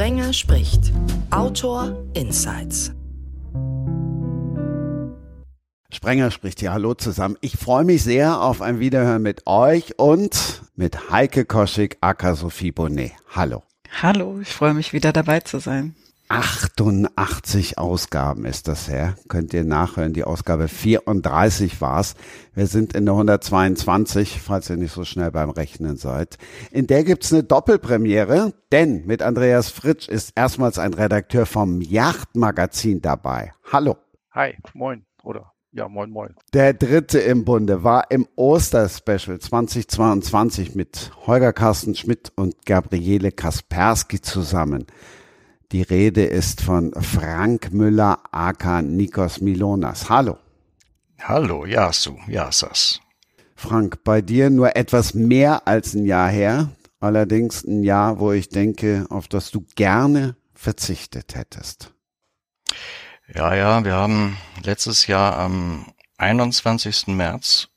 Sprenger spricht. Autor Insights. Sprenger spricht hier. Hallo zusammen. Ich freue mich sehr auf ein Wiederhören mit euch und mit Heike Koschik, aka Sophie Bonnet. Hallo. Hallo, ich freue mich wieder dabei zu sein. 88 Ausgaben ist das her. Könnt ihr nachhören. Die Ausgabe 34 war's. Wir sind in der 122, falls ihr nicht so schnell beim Rechnen seid. In der gibt's eine Doppelpremiere, denn mit Andreas Fritsch ist erstmals ein Redakteur vom Yachtmagazin dabei. Hallo. Hi, moin, oder? Ja, moin, moin. Der dritte im Bunde war im Osterspecial 2022 mit Holger Carsten Schmidt und Gabriele Kaspersky zusammen. Die Rede ist von Frank Müller aka Nikos Milonas. Hallo. Hallo, Yasu, Yasas. Frank, bei dir nur etwas mehr als ein Jahr her. Allerdings ein Jahr, wo ich denke, auf das du gerne verzichtet hättest. Ja, ja, wir haben letztes Jahr am 21. März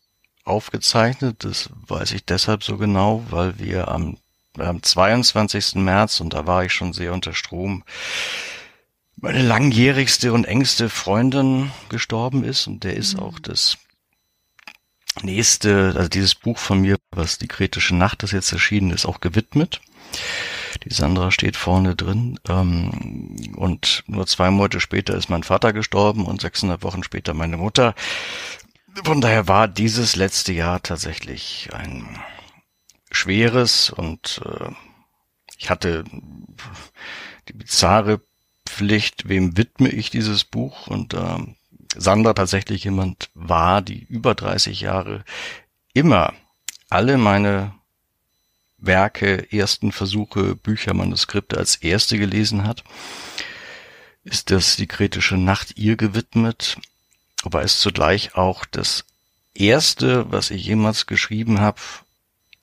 aufgezeichnet. Das weiß ich deshalb so genau, weil wir am am 22. März, und da war ich schon sehr unter Strom, meine langjährigste und engste Freundin gestorben ist und der ist mhm. auch das nächste, also dieses Buch von mir, was die kritische Nacht, das jetzt erschienen ist, auch gewidmet. Die Sandra steht vorne drin. Ähm, und nur zwei Monate später ist mein Vater gestorben und 600 Wochen später meine Mutter. Von daher war dieses letzte Jahr tatsächlich ein Schweres und äh, ich hatte die bizarre Pflicht, wem widme ich dieses Buch? Und äh, Sandra tatsächlich jemand war, die über 30 Jahre immer alle meine Werke, ersten Versuche, Bücher, Manuskripte als erste gelesen hat, ist das die kritische Nacht ihr gewidmet, aber ist zugleich auch das erste, was ich jemals geschrieben habe,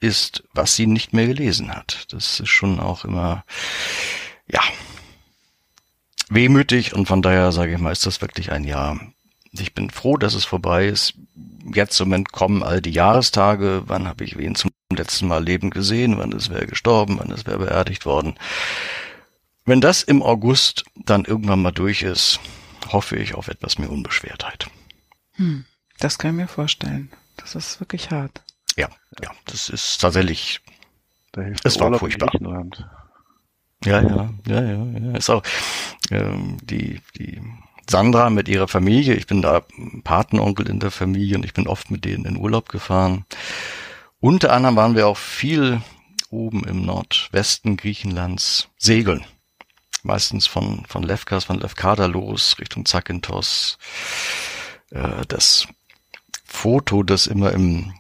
ist, was sie nicht mehr gelesen hat. Das ist schon auch immer, ja, wehmütig und von daher sage ich mal, ist das wirklich ein Jahr. Ich bin froh, dass es vorbei ist. Jetzt im Moment kommen all die Jahrestage. Wann habe ich wen zum letzten Mal lebend gesehen? Wann ist wer gestorben? Wann ist wer beerdigt worden? Wenn das im August dann irgendwann mal durch ist, hoffe ich auf etwas mehr Unbeschwertheit. Hm, das kann ich mir vorstellen. Das ist wirklich hart. Ja, ja, das ist tatsächlich. Da es war furchtbar. Ja, ja, ja, ja, ja. Ist auch ähm, die die Sandra mit ihrer Familie. Ich bin da Patenonkel in der Familie und ich bin oft mit denen in Urlaub gefahren. Unter anderem waren wir auch viel oben im Nordwesten Griechenlands segeln. Meistens von, von Lefkas, von Lefkada los, Richtung Zakynthos. Äh, das Foto, das immer im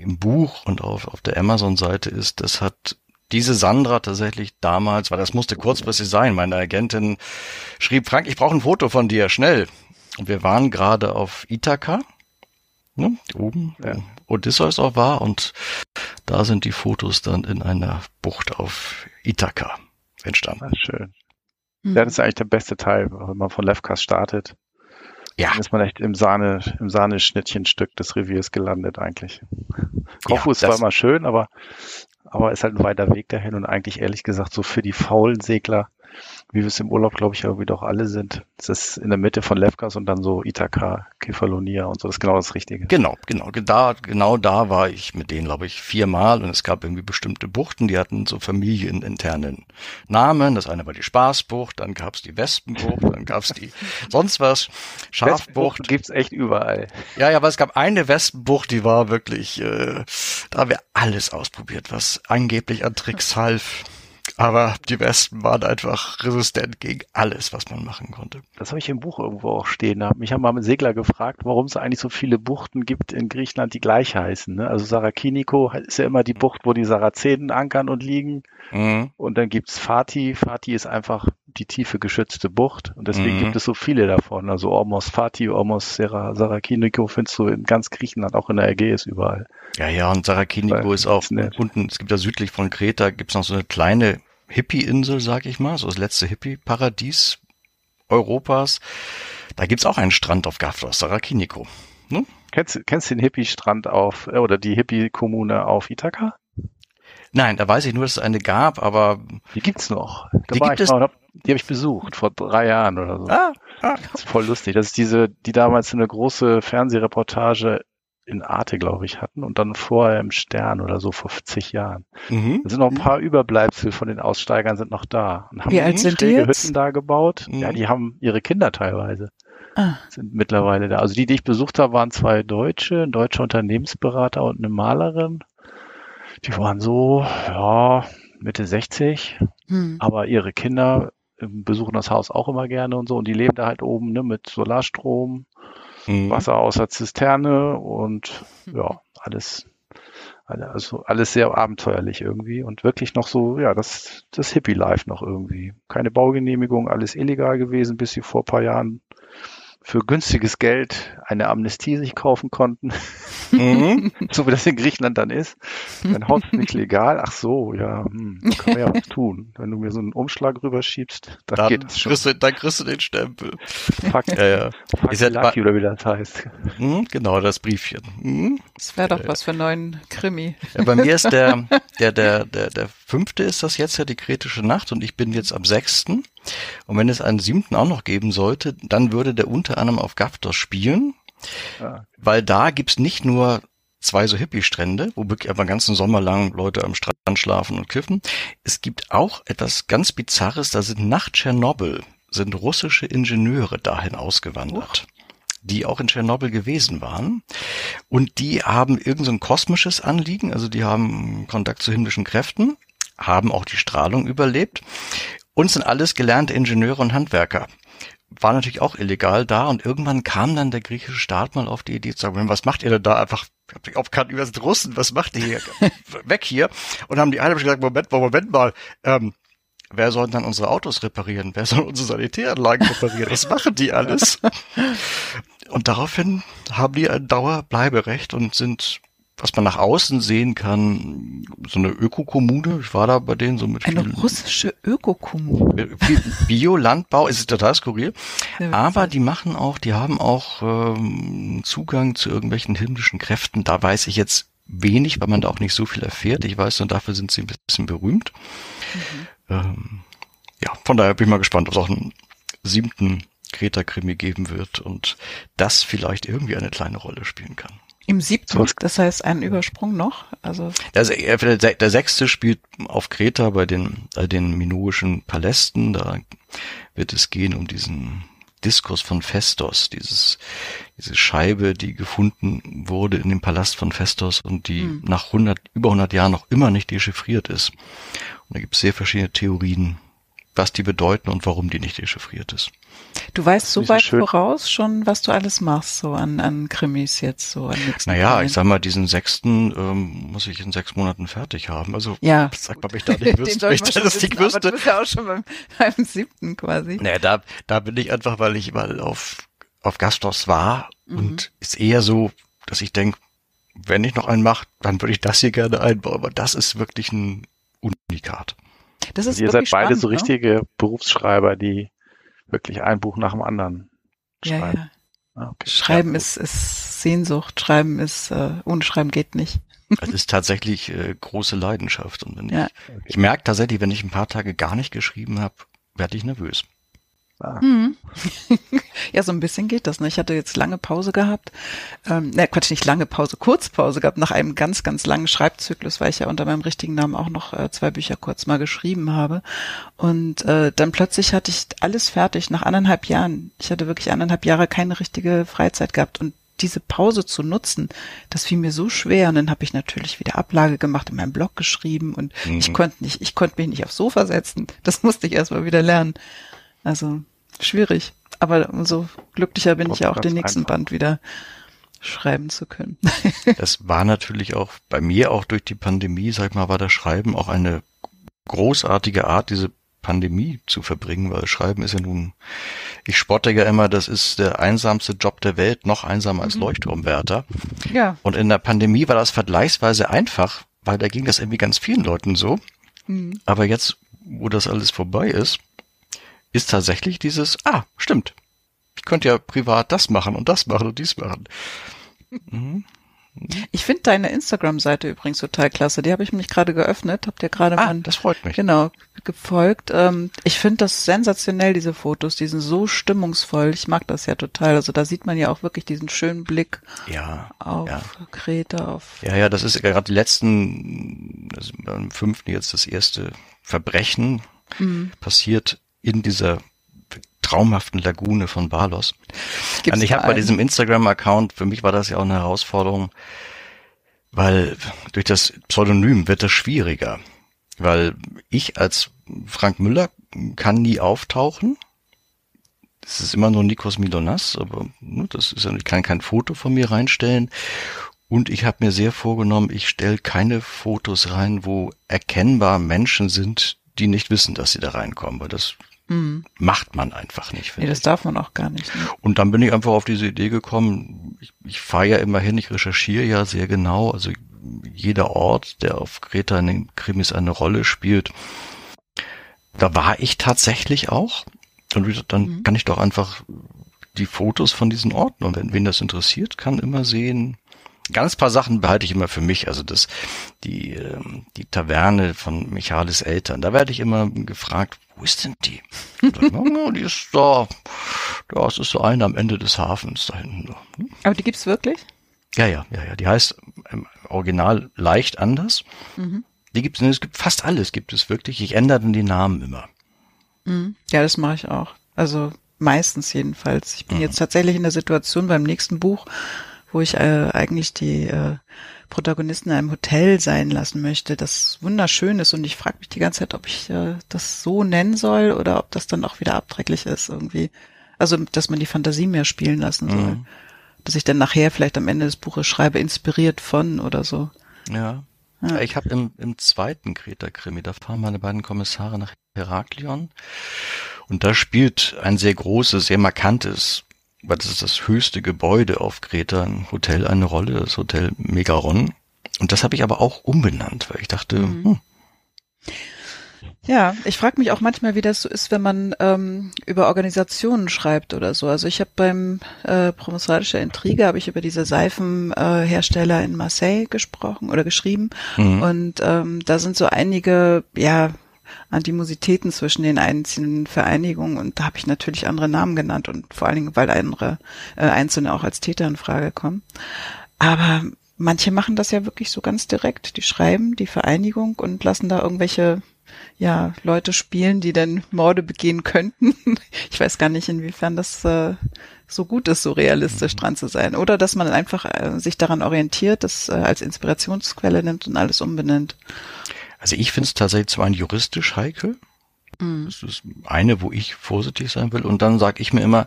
im Buch und auf, auf der Amazon-Seite ist, das hat diese Sandra tatsächlich damals, weil das musste kurzfristig sein, meine Agentin schrieb, Frank, ich brauche ein Foto von dir, schnell. Und wir waren gerade auf Ithaka, ne, oben, ja. wo Odysseus auch war, und da sind die Fotos dann in einer Bucht auf Ithaka entstanden. Ah, schön. Mhm. Ja, das ist eigentlich der beste Teil, wenn man von Lefkas startet. Ja. Dann ist man echt im Sahne, im Sahneschnittchenstück des Reviers gelandet eigentlich. Kofu ja, ist zwar immer schön, aber, aber ist halt ein weiter Weg dahin und eigentlich ehrlich gesagt so für die faulen Segler wie wir es im Urlaub, glaube ich, irgendwie doch alle sind. Das ist in der Mitte von Lefkas und dann so Ithaka, Kefalonia und so. Das ist genau das Richtige. Genau, genau. Da, genau da war ich mit denen, glaube ich, viermal und es gab irgendwie bestimmte Buchten, die hatten so familieninternen Namen. Das eine war die Spaßbucht, dann gab es die Wespenbucht, dann gab es die sonst was. Schafbucht. gibt's echt überall. Ja, ja, aber es gab eine Wespenbucht, die war wirklich, äh, da haben wir alles ausprobiert, was angeblich an Tricks half. Aber die Wespen waren einfach resistent gegen alles, was man machen konnte. Das habe ich im Buch irgendwo auch stehen. Mich haben mal ein Segler gefragt, warum es eigentlich so viele Buchten gibt in Griechenland, die gleich heißen. Ne? Also Sarakiniko ist ja immer die Bucht, wo die Sarazenen ankern und liegen. Mhm. Und dann gibt's Fati. Fati ist einfach die tiefe geschützte Bucht. Und deswegen mhm. gibt es so viele davon. Also Ormos Fati, Ormos Sarakiniko findest du in ganz Griechenland, auch in der Ägäis überall. Ja, ja, und Sarakiniko ist auch unten, es gibt ja südlich von Kreta, gibt's noch so eine kleine Hippie-Insel, sag ich mal, so das letzte Hippie-Paradies Europas. Da gibt's auch einen Strand auf Gavros, Sarakiniko. Ne? Kennst, kennst du den Hippie-Strand auf, äh, oder die Hippie-Kommune auf Ithaka? Nein, da weiß ich nur, dass es eine gab, aber. Die gibt's noch. Da die gibt es. Mal, die habe ich besucht vor drei Jahren oder so. Ah, ah. Das ist voll lustig. Das ist diese, die damals eine große Fernsehreportage in Arte, glaube ich, hatten und dann vorher im Stern oder so vor zig Jahren. Mhm. Da sind noch ein paar Überbleibsel von den Aussteigern sind noch da. Und haben Wie alt sind die jetzt? Hütten da gebaut. Mhm. Ja, die haben ihre Kinder teilweise. Ah. Sind mittlerweile da. Also die, die ich besucht habe, waren zwei Deutsche, ein deutscher Unternehmensberater und eine Malerin. Die waren so, ja, Mitte 60, hm. aber ihre Kinder ähm, besuchen das Haus auch immer gerne und so und die leben da halt oben ne, mit Solarstrom mhm. Wasser aus der Zisterne und ja, alles, also alles sehr abenteuerlich irgendwie und wirklich noch so, ja, das, das Hippie-Life noch irgendwie. Keine Baugenehmigung, alles illegal gewesen, bis sie vor ein paar Jahren für günstiges Geld eine Amnestie sich kaufen konnten. Mhm. so wie das in Griechenland dann ist. Dein Haus ist nicht legal. Ach so, ja, hm, kann man ja was tun. Wenn du mir so einen Umschlag rüberschiebst, dann, dann geht es schon. Kriegst du, dann kriegst du den Stempel. Fuck, ja, ja. Fuck ist lucky, oder wie das heißt. Mhm, genau, das Briefchen. Mhm. Das wäre doch was für einen neuen Krimi. Ja, bei mir ist der, der, der, der, der fünfte ist das jetzt ja die kritische Nacht und ich bin jetzt am sechsten. Und wenn es einen siebten auch noch geben sollte, dann würde der unter anderem auf Gaftos spielen. Ja. Weil da gibt's nicht nur zwei so Hippie-Strände, wo wirklich aber ganzen Sommer lang Leute am Strand schlafen und kiffen. Es gibt auch etwas ganz Bizarres, da sind nach Tschernobyl sind russische Ingenieure dahin ausgewandert. Oh die auch in Tschernobyl gewesen waren. Und die haben irgend so ein kosmisches Anliegen, also die haben Kontakt zu himmlischen Kräften, haben auch die Strahlung überlebt und sind alles gelernte Ingenieure und Handwerker. War natürlich auch illegal da und irgendwann kam dann der griechische Staat mal auf die Idee zu sagen, was macht ihr denn da einfach aufkannt über sind Russen, was macht ihr hier? Weg hier. Und haben die Einheimischen gesagt, Moment mal, Moment mal, ähm, wer soll dann unsere Autos reparieren? Wer soll unsere Sanitäranlagen reparieren? Was machen die alles? Und daraufhin haben die ein Dauerbleiberecht und sind was man nach außen sehen kann, so eine Ökokommune. Ich war da bei denen so mit Eine russische Ökokommune. Biolandbau ist total skurril. Aber die machen auch, die haben auch ähm, Zugang zu irgendwelchen himmlischen Kräften. Da weiß ich jetzt wenig, weil man da auch nicht so viel erfährt. Ich weiß, und dafür sind sie ein bisschen berühmt. Mhm. Ähm, ja, von daher bin ich mal gespannt, ob es auch einen siebten Kreta-Krimi geben wird und das vielleicht irgendwie eine kleine Rolle spielen kann. Im siebten, das heißt einen Übersprung noch. Also der, der, der sechste spielt auf Kreta bei den, äh, den minoischen Palästen. Da wird es gehen um diesen Diskurs von Festos, dieses, diese Scheibe, die gefunden wurde in dem Palast von Festos und die hm. nach 100, über 100 Jahren noch immer nicht dechiffriert ist. Und da gibt es sehr verschiedene Theorien, was die bedeuten und warum die nicht dechiffriert ist. Du weißt so weit schön. voraus schon, was du alles machst, so an, an Krimis jetzt, so an Naja, Teilen. ich sag mal, diesen sechsten ähm, muss ich in sechs Monaten fertig haben. Also, ja. sag mal, ob ich da nicht wüsste, wenn ich das wissen, nicht wüsste. Aber du bist ja auch schon beim, beim siebten quasi. Naja, da, da bin ich einfach, weil ich mal auf, auf Gastos war mhm. und ist eher so, dass ich denke, wenn ich noch einen mache, dann würde ich das hier gerne einbauen. Aber das ist wirklich ein Unikat. Das ist also ihr seid beide so ne? richtige ne? Berufsschreiber, die wirklich ein Buch nach dem anderen schreiben. Ja, ja. Ah, okay. Schreiben ja, ist, ist Sehnsucht, Schreiben ist, äh, ohne Schreiben geht nicht. Es ist tatsächlich äh, große Leidenschaft. Und wenn ja. ich, ich merke tatsächlich, wenn ich ein paar Tage gar nicht geschrieben habe, werde ich nervös. Ah. Mhm. ja, so ein bisschen geht das. Ne? Ich hatte jetzt lange Pause gehabt. Ähm, ne, Quatsch, nicht lange Pause, Kurzpause gehabt nach einem ganz, ganz langen Schreibzyklus, weil ich ja unter meinem richtigen Namen auch noch äh, zwei Bücher kurz mal geschrieben habe. Und äh, dann plötzlich hatte ich alles fertig nach anderthalb Jahren. Ich hatte wirklich anderthalb Jahre keine richtige Freizeit gehabt und diese Pause zu nutzen, das fiel mir so schwer. Und dann habe ich natürlich wieder Ablage gemacht, in meinem Blog geschrieben und mhm. ich konnte nicht, ich konnte mich nicht aufs Sofa setzen. Das musste ich erstmal wieder lernen. Also schwierig. Aber umso glücklicher bin ich ja auch den nächsten einfach. Band wieder schreiben zu können. das war natürlich auch bei mir auch durch die Pandemie, sag mal, war das Schreiben auch eine großartige Art, diese Pandemie zu verbringen, weil Schreiben ist ja nun, ich spotte ja immer, das ist der einsamste Job der Welt, noch einsamer als mhm. Leuchtturmwärter. Ja. Und in der Pandemie war das vergleichsweise einfach, weil da ging das irgendwie ganz vielen Leuten so. Mhm. Aber jetzt, wo das alles vorbei ist, ist tatsächlich dieses, ah, stimmt. Ich könnte ja privat das machen und das machen und dies machen. Mhm. Ich finde deine Instagram-Seite übrigens total klasse. Die habe ich mich gerade geöffnet, habt ihr gerade ah, mal das freut mich. Genau, gefolgt. Ähm, ich finde das sensationell, diese Fotos, die sind so stimmungsvoll. Ich mag das ja total. Also da sieht man ja auch wirklich diesen schönen Blick ja, auf ja. Kreta, auf. Ja, ja, das ist gerade die letzten, also beim fünften jetzt das erste Verbrechen mhm. passiert in dieser traumhaften Lagune von Balos. Gibt's und ich habe bei diesem Instagram-Account, für mich war das ja auch eine Herausforderung, weil durch das Pseudonym wird das schwieriger. Weil ich als Frank Müller kann nie auftauchen. Das ist immer nur Nikos Milonas, aber ne, das ist ja, ich kann kein Foto von mir reinstellen. Und ich habe mir sehr vorgenommen, ich stelle keine Fotos rein, wo erkennbar Menschen sind, die nicht wissen, dass sie da reinkommen, weil das Mhm. Macht man einfach nicht. Nee, das ich. darf man auch gar nicht. Ne? Und dann bin ich einfach auf diese Idee gekommen, ich, ich fahre ja immerhin, ich recherchiere ja sehr genau, also jeder Ort, der auf Kreta in den Krimis eine Rolle spielt, da war ich tatsächlich auch. Und dann mhm. kann ich doch einfach die Fotos von diesen Orten und wenn wen das interessiert, kann immer sehen. Ganz paar Sachen behalte ich immer für mich. Also das, die, ähm, die Taverne von Michalis Eltern, da werde ich immer gefragt, wo ist denn die? ja, die ist da. Das ist so eine am Ende des Hafens da hinten. Hm? Aber die gibt's wirklich? Ja, ja, ja, ja. Die heißt im Original leicht anders. Mhm. Die gibt's, es gibt fast alles gibt es wirklich. Ich ändere dann die Namen immer. Mhm. Ja, das mache ich auch. Also meistens jedenfalls. Ich bin mhm. jetzt tatsächlich in der Situation beim nächsten Buch, wo ich äh, eigentlich die äh, Protagonisten in einem Hotel sein lassen möchte, das wunderschön ist. Und ich frage mich die ganze Zeit, ob ich äh, das so nennen soll oder ob das dann auch wieder abträglich ist irgendwie. Also, dass man die Fantasie mehr spielen lassen soll. Mhm. Dass ich dann nachher vielleicht am Ende des Buches schreibe, inspiriert von oder so. Ja. ja. Ich habe im, im zweiten Kreta-Krimi, da fahren meine beiden Kommissare nach Heraklion. Und da spielt ein sehr großes, sehr markantes weil das ist das höchste Gebäude auf Kreta, ein Hotel eine Rolle, das Hotel Megaron. Und das habe ich aber auch umbenannt, weil ich dachte, mhm. hm. Ja, ich frage mich auch manchmal, wie das so ist, wenn man ähm, über Organisationen schreibt oder so. Also ich habe beim äh, Promosarischer Intrige habe ich über diese Seifenhersteller äh, in Marseille gesprochen oder geschrieben mhm. und ähm, da sind so einige ja Animositäten zwischen den einzelnen Vereinigungen und da habe ich natürlich andere Namen genannt und vor allen Dingen, weil andere äh, Einzelne auch als Täter in Frage kommen. Aber manche machen das ja wirklich so ganz direkt. Die schreiben die Vereinigung und lassen da irgendwelche ja, Leute spielen, die dann Morde begehen könnten. Ich weiß gar nicht, inwiefern das äh, so gut ist, so realistisch dran zu sein. Oder dass man einfach äh, sich daran orientiert, das äh, als Inspirationsquelle nimmt und alles umbenennt. Also ich finde es tatsächlich zwar ein juristisch heikel. Mhm. Das ist eine, wo ich vorsichtig sein will. Und dann sage ich mir immer,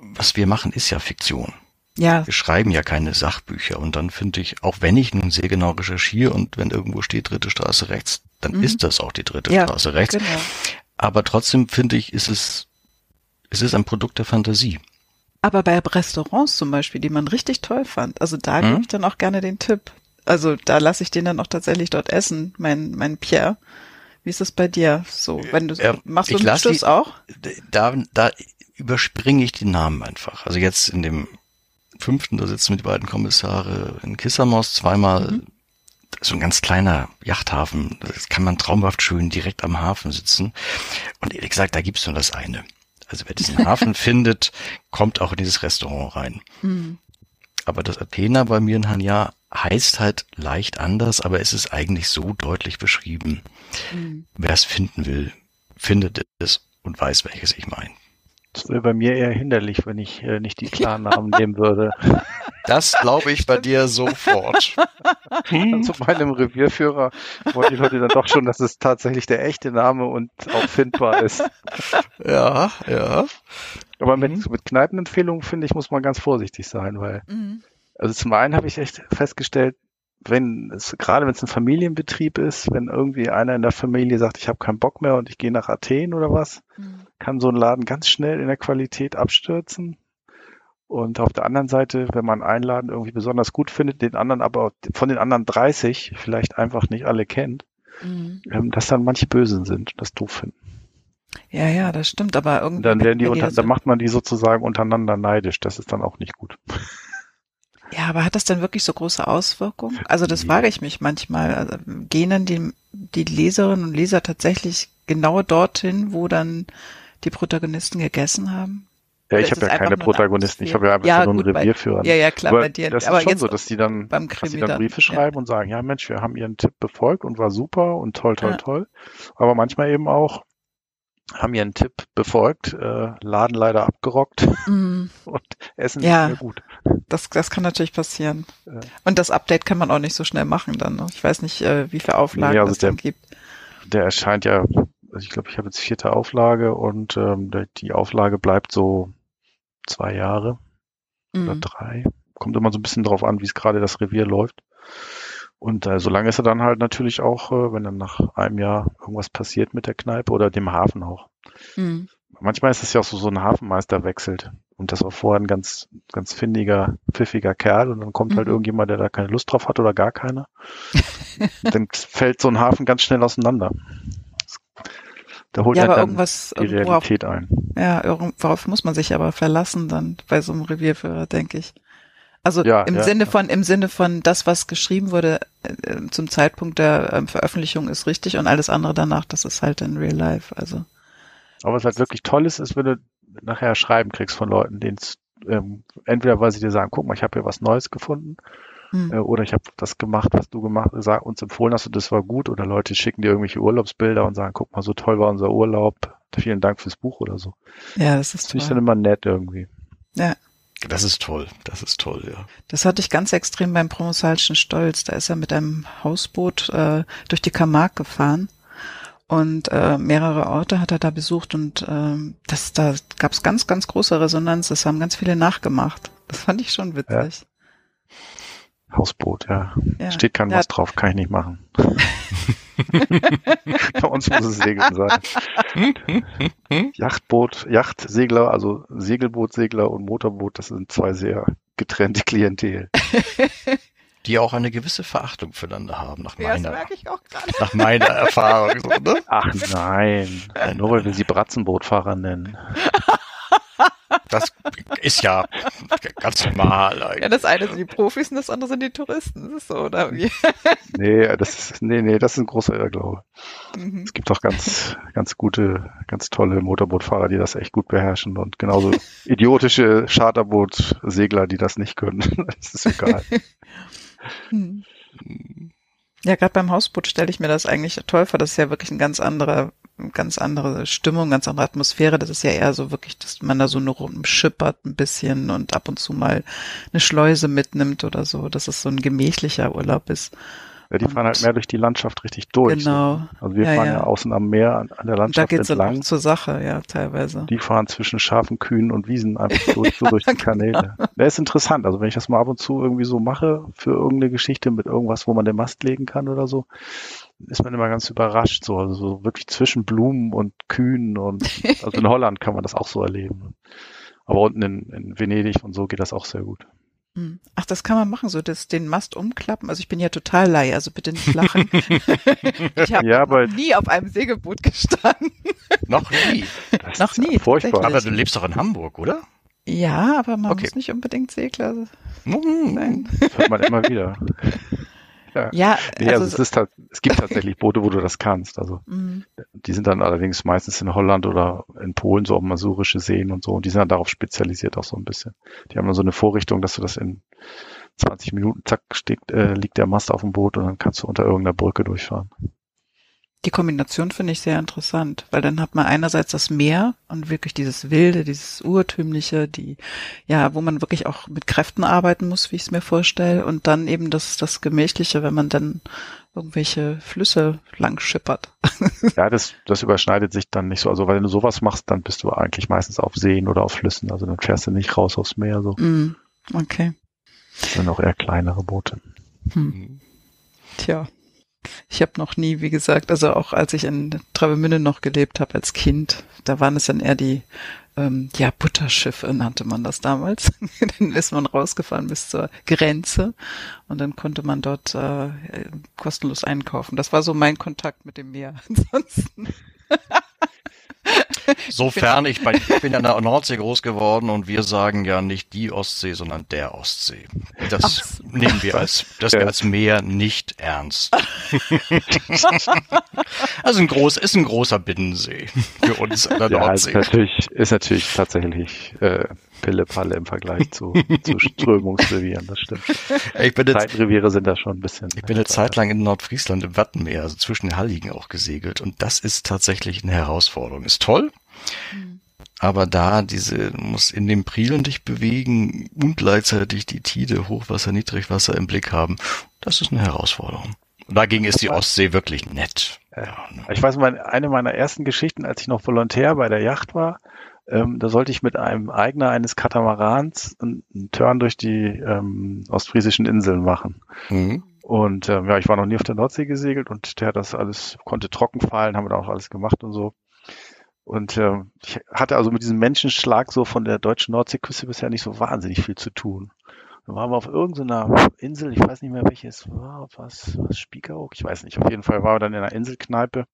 was wir machen, ist ja Fiktion. Ja. Wir schreiben ja keine Sachbücher. Und dann finde ich, auch wenn ich nun sehr genau recherchiere und wenn irgendwo steht dritte Straße rechts, dann mhm. ist das auch die dritte ja, Straße rechts. Genau. Aber trotzdem finde ich, ist es, es ist ein Produkt der Fantasie. Aber bei Restaurants zum Beispiel, die man richtig toll fand, also da mhm. gebe ich dann auch gerne den Tipp. Also da lasse ich den dann auch tatsächlich dort essen, mein, mein Pierre. Wie ist das bei dir? So, wenn du ja, machst du Schluss auch? Da, da überspringe ich die Namen einfach. Also jetzt in dem fünften, da sitzen mit die beiden Kommissare in Kissamos zweimal mhm. so ein ganz kleiner Yachthafen. Das kann man traumhaft schön direkt am Hafen sitzen. Und ehrlich gesagt, da gibt's nur das eine. Also wer diesen Hafen findet, kommt auch in dieses Restaurant rein. Mhm. Aber das Athena bei mir in Hanya heißt halt leicht anders, aber es ist eigentlich so deutlich beschrieben. Mhm. Wer es finden will, findet es und weiß, welches ich meine. Das wäre bei mir eher hinderlich, wenn ich äh, nicht die klaren Namen nehmen würde. Das glaube ich bei dir sofort. Hm? Zu meinem Revierführer wollen die Leute dann doch schon, dass es tatsächlich der echte Name und auch findbar ist. Ja, ja. Aber mit, mhm. mit Kneipenempfehlungen, finde ich, muss man ganz vorsichtig sein, weil mhm. Also zum einen habe ich echt festgestellt, wenn es, gerade wenn es ein Familienbetrieb ist, wenn irgendwie einer in der Familie sagt, ich habe keinen Bock mehr und ich gehe nach Athen oder was, mhm. Kann so ein Laden ganz schnell in der Qualität abstürzen. Und auf der anderen Seite, wenn man einen Laden irgendwie besonders gut findet, den anderen aber von den anderen 30 vielleicht einfach nicht alle kennt, mhm. ähm, dass dann manche Bösen sind, das doof finden. Ja, ja, das stimmt, aber irgendwie. Dann werden die, unter, dann macht man die sozusagen untereinander neidisch. Das ist dann auch nicht gut. Ja, aber hat das denn wirklich so große Auswirkungen? Also das frage ich mich manchmal. Also, gehen dann die, die Leserinnen und Leser tatsächlich genau dorthin, wo dann die Protagonisten gegessen haben? Ja, ich habe ja keine Protagonisten, ich habe ja einfach ja, nur einen Revierführer. Ja, ja, klar, aber bei dir. Das ist aber schon so, dass die dann, dass die dann Briefe schreiben ja. und sagen, ja Mensch, wir haben ihren Tipp befolgt und war super und toll, toll, ja. toll. Aber manchmal eben auch, haben ihren Tipp befolgt, äh, Laden leider abgerockt mm. und Essen ja, nicht mehr gut. Das, das kann natürlich passieren. Ja. Und das Update kann man auch nicht so schnell machen dann. Ne? Ich weiß nicht, äh, wie viele Auflagen nee, also es der, dann gibt. Der erscheint ja, also ich glaube, ich habe jetzt vierte Auflage und ähm, die Auflage bleibt so zwei Jahre mhm. oder drei. Kommt immer so ein bisschen drauf an, wie es gerade das Revier läuft. Und äh, solange ist er dann halt natürlich auch, äh, wenn dann nach einem Jahr irgendwas passiert mit der Kneipe oder dem Hafen auch. Mhm. Manchmal ist es ja auch so, so ein Hafenmeister wechselt. Und das war vorher ein ganz, ganz findiger, pfiffiger Kerl und dann kommt halt mhm. halt irgendjemand, der da keine Lust drauf hat oder gar keiner. dann fällt so ein Hafen ganz schnell auseinander. Da holt ja, er dann irgendwas, die Realität worauf, ein. Ja, worauf muss man sich aber verlassen dann bei so einem Revierführer, denke ich. Also ja, im ja, Sinne von, im Sinne von das, was geschrieben wurde äh, zum Zeitpunkt der äh, Veröffentlichung ist richtig und alles andere danach, das ist halt in Real Life. Also. Aber was halt wirklich toll ist, ist, wenn du nachher Schreiben kriegst von Leuten, denen es ähm, entweder weil sie dir sagen, guck mal, ich habe hier was Neues gefunden, hm. äh, oder ich habe das gemacht, was du gemacht, sag, uns empfohlen hast und das war gut, oder Leute schicken dir irgendwelche Urlaubsbilder und sagen, guck mal, so toll war unser Urlaub, vielen Dank fürs Buch oder so. Ja, das ist das finde ich dann immer nett irgendwie. Ja. Das ist toll, das ist toll, ja. Das hatte ich ganz extrem beim Promosalischen Stolz. Da ist er mit einem Hausboot äh, durch die Camargue gefahren und äh, mehrere Orte hat er da besucht und äh, das, da gab es ganz, ganz große Resonanz. Das haben ganz viele nachgemacht. Das fand ich schon witzig. Ja. Hausboot, ja. ja. Steht kein was drauf, kann ich nicht machen. Bei uns muss es Segeln sein. Yachtboot, Yachtsegler, also Segelbootsegler und Motorboot, das sind zwei sehr getrennte Klientel. Die auch eine gewisse Verachtung füreinander haben, nach meiner, nach meiner Erfahrung. So, ne? Ach nein, nur weil wir sie Bratzenbootfahrer nennen. Das ist ja ganz normal. Eigentlich. Ja, das eine sind die Profis und das andere sind die Touristen. Das ist so, oder wie? Nee, das ist, nee, nee, das ist ein großer Irrglaube. Mhm. Es gibt auch ganz, ganz gute, ganz tolle Motorbootfahrer, die das echt gut beherrschen und genauso idiotische Charterbootsegler, die das nicht können. das ist egal. Hm. Ja, gerade beim Hausboot stelle ich mir das eigentlich toll vor. Das ist ja wirklich ein ganz anderer ganz andere Stimmung, ganz andere Atmosphäre. Das ist ja eher so wirklich, dass man da so nur rumschippert ein bisschen und ab und zu mal eine Schleuse mitnimmt oder so, dass es so ein gemächlicher Urlaub ist. Ja, die und fahren halt mehr durch die Landschaft richtig durch. Genau. So. Also wir ja, fahren ja. ja. außen am Meer, an, an der Landschaft und da geht's entlang. Dann zur Sache, ja, teilweise. Die fahren zwischen scharfen Kühen und Wiesen einfach durch, so durch die Kanäle. genau. Das ist interessant. Also wenn ich das mal ab und zu irgendwie so mache für irgendeine Geschichte mit irgendwas, wo man den Mast legen kann oder so, ist man immer ganz überrascht, so, also so wirklich zwischen Blumen und Kühen und also in Holland kann man das auch so erleben. Aber unten in, in Venedig und so geht das auch sehr gut. Hm. Ach, das kann man machen, so das, den Mast umklappen. Also ich bin ja total lei, also bitte nicht lachen. ich habe ja, nie auf einem Segelboot gestanden. noch nie. Das noch nie. Furchtbar. Aber du lebst doch in Hamburg, oder? Ja, aber man okay. muss nicht unbedingt Segler sein. Das hört man immer wieder. Ja, ja nee, also, also es, ist, es gibt tatsächlich Boote, wo du das kannst. Also mhm. die sind dann allerdings meistens in Holland oder in Polen, so auf masurische Seen und so. Und die sind dann darauf spezialisiert auch so ein bisschen. Die haben dann so eine Vorrichtung, dass du das in 20 Minuten, zack, steht, äh, liegt der Mast auf dem Boot und dann kannst du unter irgendeiner Brücke durchfahren. Die Kombination finde ich sehr interessant, weil dann hat man einerseits das Meer und wirklich dieses Wilde, dieses Urtümliche, die, ja, wo man wirklich auch mit Kräften arbeiten muss, wie ich es mir vorstelle, und dann eben das, das Gemächliche, wenn man dann irgendwelche Flüsse lang schippert. Ja, das, das überschneidet sich dann nicht so. Also, wenn du sowas machst, dann bist du eigentlich meistens auf Seen oder auf Flüssen. Also, dann fährst du nicht raus aufs Meer, so. Mm, okay. Das sind auch eher kleinere Boote. Hm. Tja. Ich habe noch nie, wie gesagt, also auch als ich in Travemünde noch gelebt habe als Kind, da waren es dann eher die ähm, ja, Butterschiffe nannte man das damals. dann ist man rausgefahren bis zur Grenze und dann konnte man dort äh, kostenlos einkaufen. Das war so mein Kontakt mit dem Meer. Ansonsten. sofern ich, bei, ich bin ja in der Nordsee groß geworden und wir sagen ja nicht die Ostsee, sondern der Ostsee. Das Ach. nehmen wir als, das ja. als Meer nicht ernst. also ein groß, ist ein großer Binnensee für uns in der ja, Nordsee. Ist natürlich, ist natürlich tatsächlich äh, Pille-Palle im Vergleich zu, zu Strömungsrevieren, das stimmt. Ich bin jetzt, Zeitreviere sind da schon ein bisschen. Ich bin eine Zeit lang in Nordfriesland im Wattenmeer, also zwischen den Halligen auch gesegelt und das ist tatsächlich eine Herausforderung. Ist toll, mhm. aber da diese, muss in den Prielen dich bewegen und gleichzeitig die Tide, Hochwasser, Niedrigwasser im Blick haben, das ist eine Herausforderung. Und dagegen ist die Ostsee wirklich nett. Ja, ne. Ich weiß, meine, eine meiner ersten Geschichten, als ich noch Volontär bei der Yacht war, ähm, da sollte ich mit einem Eigner eines Katamarans einen, einen Turn durch die ähm, ostfriesischen Inseln machen. Mhm. Und ähm, ja, ich war noch nie auf der Nordsee gesegelt und der hat das alles, konnte trocken fallen, haben wir da auch alles gemacht und so. Und äh, ich hatte also mit diesem Menschenschlag so von der deutschen Nordseeküste bisher nicht so wahnsinnig viel zu tun. Dann waren wir auf irgendeiner Insel, ich weiß nicht mehr welches war, was, was Spiekeroog, ich weiß nicht. Auf jeden Fall waren wir dann in einer Inselkneipe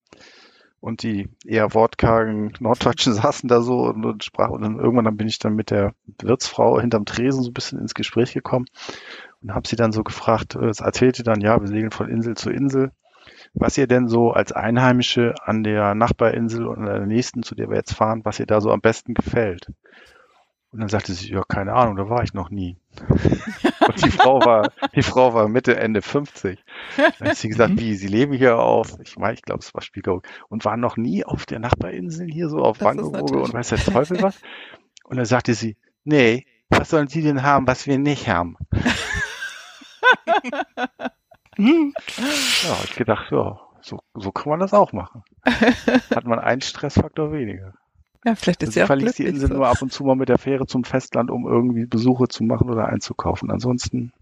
und die eher wortkargen Norddeutschen saßen da so und, und sprachen. Und dann irgendwann dann bin ich dann mit der Wirtsfrau hinterm Tresen so ein bisschen ins Gespräch gekommen und habe sie dann so gefragt, es äh, erzählte dann, ja, wir segeln von Insel zu Insel, was ihr denn so als Einheimische an der Nachbarinsel und an der nächsten, zu der wir jetzt fahren, was ihr da so am besten gefällt. Und dann sagte sie, ja, keine Ahnung, da war ich noch nie. Und die Frau war, die Frau war Mitte, Ende 50. Dann hat sie gesagt, wie, sie leben hier auf, ich meine, ich glaube, es war Spiegelung, und waren noch nie auf der Nachbarinsel hier so auf Wangerooge und weiß der Teufel was. Und dann sagte sie, nee, was sollen sie denn haben, was wir nicht haben? ja, ich gedacht, ja, so, so kann man das auch machen. Hat man einen Stressfaktor weniger. Ja, vielleicht ist also ja auch verließ die Insel so. nur ab und zu mal mit der Fähre zum Festland, um irgendwie Besuche zu machen oder einzukaufen. Ansonsten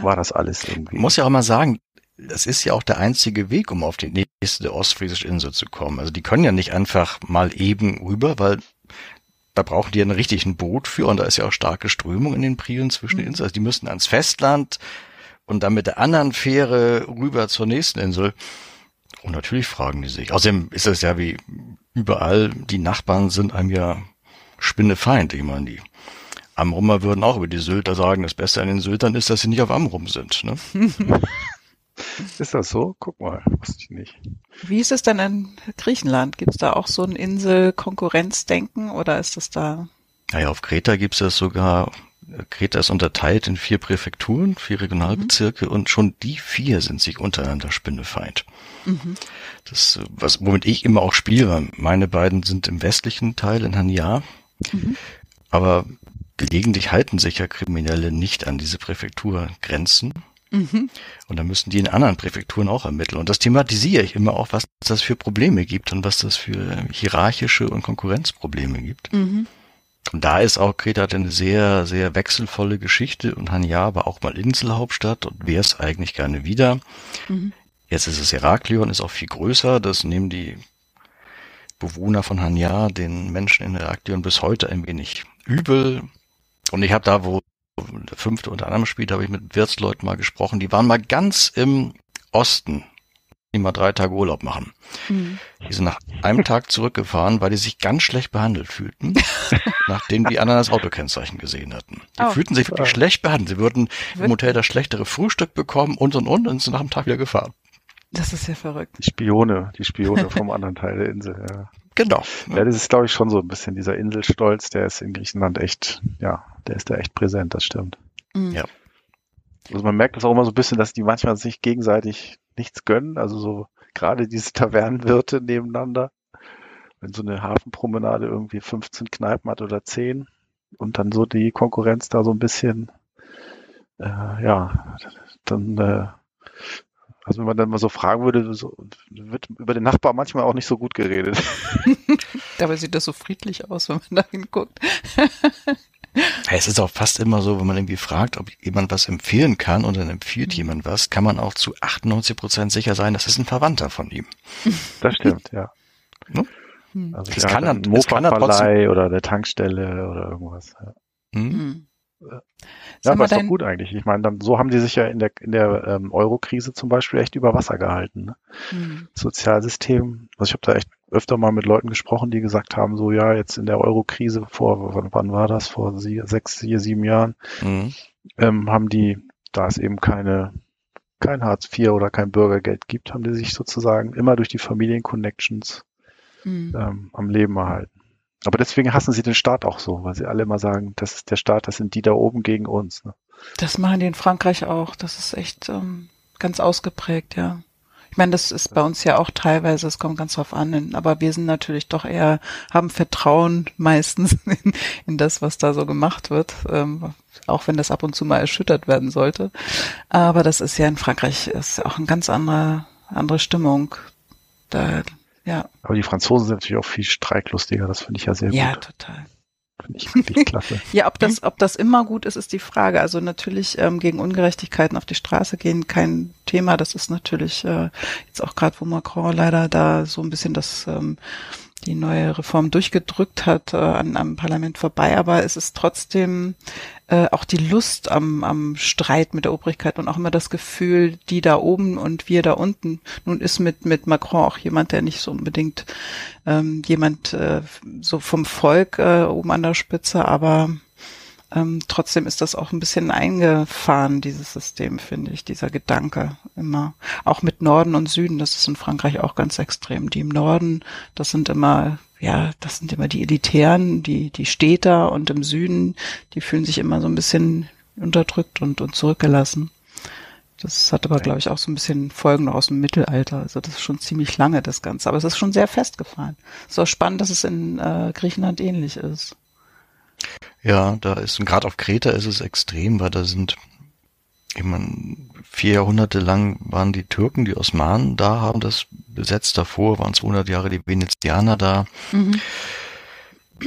war das alles irgendwie. Ich muss ja auch mal sagen, das ist ja auch der einzige Weg, um auf die nächste ostfriesische Insel zu kommen. Also die können ja nicht einfach mal eben rüber, weil da brauchen die ja einen richtigen Boot für und da ist ja auch starke Strömung in den Prielen zwischen den mhm. Inseln. Also die müssten ans Festland und dann mit der anderen Fähre rüber zur nächsten Insel. Und natürlich fragen die sich. Außerdem ist es ja wie überall, die Nachbarn sind einem ja Spinnefeind. Ich meine, die Amrummer würden auch über die Sylter sagen, das Beste an den Syltern ist, dass sie nicht auf Amrum sind. Ne? ist das so? Guck mal, wusste ich nicht. Wie ist es denn in Griechenland? Gibt es da auch so ein Insel-Konkurrenzdenken oder ist das da? Naja, auf Kreta gibt es das sogar Kreta ist unterteilt in vier Präfekturen, vier Regionalbezirke mhm. und schon die vier sind sich untereinander Spinnefeind. Mhm. Das, was, womit ich immer auch spiele, meine beiden sind im westlichen Teil in Hania, mhm. aber gelegentlich halten sich ja Kriminelle nicht an diese Präfekturgrenzen. Mhm. Und dann müssen die in anderen Präfekturen auch ermitteln. Und das thematisiere ich immer auch, was das für Probleme gibt und was das für hierarchische und Konkurrenzprobleme gibt. Und da ist auch Kreta eine sehr, sehr wechselvolle Geschichte und Hania war auch mal Inselhauptstadt und wäre es eigentlich gerne wieder. Mhm. Jetzt ist es Heraklion, ist auch viel größer. Das nehmen die Bewohner von Hania den Menschen in Heraklion bis heute ein wenig übel. Und ich habe da, wo der fünfte unter anderem spielt, habe ich mit Wirtsleuten mal gesprochen. Die waren mal ganz im Osten die mal drei Tage Urlaub machen. Mhm. Die sind nach einem Tag zurückgefahren, weil die sich ganz schlecht behandelt fühlten, nachdem die anderen das Autokennzeichen gesehen hatten. Die oh. fühlten sich wirklich schlecht behandelt. Sie würden im Hotel das schlechtere Frühstück bekommen und und und und sind nach einem Tag wieder gefahren. Das ist ja verrückt. Die Spione, die Spione vom anderen Teil der Insel, ja. Genau. Ja, das ist, glaube ich, schon so ein bisschen dieser Inselstolz, der ist in Griechenland echt, ja, der ist da echt präsent, das stimmt. Mhm. Ja. Also man merkt das auch immer so ein bisschen, dass die manchmal sich gegenseitig nichts gönnen. Also so gerade diese Tavernenwirte nebeneinander. Wenn so eine Hafenpromenade irgendwie 15 Kneipen hat oder 10 und dann so die Konkurrenz da so ein bisschen, äh, ja, dann, äh, also wenn man dann mal so fragen würde, so, wird über den Nachbar manchmal auch nicht so gut geredet. Dabei sieht das so friedlich aus, wenn man da hinguckt. Es ist auch fast immer so, wenn man irgendwie fragt, ob jemand was empfehlen kann und dann empfiehlt mhm. jemand was, kann man auch zu 98 Prozent sicher sein, das ist ein Verwandter von ihm. Das stimmt, ja. Ne? Also es kann dann, es kann dann trotzdem oder der Tankstelle oder irgendwas. Ja. Mhm. mhm. Ja, aber ist doch gut eigentlich. Ich meine, dann so haben die sich ja in der in der ähm, Euro-Krise zum Beispiel echt über Wasser gehalten. Ne? Mhm. Sozialsystem. Also ich habe da echt öfter mal mit Leuten gesprochen, die gesagt haben, so ja, jetzt in der Euro-Krise vor, wann, wann, war das? Vor sie, sechs, vier, sieben Jahren, mhm. ähm, haben die, da es eben keine, kein Hartz IV oder kein Bürgergeld gibt, haben die sich sozusagen immer durch die Familienconnections mhm. ähm, am Leben erhalten. Aber deswegen hassen sie den Staat auch so, weil sie alle immer sagen, das ist der Staat, das sind die da oben gegen uns. Ne? Das machen die in Frankreich auch. Das ist echt ähm, ganz ausgeprägt, ja. Ich meine, das ist bei uns ja auch teilweise, es kommt ganz drauf an, aber wir sind natürlich doch eher, haben Vertrauen meistens in, in das, was da so gemacht wird, ähm, auch wenn das ab und zu mal erschüttert werden sollte. Aber das ist ja in Frankreich ist auch eine ganz andere, andere Stimmung. Da, ja. Aber die Franzosen sind natürlich auch viel streiklustiger, das finde ich ja sehr ja, gut. Ja, total. Finde ich wirklich klasse. ja, ob das, ob das immer gut ist, ist die Frage. Also natürlich ähm, gegen Ungerechtigkeiten auf die Straße gehen, kein Thema. Das ist natürlich äh, jetzt auch gerade, wo Macron leider da so ein bisschen das ähm, die neue Reform durchgedrückt hat äh, an, am Parlament vorbei, aber es ist trotzdem äh, auch die Lust am, am Streit mit der Obrigkeit und auch immer das Gefühl, die da oben und wir da unten. Nun ist mit, mit Macron auch jemand, der nicht so unbedingt ähm, jemand äh, so vom Volk äh, oben an der Spitze, aber ähm, trotzdem ist das auch ein bisschen eingefahren, dieses System, finde ich, dieser Gedanke immer. Auch mit Norden und Süden, das ist in Frankreich auch ganz extrem. Die im Norden, das sind immer, ja, das sind immer die Elitären, die, die Städter und im Süden, die fühlen sich immer so ein bisschen unterdrückt und, und zurückgelassen. Das hat aber, glaube ich, auch so ein bisschen Folgen noch aus dem Mittelalter. Also das ist schon ziemlich lange, das Ganze. Aber es ist schon sehr festgefahren. Es ist auch spannend, dass es in äh, Griechenland ähnlich ist. Ja, da ist, gerade auf Kreta ist es extrem, weil da sind, ich meine, vier Jahrhunderte lang waren die Türken, die Osmanen da, haben das besetzt. Davor waren 200 Jahre die Venezianer da. Mhm.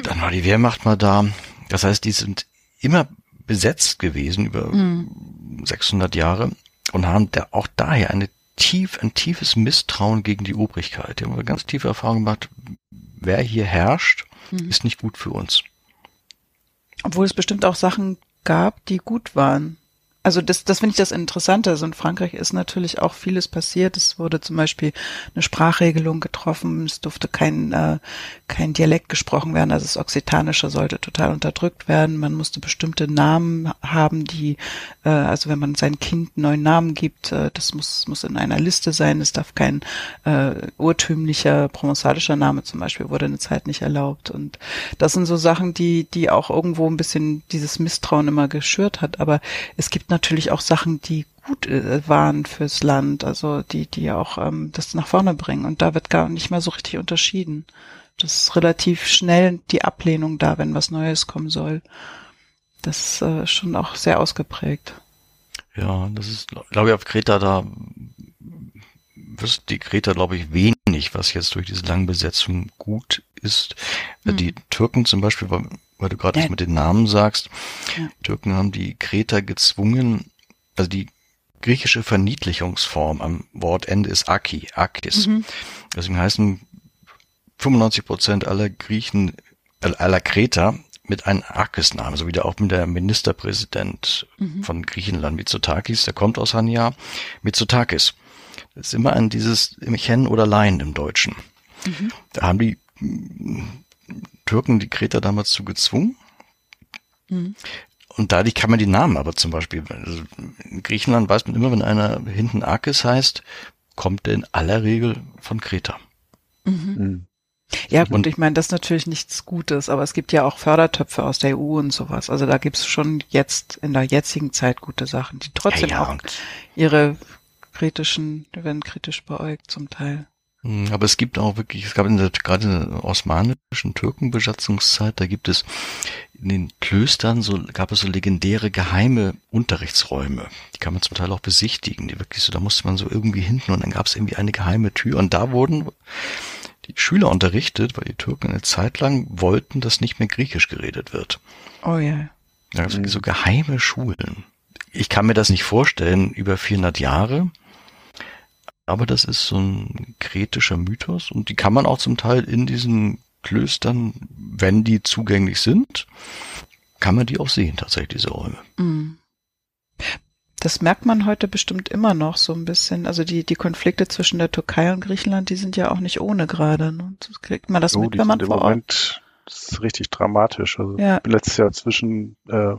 Dann war die Wehrmacht mal da. Das heißt, die sind immer besetzt gewesen über mhm. 600 Jahre und haben da auch daher eine tief, ein tiefes Misstrauen gegen die Obrigkeit. Die haben eine ganz tiefe Erfahrung gemacht. Wer hier herrscht, mhm. ist nicht gut für uns. Obwohl es bestimmt auch Sachen gab, die gut waren. Also das, das finde ich das Interessante. Also in Frankreich ist natürlich auch vieles passiert. Es wurde zum Beispiel eine Sprachregelung getroffen. Es durfte kein, äh, kein Dialekt gesprochen werden. Also das Occitanische sollte total unterdrückt werden. Man musste bestimmte Namen haben, die, äh, also wenn man sein Kind einen neuen Namen gibt, äh, das muss, muss in einer Liste sein. Es darf kein äh, urtümlicher provenzalischer Name zum Beispiel wurde eine Zeit nicht erlaubt. Und das sind so Sachen, die, die auch irgendwo ein bisschen dieses Misstrauen immer geschürt hat. Aber es gibt natürlich auch Sachen, die gut äh, waren fürs Land, also die, die auch ähm, das nach vorne bringen. Und da wird gar nicht mehr so richtig unterschieden. Das ist relativ schnell die Ablehnung da, wenn was Neues kommen soll. Das ist äh, schon auch sehr ausgeprägt. Ja, das ist, glaube ich, auf Kreta da wirst die Kreta, glaube ich, wenig, was jetzt durch diese lange Besetzung gut ist. Hm. Die Türken zum Beispiel, weil du gerade das mit den Namen sagst. Ja. Türken haben die Kreter gezwungen, also die griechische Verniedlichungsform am Wortende ist Aki, Akis. Mhm. Deswegen heißen 95 Prozent aller Griechen, äh, aller Kreter mit einem Akis-Namen, so wie der auch mit der Ministerpräsident mhm. von Griechenland, Mitsotakis, der kommt aus Hania, Mitsotakis. Das ist immer an dieses Chen oder Lein im Deutschen. Mhm. Da haben die Türken die Kreter damals zu gezwungen. Mhm. Und dadurch kann man die Namen aber zum Beispiel, also in Griechenland weiß man immer, wenn einer hinten Akis heißt, kommt der in aller Regel von Kreta. Mhm. Mhm. Ja gut, und, ich meine, das ist natürlich nichts Gutes, aber es gibt ja auch Fördertöpfe aus der EU und sowas. Also da gibt's schon jetzt in der jetzigen Zeit gute Sachen, die trotzdem ja, ja, auch ihre kritischen, werden kritisch beäugt zum Teil. Hm, aber es gibt auch wirklich, es gab in der, gerade in der osmanischen Türkenbesatzungszeit, da gibt es in den Klöstern so, gab es so legendäre geheime Unterrichtsräume. Die kann man zum Teil auch besichtigen, die wirklich so, da musste man so irgendwie hinten und dann gab es irgendwie eine geheime Tür und da wurden die Schüler unterrichtet, weil die Türken eine Zeit lang wollten, dass nicht mehr Griechisch geredet wird. Oh ja. Da gab es so geheime Schulen. Ich kann mir das nicht vorstellen, über 400 Jahre aber das ist so ein kretischer Mythos und die kann man auch zum Teil in diesen Klöstern, wenn die zugänglich sind, kann man die auch sehen, tatsächlich, diese Räume. Mhm. Das merkt man heute bestimmt immer noch so ein bisschen. Also die, die Konflikte zwischen der Türkei und Griechenland, die sind ja auch nicht ohne gerade. Ne? Kriegt man das oh, mit, wenn man vor Ort... Das ist richtig dramatisch. Also ja. ich bin letztes Jahr zwischen äh,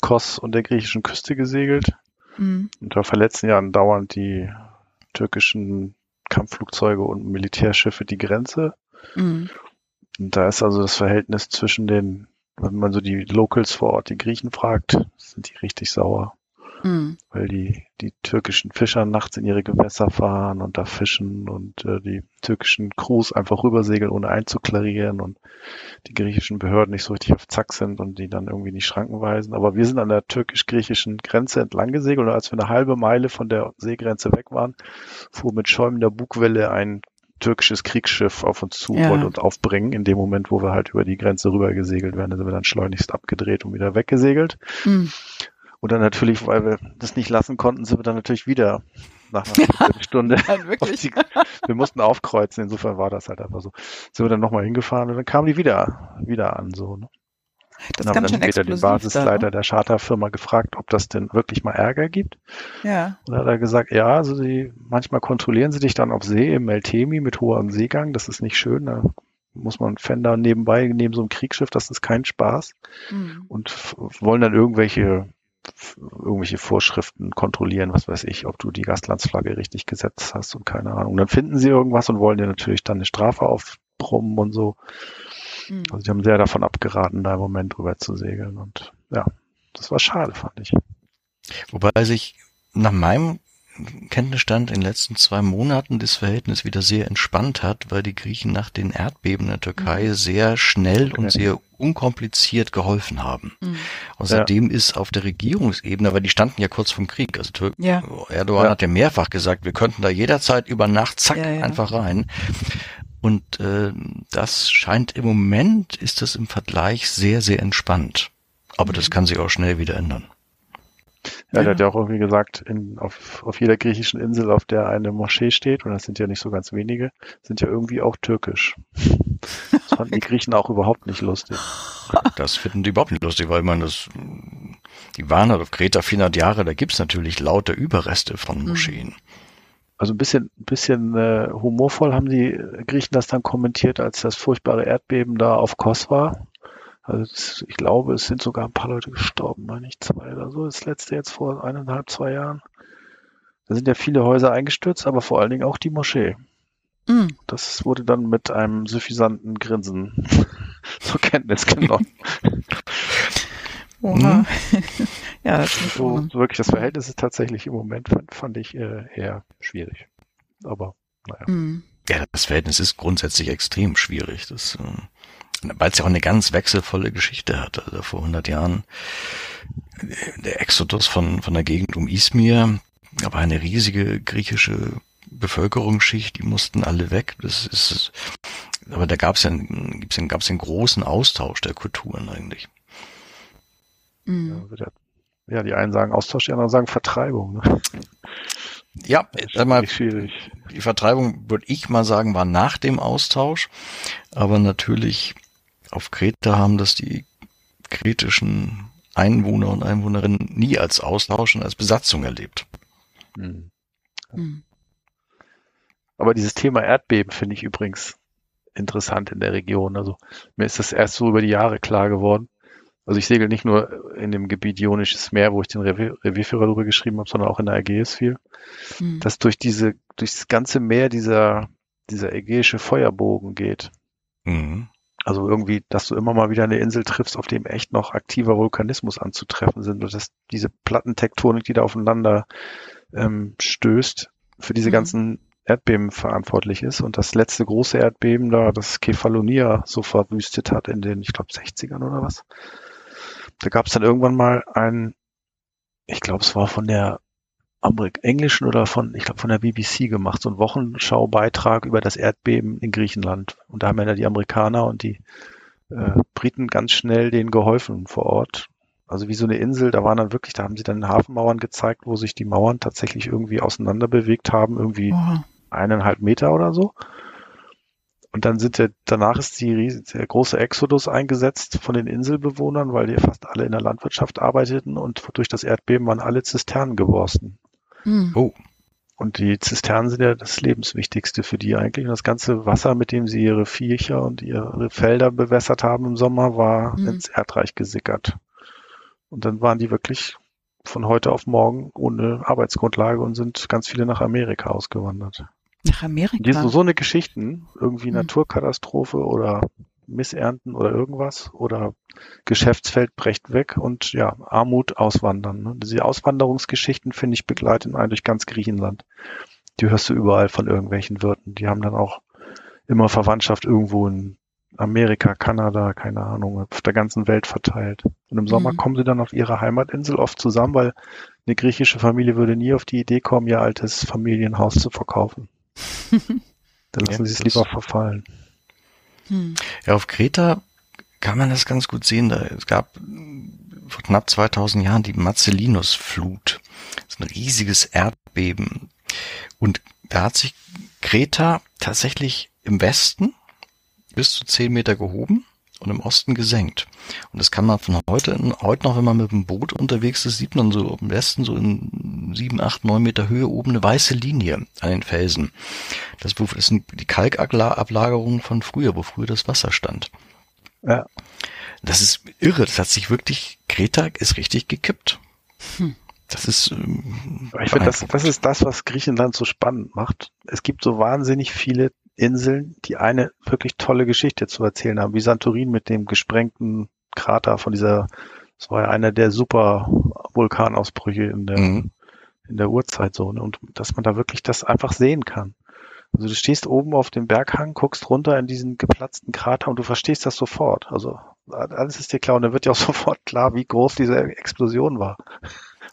Kos und der griechischen Küste gesegelt. Mhm. Und da vor letzten Jahren dauernd die türkischen Kampfflugzeuge und Militärschiffe die Grenze. Mhm. Und da ist also das Verhältnis zwischen den, wenn man so die Locals vor Ort, die Griechen fragt, sind die richtig sauer mhm. weil die, die türkischen Fischer nachts in ihre Gewässer fahren und da fischen und äh, die türkischen Crews einfach rübersegeln, ohne einzuklarieren und die griechischen Behörden nicht so richtig auf Zack sind und die dann irgendwie in die Schranken weisen. Aber wir sind an der türkisch-griechischen Grenze entlang gesegelt und als wir eine halbe Meile von der Seegrenze weg waren, fuhr mit schäumender Bugwelle ein türkisches Kriegsschiff auf uns zu ja. wollte uns aufbringen. In dem Moment, wo wir halt über die Grenze rüber gesegelt werden, sind wir dann schleunigst abgedreht und wieder weggesegelt. Mhm. Und dann natürlich, weil wir das nicht lassen konnten, sind wir dann natürlich wieder nach einer ja, Stunde. Nein, wirklich. Die, wir mussten aufkreuzen, insofern war das halt einfach so. Sind wir dann nochmal hingefahren und dann kamen die wieder, wieder an, so, ne? Das dann haben dann wieder den Basisleiter ne? der Charterfirma gefragt, ob das denn wirklich mal Ärger gibt. Ja. Und dann hat er gesagt, ja, also sie, manchmal kontrollieren sie dich dann auf See im Meltemi mit hohem Seegang. Das ist nicht schön. Da muss man Fender nebenbei neben so einem Kriegsschiff, das ist kein Spaß. Mhm. Und wollen dann irgendwelche irgendwelche Vorschriften kontrollieren, was weiß ich, ob du die Gastlandsflagge richtig gesetzt hast und keine Ahnung. Und dann finden sie irgendwas und wollen dir natürlich dann eine Strafe aufbrummen und so. Mhm. Also die haben sehr davon abgeraten, da im Moment drüber zu segeln. Und ja, das war schade, fand ich. Wobei sich nach meinem Kenntnisstand in den letzten zwei Monaten das Verhältnis wieder sehr entspannt hat, weil die Griechen nach den Erdbeben in der Türkei mhm. sehr schnell und sehr unkompliziert geholfen haben. Mhm. Außerdem ja. ist auf der Regierungsebene, weil die standen ja kurz vom Krieg, also Tür ja. Erdogan ja. hat ja mehrfach gesagt, wir könnten da jederzeit über Nacht zack einfach rein. Und äh, das scheint im Moment ist das im Vergleich sehr, sehr entspannt. Aber mhm. das kann sich auch schnell wieder ändern. Ja, der hat ja auch irgendwie gesagt, in, auf, auf jeder griechischen Insel, auf der eine Moschee steht, und das sind ja nicht so ganz wenige, sind ja irgendwie auch türkisch. Das fanden die Griechen auch überhaupt nicht lustig. Das finden die überhaupt nicht lustig, weil man das, die waren halt auf Kreta 400 Jahre, da gibt's natürlich laute Überreste von mhm. Moscheen. Also ein bisschen, bisschen äh, humorvoll haben die Griechen das dann kommentiert, als das furchtbare Erdbeben da auf Kos war. Also ich glaube, es sind sogar ein paar Leute gestorben, meine ich, zwei oder so. Das letzte jetzt vor eineinhalb, zwei Jahren. Da sind ja viele Häuser eingestürzt, aber vor allen Dingen auch die Moschee. Mm. Das wurde dann mit einem suffisanten Grinsen zur Kenntnis genommen. Oha. Mhm. ja, das ist so, so wirklich das Verhältnis ist tatsächlich im Moment fand, fand ich äh, eher schwierig. Aber naja. Mm. Ja, das Verhältnis ist grundsätzlich extrem schwierig. Das äh, weil es ja auch eine ganz wechselvolle Geschichte hat. Also vor 100 Jahren der Exodus von, von der Gegend um Izmir, aber eine riesige griechische Bevölkerungsschicht, die mussten alle weg. Das ist, aber da gab es ja, gibt's ja, gab's einen großen Austausch der Kulturen eigentlich. Mhm. Ja, die einen sagen Austausch, die anderen sagen Vertreibung. Ne? Ja, sag mal, die Vertreibung, würde ich mal sagen, war nach dem Austausch, aber natürlich auf Kreta haben das die kretischen Einwohner und Einwohnerinnen nie als Austausch und als Besatzung erlebt. Hm. Hm. Aber dieses Thema Erdbeben finde ich übrigens interessant in der Region. Also mir ist das erst so über die Jahre klar geworden. Also ich segel nicht nur in dem Gebiet Ionisches Meer, wo ich den Revier, Revierführer darüber geschrieben habe, sondern auch in der Ägäis viel. Mhm. Dass durch diese, durch das ganze Meer dieser, dieser ägäische Feuerbogen geht. Mhm. Also irgendwie, dass du immer mal wieder eine Insel triffst, auf dem echt noch aktiver Vulkanismus anzutreffen sind und dass diese Plattentektonik, die da aufeinander ähm, stößt, für diese mhm. ganzen Erdbeben verantwortlich ist. Und das letzte große Erdbeben da, das Kefalonia so verwüstet hat in den, ich glaube, 60ern oder was. Da gab es dann irgendwann mal ein, ich glaube, es war von der englischen oder von, ich glaube, von der BBC gemacht, so ein Wochenschaubeitrag über das Erdbeben in Griechenland. Und da haben ja die Amerikaner und die äh, Briten ganz schnell denen geholfen vor Ort. Also wie so eine Insel, da waren dann wirklich, da haben sie dann Hafenmauern gezeigt, wo sich die Mauern tatsächlich irgendwie auseinander bewegt haben, irgendwie Aha. eineinhalb Meter oder so. Und dann sind der, danach ist die, der große Exodus eingesetzt von den Inselbewohnern, weil die fast alle in der Landwirtschaft arbeiteten und durch das Erdbeben waren alle Zisternen geworsten. Hm. Oh. Und die Zisternen sind ja das Lebenswichtigste für die eigentlich. Und das ganze Wasser, mit dem sie ihre Viecher und ihre Felder bewässert haben im Sommer, war Hm. ins Erdreich gesickert. Und dann waren die wirklich von heute auf morgen ohne Arbeitsgrundlage und sind ganz viele nach Amerika ausgewandert. Nach Amerika. Die so, so eine Geschichten, irgendwie Hm. Naturkatastrophe oder Missernten oder irgendwas oder Geschäftsfeld brecht weg und ja, Armut auswandern. Ne? Diese Auswanderungsgeschichten, finde ich, begleiten einen durch ganz Griechenland. Die hörst du überall von irgendwelchen Wirten. Die haben dann auch immer Verwandtschaft irgendwo in Amerika, Kanada, keine Ahnung, auf der ganzen Welt verteilt. Und im Sommer Mhm. kommen sie dann auf ihre Heimatinsel oft zusammen, weil eine griechische Familie würde nie auf die Idee kommen, ihr altes Familienhaus zu verkaufen. Dann lassen Ja, sie es lieber verfallen. Hm. Ja, auf Kreta kann man das ganz gut sehen. Da, es gab vor knapp 2000 Jahren die Marcellinus-Flut. Das ist ein riesiges Erdbeben. Und da hat sich Kreta tatsächlich im Westen bis zu 10 Meter gehoben und im Osten gesenkt. Und das kann man von heute, heute noch, wenn man mit dem Boot unterwegs ist, sieht man so im Westen so in 7, 8, 9 Meter Höhe oben eine weiße Linie an den Felsen. Das, sind die Kalkablagerungen von früher, wo früher das Wasser stand. Ja. Das ist irre. Das hat sich wirklich, Kreta ist richtig gekippt. Das ist, ähm, ich finde, das, das ist das, was Griechenland so spannend macht. Es gibt so wahnsinnig viele Inseln, die eine wirklich tolle Geschichte zu erzählen haben, wie Santorin mit dem gesprengten Krater von dieser, das war ja einer der super Vulkanausbrüche in der, Mhm. in der Urzeit so, ne? und dass man da wirklich das einfach sehen kann. Also du stehst oben auf dem Berghang, guckst runter in diesen geplatzten Krater und du verstehst das sofort. Also alles ist dir klar und dann wird dir auch sofort klar, wie groß diese Explosion war.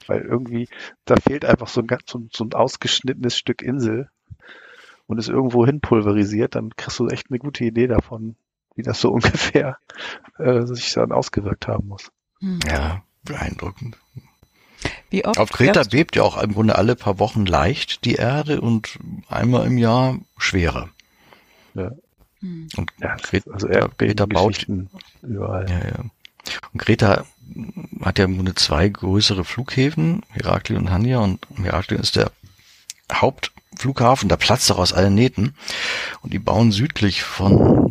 Weil irgendwie, da fehlt einfach so ein, ganz- so ein, so ein ausgeschnittenes Stück Insel und ist irgendwo hin pulverisiert, dann kriegst du echt eine gute Idee davon, wie das so ungefähr äh, sich dann ausgewirkt haben muss. Hm. Ja, beeindruckend. Wie oft Auf Kreta bebt ja auch im Grunde alle paar Wochen leicht die Erde und einmal im Jahr schwerer. Hm. Und Ja, Kreta, also Kreta baut, überall. ja, ja. Und Kreta hat ja im Grunde zwei größere Flughäfen, Heraklion und Hania, und Heraklion ist der Hauptflughafen, da platzt auch aus allen Nähten. Und die bauen südlich von,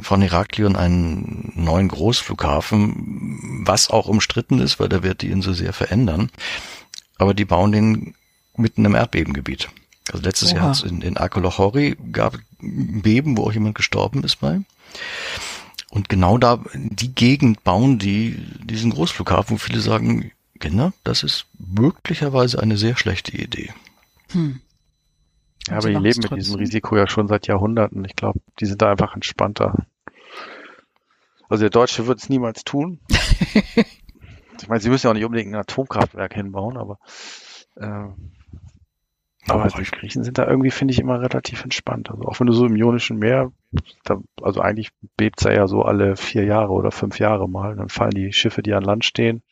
von Heraklion einen neuen Großflughafen, was auch umstritten ist, weil da wird die Insel sehr verändern. Aber die bauen den mitten im Erdbebengebiet. Also letztes Jahr Oha. hat's in, in Akolochori gab Beben, wo auch jemand gestorben ist bei. Und genau da, die Gegend bauen die diesen Großflughafen, wo viele sagen, Kinder, das ist möglicherweise eine sehr schlechte Idee. Hm. Ja, aber die leben mit diesem. Risiko ja schon seit Jahrhunderten. Ich glaube, die sind da einfach entspannter. Also der Deutsche wird es niemals tun. ich meine, sie müssen ja auch nicht unbedingt ein Atomkraftwerk hinbauen, aber äh, aber Aber die Griechen sind da irgendwie, finde ich, immer relativ entspannt. Also auch wenn du so im Ionischen Meer, da, also eigentlich bebt es ja so alle vier Jahre oder fünf Jahre mal. Dann fallen die Schiffe, die an Land stehen,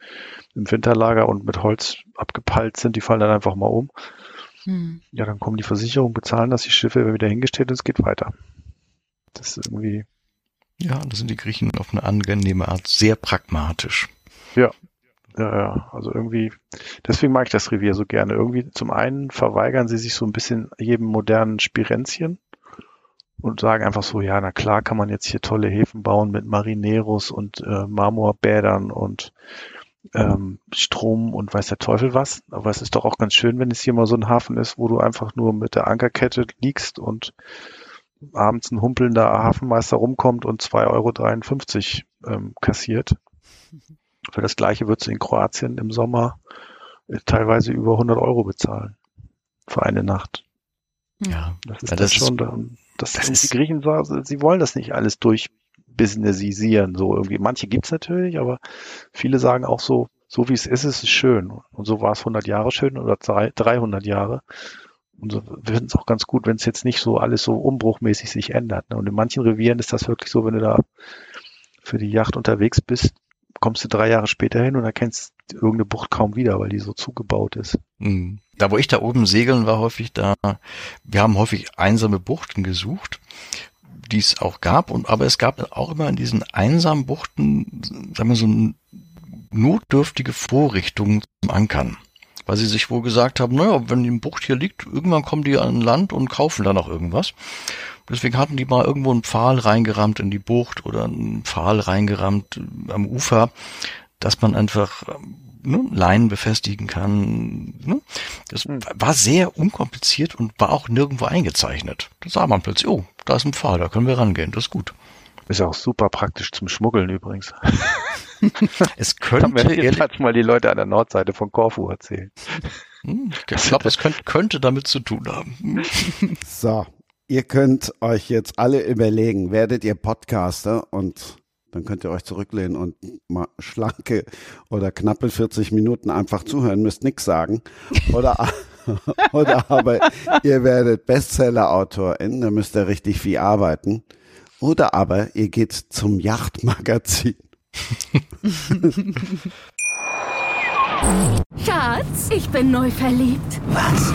im Winterlager und mit Holz abgepeilt sind, die fallen dann einfach mal um. Hm. Ja, dann kommen die Versicherungen, bezahlen das, die Schiffe wieder hingestellt und es geht weiter. Das ist irgendwie, Ja, da sind die Griechen auf eine angenehme Art sehr pragmatisch. ja, ja, also irgendwie, deswegen mag ich das Revier so gerne. Irgendwie zum einen verweigern sie sich so ein bisschen jedem modernen Spirenzchen und sagen einfach so, ja, na klar kann man jetzt hier tolle Häfen bauen mit Marineros und äh, Marmorbädern und ähm, Strom und weiß der Teufel was. Aber es ist doch auch ganz schön, wenn es hier mal so ein Hafen ist, wo du einfach nur mit der Ankerkette liegst und abends ein humpelnder Hafenmeister rumkommt und 2,53 Euro ähm, kassiert. Für das gleiche würdest du in Kroatien im Sommer äh, teilweise über 100 Euro bezahlen. Für eine Nacht. Ja, Das ist Ja, das ist- schon, dann, das, das ist- die Griechen sie wollen das nicht alles durchbusinessisieren, so irgendwie. Manche gibt's natürlich, aber viele sagen auch so, so wie es ist, ist es schön. Und so war es 100 Jahre schön oder drei- 300 Jahre. Und so wir finden es auch ganz gut, wenn es jetzt nicht so alles so umbruchmäßig sich ändert. Ne? Und in manchen Revieren ist das wirklich so, wenn du da für die Yacht unterwegs bist, kommst du drei Jahre später hin und erkennst irgendeine Bucht kaum wieder, weil die so zugebaut ist. Mhm. Da, wo ich da oben segeln war, häufig da, wir haben häufig einsame Buchten gesucht, die es auch gab. Und aber es gab auch immer in diesen einsamen Buchten, sagen wir so notdürftige Vorrichtungen zum Ankern. Weil sie sich wohl gesagt haben, naja, wenn die Bucht hier liegt, irgendwann kommen die an Land und kaufen dann auch irgendwas. Deswegen hatten die mal irgendwo einen Pfahl reingerammt in die Bucht oder einen Pfahl reingerammt am Ufer, dass man einfach ne, Leinen befestigen kann. Ne? Das hm. war sehr unkompliziert und war auch nirgendwo eingezeichnet. Da sah man plötzlich, oh, da ist ein Pfahl, da können wir rangehen, das ist gut. Ist ja auch super praktisch zum Schmuggeln übrigens. es könnte jetzt mal die Leute an der Nordseite von Korfu erzählen. Hm, ich glaube, das könnte, könnte damit zu tun haben. So, ihr könnt euch jetzt alle überlegen, werdet ihr Podcaster und dann könnt ihr euch zurücklehnen und mal schlanke oder knappe 40 Minuten einfach zuhören, müsst nichts sagen. Oder, oder aber ihr werdet Bestseller-Autorin, da müsst ihr richtig viel arbeiten. Oder aber ihr geht zum Yachtmagazin. Schatz, ich bin neu verliebt. Was?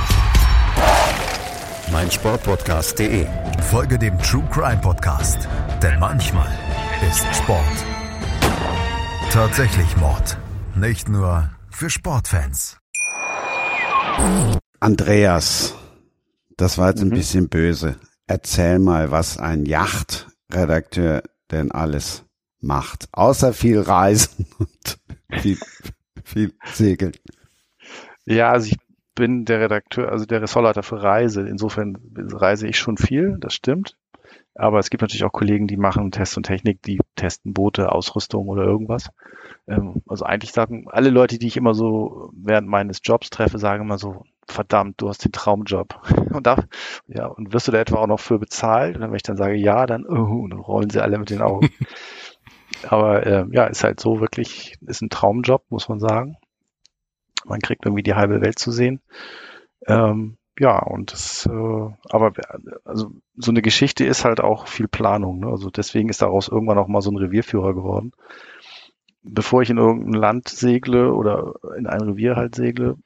meinsportpodcast.de. Folge dem True Crime Podcast, denn manchmal ist Sport tatsächlich Mord. Nicht nur für Sportfans. Andreas, das war jetzt ein mhm. bisschen böse. Erzähl mal, was ein Yachtredakteur denn alles macht, außer viel Reisen und viel, viel Segeln. Ja, also ich bin der Redakteur, also der Ressortleiter für Reise. Insofern reise ich schon viel, das stimmt. Aber es gibt natürlich auch Kollegen, die machen Test und Technik, die testen Boote, Ausrüstung oder irgendwas. Ähm, also eigentlich sagen alle Leute, die ich immer so während meines Jobs treffe, sagen immer so, verdammt, du hast den Traumjob. Und da, ja, und wirst du da etwa auch noch für bezahlt? Und wenn ich dann sage, ja, dann, uh, dann rollen sie alle mit den Augen. Aber äh, ja, ist halt so wirklich, ist ein Traumjob, muss man sagen. Man kriegt irgendwie die halbe Welt zu sehen. Ähm, ja, und das, äh, aber also so eine Geschichte ist halt auch viel Planung. Ne? Also deswegen ist daraus irgendwann auch mal so ein Revierführer geworden. Bevor ich in irgendein Land segle oder in ein Revier halt segle,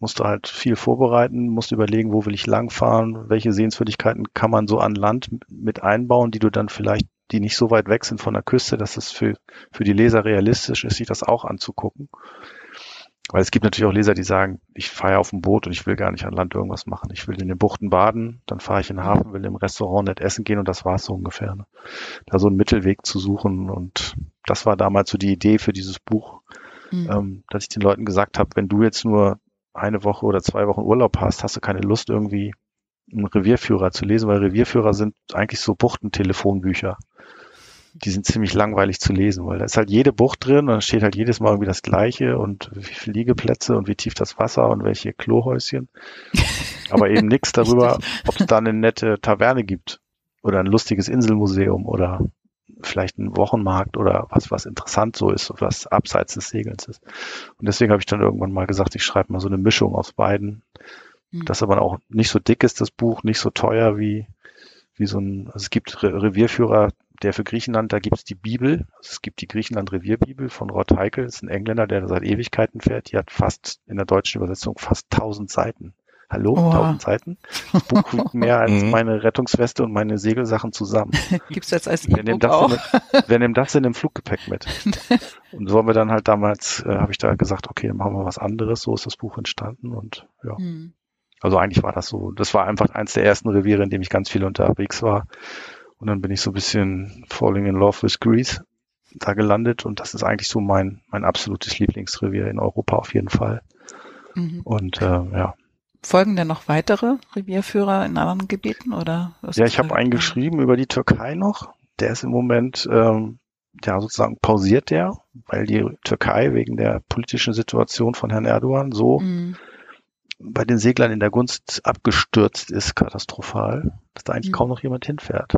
musst du halt viel vorbereiten, musst überlegen, wo will ich langfahren, welche Sehenswürdigkeiten kann man so an Land mit einbauen, die du dann vielleicht, die nicht so weit weg sind von der Küste, dass es für, für die Leser realistisch ist, sich das auch anzugucken. Weil es gibt natürlich auch Leser, die sagen, ich fahre auf dem Boot und ich will gar nicht an Land irgendwas machen. Ich will in den Buchten baden, dann fahre ich in den Hafen, will im Restaurant nicht essen gehen und das war's so ungefähr. Ne? Da so einen Mittelweg zu suchen und das war damals so die Idee für dieses Buch, mhm. ähm, dass ich den Leuten gesagt habe, wenn du jetzt nur eine Woche oder zwei Wochen Urlaub hast, hast du keine Lust irgendwie einen Revierführer zu lesen, weil Revierführer sind eigentlich so Buchtentelefonbücher die sind ziemlich langweilig zu lesen, weil da ist halt jede Bucht drin und dann steht halt jedes Mal irgendwie das Gleiche und wie viele Liegeplätze und wie tief das Wasser und welche Klohäuschen. Aber eben nichts darüber, ob es da eine nette Taverne gibt oder ein lustiges Inselmuseum oder vielleicht ein Wochenmarkt oder was, was interessant so ist, was abseits des Segelns ist. Und deswegen habe ich dann irgendwann mal gesagt, ich schreibe mal so eine Mischung aus beiden. Mhm. Das aber auch nicht so dick ist, das Buch, nicht so teuer wie, wie so ein, also es gibt Re Revierführer, der für Griechenland, da gibt es die Bibel, also es gibt die Griechenland-Revierbibel von Rod Heikel, das ist ein Engländer, der seit Ewigkeiten fährt, die hat fast in der deutschen Übersetzung fast 1000 Seiten. Hallo, oh. 1000 Seiten? Das Buch wiegt mehr als mhm. meine Rettungsweste und meine Segelsachen zusammen. Gibt's jetzt als E-Book auch? In, wer nimmt das in dem Fluggepäck mit? und so haben wir dann halt damals, äh, habe ich da gesagt, okay, dann machen wir was anderes. So ist das Buch entstanden und ja. Mhm. Also eigentlich war das so. Das war einfach eins der ersten Reviere, in dem ich ganz viel unterwegs war. Und dann bin ich so ein bisschen falling in love with Greece da gelandet und das ist eigentlich so mein, mein absolutes Lieblingsrevier in Europa auf jeden Fall. Mhm. Und äh, ja. Folgen denn noch weitere Revierführer in anderen Gebieten oder? Ja, ich habe einen geschrieben über die Türkei noch. Der ist im Moment ähm, ja sozusagen pausiert der, weil die Türkei wegen der politischen Situation von Herrn Erdogan so mhm. bei den Seglern in der Gunst abgestürzt ist, katastrophal, dass da eigentlich mhm. kaum noch jemand hinfährt.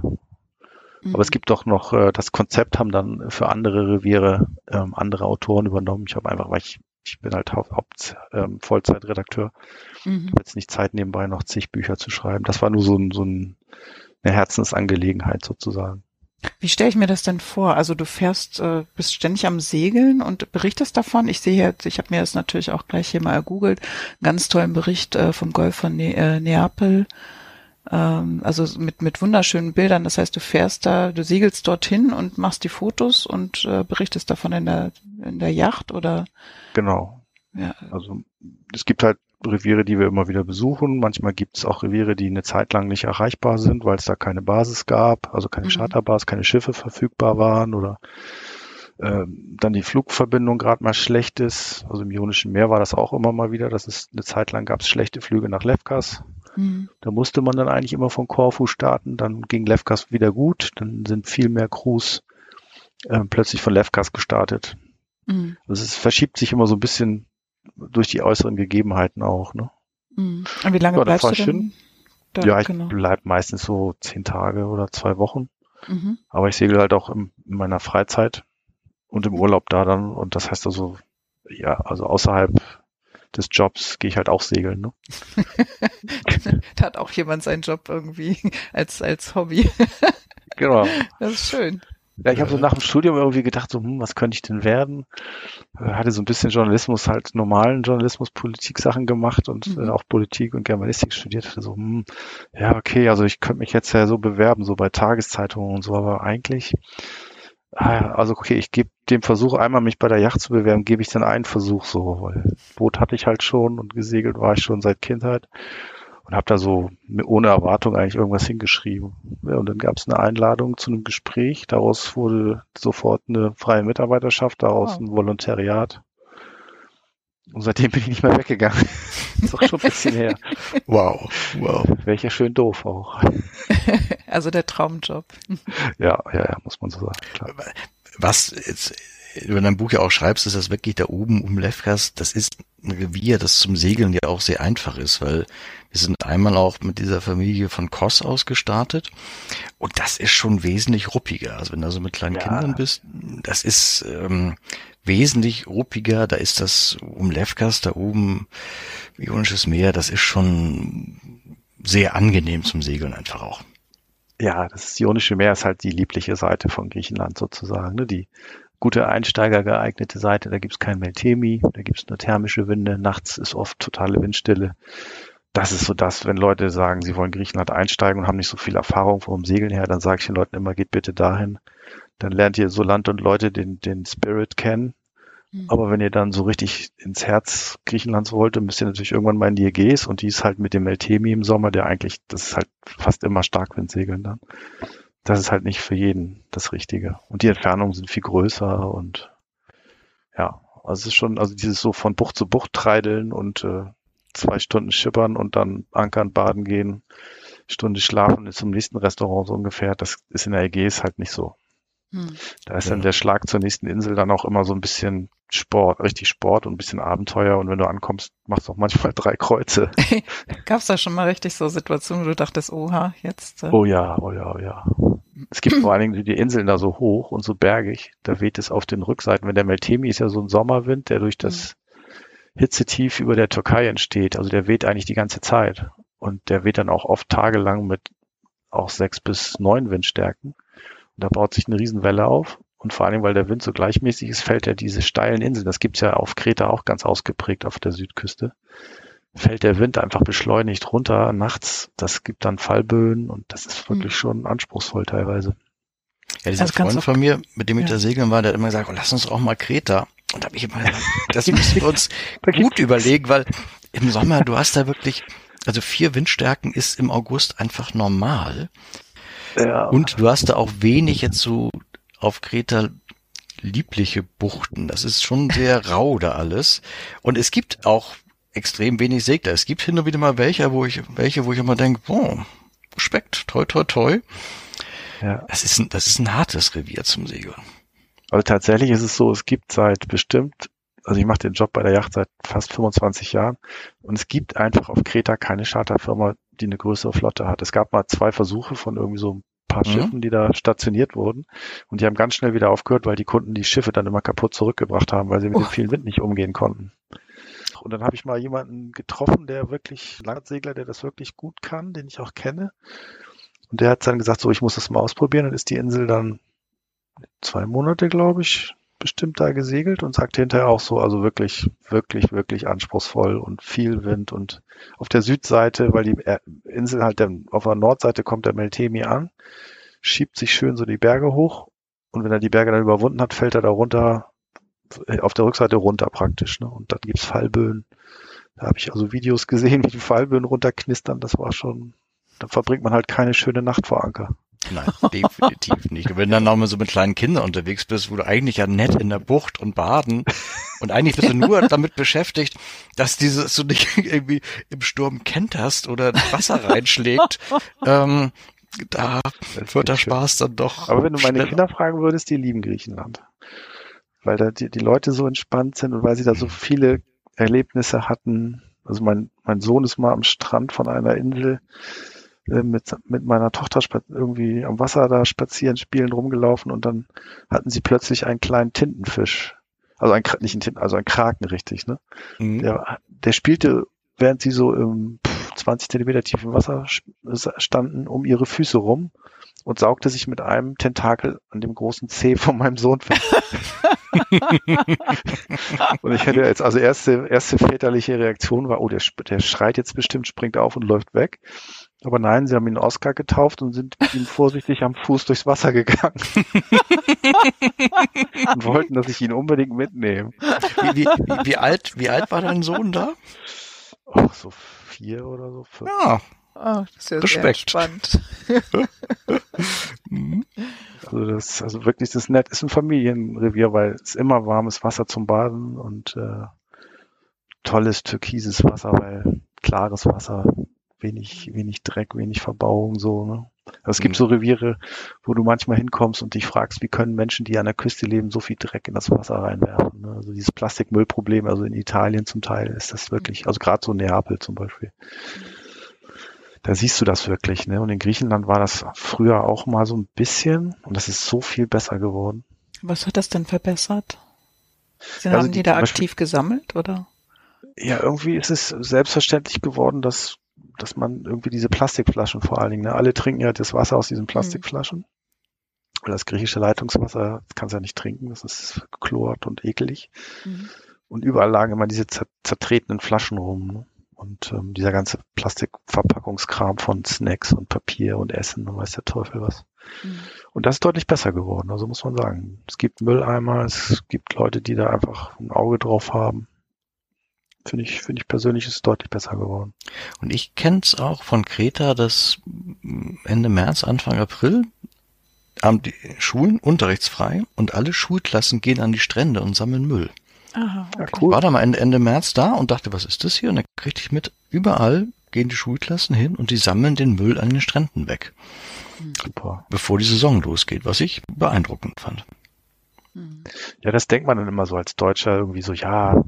Mhm. Aber es gibt doch noch, äh, das Konzept haben dann für andere Reviere ähm, andere Autoren übernommen. Ich habe einfach, weil ich, ich bin halt Haupt, Haupt ähm, Vollzeitredakteur, mhm. habe jetzt nicht Zeit nebenbei noch zig Bücher zu schreiben. Das war nur so, ein, so ein, eine Herzensangelegenheit sozusagen. Wie stelle ich mir das denn vor? Also du fährst, äh, bist ständig am Segeln und berichtest davon. Ich sehe jetzt, ich habe mir das natürlich auch gleich hier mal ergoogelt, einen ganz tollen Bericht äh, vom Golf von ne äh, Neapel ähm, also mit, mit wunderschönen Bildern. Das heißt, du fährst da, du segelst dorthin und machst die Fotos und äh, berichtest davon in der, in der Yacht oder? Genau. Ja. Also es gibt halt Reviere, die wir immer wieder besuchen. Manchmal gibt es auch Reviere, die eine Zeit lang nicht erreichbar sind, weil es da keine Basis gab, also keine mhm. Charterbasis, keine Schiffe verfügbar waren oder äh, dann die Flugverbindung gerade mal schlecht ist. Also im Ionischen Meer war das auch immer mal wieder. Das ist eine Zeit lang gab es schlechte Flüge nach Lefkas. Mhm. Da musste man dann eigentlich immer von Korfu starten. Dann ging Lefkas wieder gut. Dann sind viel mehr Crews äh, plötzlich von Lefkas gestartet. Mhm. Also es verschiebt sich immer so ein bisschen durch die äußeren Gegebenheiten auch. Ne? Mhm. Und wie lange ja, bleibst du denn? Da, ja, ich genau. bleib meistens so zehn Tage oder zwei Wochen. Mhm. Aber ich segel halt auch in, in meiner Freizeit und im Urlaub da dann. Und das heißt also, ja, also außerhalb des Jobs gehe ich halt auch segeln. Ne? da hat auch jemand seinen Job irgendwie als, als Hobby. genau. Das ist schön. Ja, ich habe so nach dem Studium irgendwie gedacht, so, hm, was könnte ich denn werden? Äh, hatte so ein bisschen Journalismus, halt normalen Journalismus, Politik-Sachen gemacht und äh, mhm. äh, auch Politik und Germanistik studiert. Hatte so, hm, ja, okay, also ich könnte mich jetzt ja so bewerben, so bei Tageszeitungen und so, aber eigentlich also okay, ich gebe dem Versuch einmal mich bei der Yacht zu bewerben, gebe ich dann einen Versuch so, weil Boot hatte ich halt schon und gesegelt war ich schon seit Kindheit und habe da so ohne Erwartung eigentlich irgendwas hingeschrieben. Ja, und dann gab es eine Einladung zu einem Gespräch, daraus wurde sofort eine freie Mitarbeiterschaft, daraus wow. ein Volontariat. Und seitdem bin ich nicht mehr weggegangen. ist auch schon ein bisschen her. Wow, wow. Wäre ich ja schön doof auch. Also der Traumjob. Ja, ja, ja, muss man so sagen. Klar. Was jetzt über dein Buch ja auch schreibst, ist das wirklich da oben um Lefkas, das ist ein Revier, das zum Segeln ja auch sehr einfach ist, weil wir sind einmal auch mit dieser Familie von Koss aus gestartet und das ist schon wesentlich ruppiger. Also wenn du so mit kleinen ja. Kindern bist, das ist ähm, wesentlich ruppiger, da ist das um Lefkas, da oben Ionisches Meer, das ist schon sehr angenehm zum Segeln einfach auch. Ja, das Ionische Meer ist halt die liebliche Seite von Griechenland sozusagen. Ne? Die gute Einsteiger geeignete Seite. Da gibt's kein Meltemi, da gibt's nur thermische Winde. Nachts ist oft totale Windstille. Das ist so das, wenn Leute sagen, sie wollen Griechenland einsteigen und haben nicht so viel Erfahrung vom Segeln her, dann sage ich den Leuten immer, geht bitte dahin. Dann lernt ihr so Land und Leute den, den Spirit kennen. Mhm. Aber wenn ihr dann so richtig ins Herz Griechenlands wollt, dann müsst ihr natürlich irgendwann mal in die Ägäis und die ist halt mit dem Meltemi im Sommer, der eigentlich, das ist halt fast immer Starkwindsegeln dann das ist halt nicht für jeden das Richtige. Und die Entfernungen sind viel größer und ja, also es ist schon, also dieses so von Bucht zu Bucht treideln und äh, zwei Stunden schippern und dann ankern, baden gehen, Stunde schlafen zum nächsten Restaurant so ungefähr, das ist in der Ägäis halt nicht so. Hm. Da ist ja. dann der Schlag zur nächsten Insel dann auch immer so ein bisschen Sport, richtig Sport und ein bisschen Abenteuer. Und wenn du ankommst, machst du auch manchmal drei Kreuze. Gab es da schon mal richtig so Situationen, wo du dachtest, oha, jetzt? Äh oh ja, oh ja, oh ja. Es gibt vor allen Dingen die Inseln da so hoch und so bergig, da weht es auf den Rückseiten. Wenn der Meltemi ist ja so ein Sommerwind, der durch das Hitzetief über der Türkei entsteht. Also der weht eigentlich die ganze Zeit. Und der weht dann auch oft tagelang mit auch sechs bis neun Windstärken. Und da baut sich eine Riesenwelle auf. Und vor allem, weil der Wind so gleichmäßig ist, fällt er diese steilen Inseln. Das gibt's ja auf Kreta auch ganz ausgeprägt auf der Südküste fällt der Wind einfach beschleunigt runter nachts. Das gibt dann Fallböen und das ist wirklich hm. schon anspruchsvoll teilweise. Ja, dieser also Freund von mir, mit dem ich ja. da segeln war, der hat immer gesagt, oh, lass uns auch mal Kreta. Und da habe ich immer gesagt, das müssen wir uns gut überlegen, weil im Sommer, du hast da wirklich, also vier Windstärken ist im August einfach normal. Ja. Und du hast da auch wenig jetzt so auf Kreta liebliche Buchten. Das ist schon sehr rau da alles. Und es gibt auch extrem wenig Segler. Es gibt hin und wieder mal welche, wo ich, welche, wo ich immer denke, boah, Respekt, toi, toi, toi. Ja. Das ist ein, das ist ein hartes Revier zum Segeln. Also tatsächlich ist es so, es gibt seit bestimmt, also ich mache den Job bei der Yacht seit fast 25 Jahren und es gibt einfach auf Kreta keine Charterfirma, die eine größere Flotte hat. Es gab mal zwei Versuche von irgendwie so ein paar mhm. Schiffen, die da stationiert wurden. Und die haben ganz schnell wieder aufgehört, weil die Kunden die Schiffe dann immer kaputt zurückgebracht haben, weil sie mit oh. dem vielen Wind nicht umgehen konnten. Und dann habe ich mal jemanden getroffen, der wirklich, Landsegler, der das wirklich gut kann, den ich auch kenne. Und der hat dann gesagt, so, ich muss das mal ausprobieren. Dann ist die Insel dann zwei Monate, glaube ich, bestimmt da gesegelt und sagt hinterher auch so, also wirklich, wirklich, wirklich anspruchsvoll und viel Wind und auf der Südseite, weil die Insel halt der, auf der Nordseite kommt der Meltemi an, schiebt sich schön so die Berge hoch und wenn er die Berge dann überwunden hat, fällt er da runter, auf der Rückseite runter praktisch, ne? Und dann gibt's Fallböen. Da habe ich also Videos gesehen, wie die Fallböen runterknistern, das war schon, da verbringt man halt keine schöne Nacht vor Anker. Nein, definitiv nicht. Und wenn du dann auch mal so mit kleinen Kindern unterwegs bist, wo du eigentlich ja nett in der Bucht und baden und eigentlich bist du nur damit beschäftigt, dass dieses du nicht irgendwie im Sturm kenterst oder Wasser reinschlägt, ähm, da wird der Spaß dann doch. Aber wenn du meine schneller. Kinder fragen würdest, die lieben Griechenland. Weil da die, die Leute so entspannt sind und weil sie da so viele Erlebnisse hatten. Also mein, mein Sohn ist mal am Strand von einer Insel äh, mit, mit meiner Tochter irgendwie am Wasser da spazieren, spielen, rumgelaufen und dann hatten sie plötzlich einen kleinen Tintenfisch. Also ein, nicht ein Tinten, also ein Kraken, richtig, ne? Mhm. Der, der spielte, während sie so im 20 Zentimeter tiefen Wasser standen, um ihre Füße rum und saugte sich mit einem Tentakel an dem großen Zeh von meinem Sohn fest. und ich hätte jetzt, also erste, erste väterliche Reaktion war, oh, der, der schreit jetzt bestimmt, springt auf und läuft weg. Aber nein, sie haben ihn Oscar getauft und sind ihm vorsichtig am Fuß durchs Wasser gegangen. und wollten, dass ich ihn unbedingt mitnehme. Wie, wie, wie, alt, wie alt war dein Sohn da? Ach, so vier oder so. Fünf. Ja. Oh, das ist ja Respekt. spannend. Mhm. also das, also wirklich, das ist nett, ist ein Familienrevier, weil es immer warmes Wasser zum Baden und äh, tolles türkises Wasser, weil klares Wasser, wenig, wenig Dreck, wenig Verbauung, so, ne? Also es gibt mhm. so Reviere, wo du manchmal hinkommst und dich fragst, wie können Menschen, die an der Küste leben, so viel Dreck in das Wasser reinwerfen. Ne? Also dieses Plastikmüllproblem, also in Italien zum Teil ist das wirklich, also gerade so Neapel zum Beispiel. Da siehst du das wirklich, ne? Und in Griechenland war das früher auch mal so ein bisschen und das ist so viel besser geworden. Was hat das denn verbessert? Sie also haben die, die da aktiv Beispiel, gesammelt, oder? Ja, irgendwie ist es selbstverständlich geworden, dass dass man irgendwie diese Plastikflaschen vor allen Dingen, ne? alle trinken ja das Wasser aus diesen Plastikflaschen. Mhm. Das griechische Leitungswasser kannst du ja nicht trinken, das ist chlort und ekelig. Mhm. Und überall lagen immer diese zertretenen Flaschen rum. Ne? Und ähm, dieser ganze Plastikverpackungskram von Snacks und Papier und Essen und weiß der Teufel was. Mhm. Und das ist deutlich besser geworden, also muss man sagen. Es gibt Mülleimer, es gibt Leute, die da einfach ein Auge drauf haben finde ich, finde ich persönlich ist es deutlich besser geworden. Und ich kenne es auch von Kreta, dass Ende März, Anfang April haben die Schulen unterrichtsfrei und alle Schulklassen gehen an die Strände und sammeln Müll. Aha, okay. ja, cool. Ich war da mal Ende, Ende März da und dachte, was ist das hier? Und dann kriegte ich mit, überall gehen die Schulklassen hin und die sammeln den Müll an den Stränden weg. Super. Bevor die Saison losgeht, was ich beeindruckend fand. Ja, das denkt man dann immer so als Deutscher irgendwie so, ja,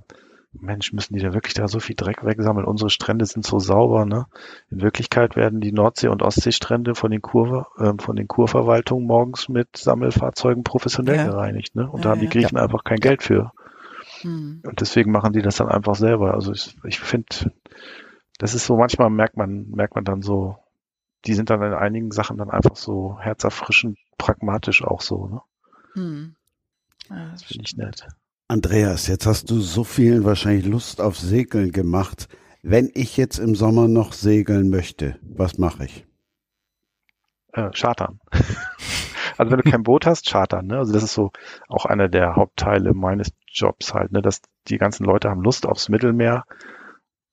Mensch, müssen die da wirklich da so viel Dreck wegsammeln? Unsere Strände sind so sauber, ne? In Wirklichkeit werden die Nordsee- und Ostseestrände von den Kur, äh, von den Kurverwaltungen morgens mit Sammelfahrzeugen professionell ja. gereinigt, ne? Und ja, da haben die Griechen ja. einfach kein Geld für. Hm. Und deswegen machen die das dann einfach selber. Also ich, ich finde, das ist so, manchmal merkt man, merkt man dann so, die sind dann in einigen Sachen dann einfach so herzerfrischend pragmatisch auch so, ne? Hm. Ja, das finde ich nett. Andreas, jetzt hast du so vielen wahrscheinlich Lust auf Segeln gemacht. Wenn ich jetzt im Sommer noch segeln möchte, was mache ich? Äh, chartern. also wenn du kein Boot hast, chartern. Ne? Also das ist so auch einer der Hauptteile meines Jobs halt, ne? dass die ganzen Leute haben Lust aufs Mittelmeer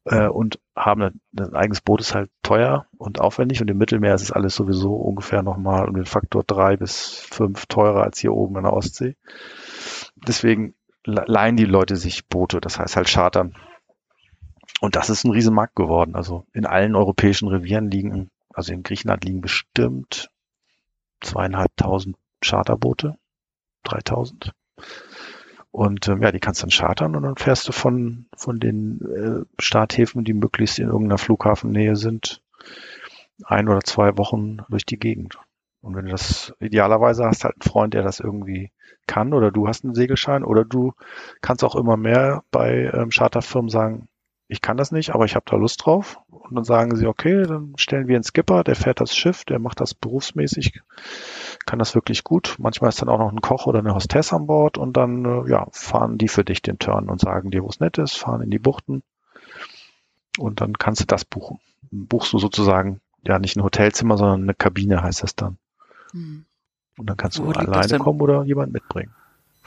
äh, und haben ein, ein eigenes Boot ist halt teuer und aufwendig und im Mittelmeer ist es alles sowieso ungefähr nochmal um den Faktor drei bis fünf teurer als hier oben in der Ostsee. Deswegen leihen die Leute sich Boote, das heißt halt chartern. Und das ist ein Riesenmarkt geworden. Also in allen europäischen Revieren liegen, also in Griechenland liegen bestimmt zweieinhalbtausend Charterboote, 3000. Und ähm, ja, die kannst dann chartern und dann fährst du von, von den äh, Starthäfen, die möglichst in irgendeiner Flughafennähe sind, ein oder zwei Wochen durch die Gegend. Und wenn du das idealerweise hast halt einen Freund, der das irgendwie kann oder du hast einen Segelschein oder du kannst auch immer mehr bei ähm, Charterfirmen sagen, ich kann das nicht, aber ich habe da Lust drauf. Und dann sagen sie, okay, dann stellen wir einen Skipper, der fährt das Schiff, der macht das berufsmäßig, kann das wirklich gut. Manchmal ist dann auch noch ein Koch oder eine Hostess an Bord und dann äh, ja, fahren die für dich den Turn und sagen dir, wo es nett ist, fahren in die Buchten und dann kannst du das buchen. Buchst du sozusagen ja nicht ein Hotelzimmer, sondern eine Kabine heißt das dann. Hm. Und dann kannst du alleine kommen oder jemand mitbringen.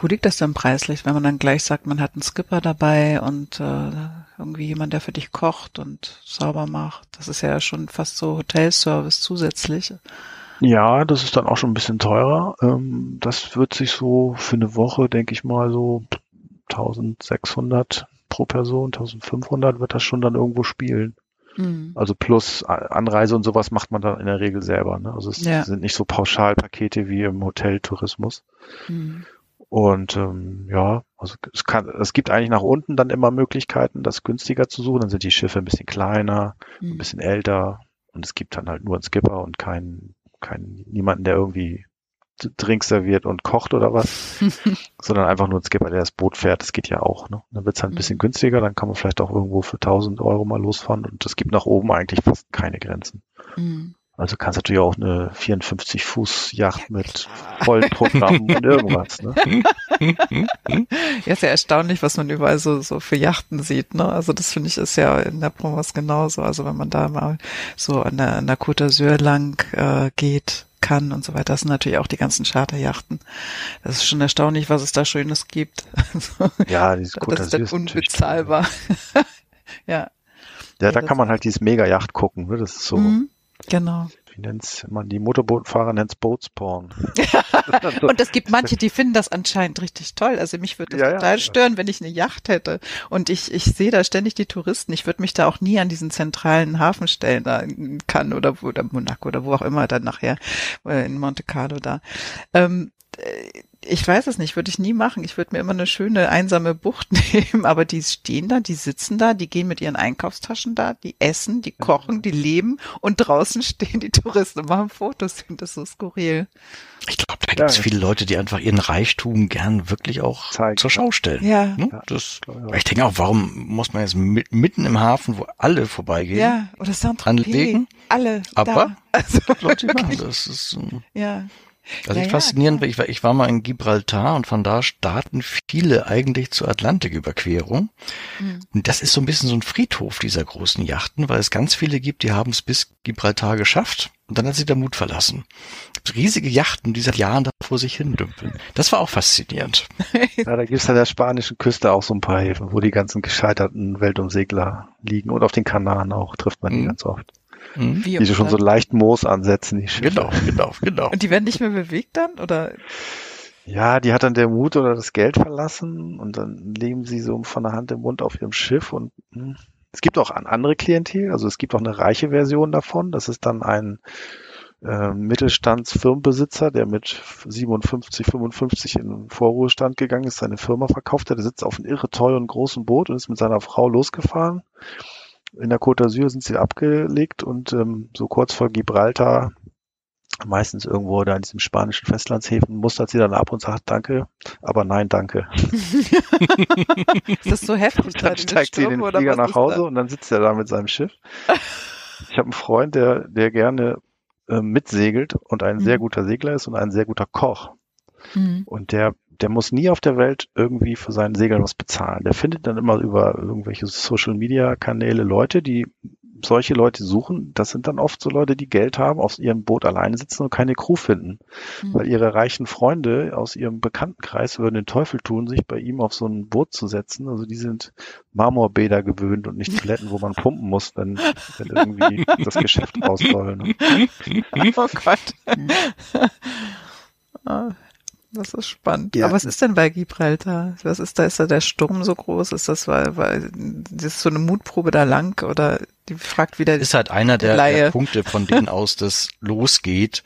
Wo liegt das denn preislich, wenn man dann gleich sagt, man hat einen Skipper dabei und äh, irgendwie jemand, der für dich kocht und sauber macht? Das ist ja schon fast so Hotelservice zusätzlich. Ja, das ist dann auch schon ein bisschen teurer. Ähm, das wird sich so für eine Woche, denke ich mal, so 1600 pro Person, 1500 wird das schon dann irgendwo spielen. Mhm. Also plus Anreise und sowas macht man dann in der Regel selber. Ne? Also es ja. sind nicht so Pauschalpakete wie im Hoteltourismus. Mhm. Und ähm, ja, also es kann, es gibt eigentlich nach unten dann immer Möglichkeiten, das günstiger zu suchen. Dann sind die Schiffe ein bisschen kleiner, mhm. ein bisschen älter und es gibt dann halt nur einen Skipper und keinen, keinen, niemanden, der irgendwie Drinks serviert und kocht oder was, sondern einfach nur ein Skipper, der das Boot fährt. Das geht ja auch. Ne? Dann wird es halt ein bisschen mhm. günstiger, dann kann man vielleicht auch irgendwo für 1000 Euro mal losfahren und es gibt nach oben eigentlich fast keine Grenzen. Mhm. Also kannst natürlich auch eine 54 Fuß Yacht mit vollen Programm und irgendwas. Ne? Ja, ist ja erstaunlich, was man überall so, so für Yachten sieht. Ne? Also das finde ich ist ja in der Provence genauso. Also wenn man da mal so an der, an der Côte d'Azur lang äh, geht, kann und so weiter. Das sind natürlich auch die ganzen Charterjachten. Das ist schon erstaunlich, was es da Schönes gibt. ja, dieses Côte Das ist dann unbezahlbar. ja. Ja, da kann man halt dieses Mega-Yacht gucken. Ne? Das ist so. Mhm Genau. Wie nennt's man? Die Motorbootfahrer nennt's Boatsporn. und es gibt manche, die finden das anscheinend richtig toll. Also mich würde das ja, total ja. stören, wenn ich eine Yacht hätte. Und ich, ich sehe da ständig die Touristen. Ich würde mich da auch nie an diesen zentralen Hafen stellen, da in Cannes oder, oder Monaco oder wo auch immer dann nachher, äh, in Monte Carlo da. Ähm, äh, ich weiß es nicht, würde ich nie machen. Ich würde mir immer eine schöne einsame Bucht nehmen, aber die stehen da, die sitzen da, die gehen mit ihren Einkaufstaschen da, die essen, die kochen, die leben und draußen stehen die Touristen und machen Fotos. Ich finde das so skurril. Ich glaube, da gibt es viele Leute, die einfach ihren Reichtum gern wirklich auch Zeigen. zur Schau stellen. Ja. Ne? Das, ich denke auch, warum muss man jetzt mitten im Hafen, wo alle vorbeigehen, ja, oder anlegen? Alle. Aber da. Also, Leute machen das. Ist, ja. Also ja, ich faszinierend, ja, ich war, ich war mal in Gibraltar und von da starten viele eigentlich zur Atlantiküberquerung. Mhm. Und das ist so ein bisschen so ein Friedhof dieser großen Yachten, weil es ganz viele gibt, die haben es bis Gibraltar geschafft und dann hat sie der Mut verlassen. Riesige Yachten, die seit Jahren da vor sich hin dümpeln. Das war auch faszinierend. Ja, da gibt's an der spanischen Küste auch so ein paar Häfen, wo die ganzen gescheiterten Weltumsegler liegen und auf den Kanaren auch trifft man die mhm. ganz oft. Mhm. Wie die schon so leicht Moos ansetzen, die Schiffe. Genau, genau, genau. Und die werden nicht mehr bewegt dann, oder? Ja, die hat dann der Mut oder das Geld verlassen und dann leben sie so von der Hand im Mund auf ihrem Schiff und mh. Hm, es gibt auch an andere Klientel, also es gibt auch eine reiche Version davon. Das ist dann ein äh, Mittelstandsfirmenbesitzer, der mit 57, 55 in den Vorruhestand gegangen ist, seine Firma verkauft hat. Der sitzt auf einem irre teuren großen Boot und ist mit seiner Frau losgefahren in der Côte d'Azur sind sie abgelegt und ähm, so kurz vor Gibraltar, meistens irgendwo da in diesem spanischen Festlandshäfen, mustert sie dann ab und sagt Danke, aber nein, danke. ist das so heftig? dann steigt sie in den Flieger nach Hause und dann sitzt er da mit seinem Schiff. Ich habe einen Freund, der, der gerne äh, mitsegelt und ein mhm. sehr guter Segler ist und ein sehr guter Koch. Mhm. Und der der muss nie auf der Welt irgendwie für seinen Segeln was bezahlen. Der findet dann immer über irgendwelche Social Media Kanäle Leute, die solche Leute suchen. Das sind dann oft so Leute, die Geld haben, auf ihrem Boot alleine sitzen und keine Crew finden. Mhm. Weil ihre reichen Freunde aus ihrem Bekanntenkreis würden den Teufel tun, sich bei ihm auf so ein Boot zu setzen. Also die sind Marmorbäder gewöhnt und nicht Toiletten, wo man pumpen muss, wenn, wenn irgendwie das Geschäft raus soll. Ne? Oh Gott. Das ist spannend. Ja. Aber was ist denn bei Gibraltar? Was ist da? Ist da der Sturm so groß? Ist das, weil, weil das ist so eine Mutprobe da lang oder die fragt wieder? Ist halt einer der, der Punkte, von denen aus das losgeht.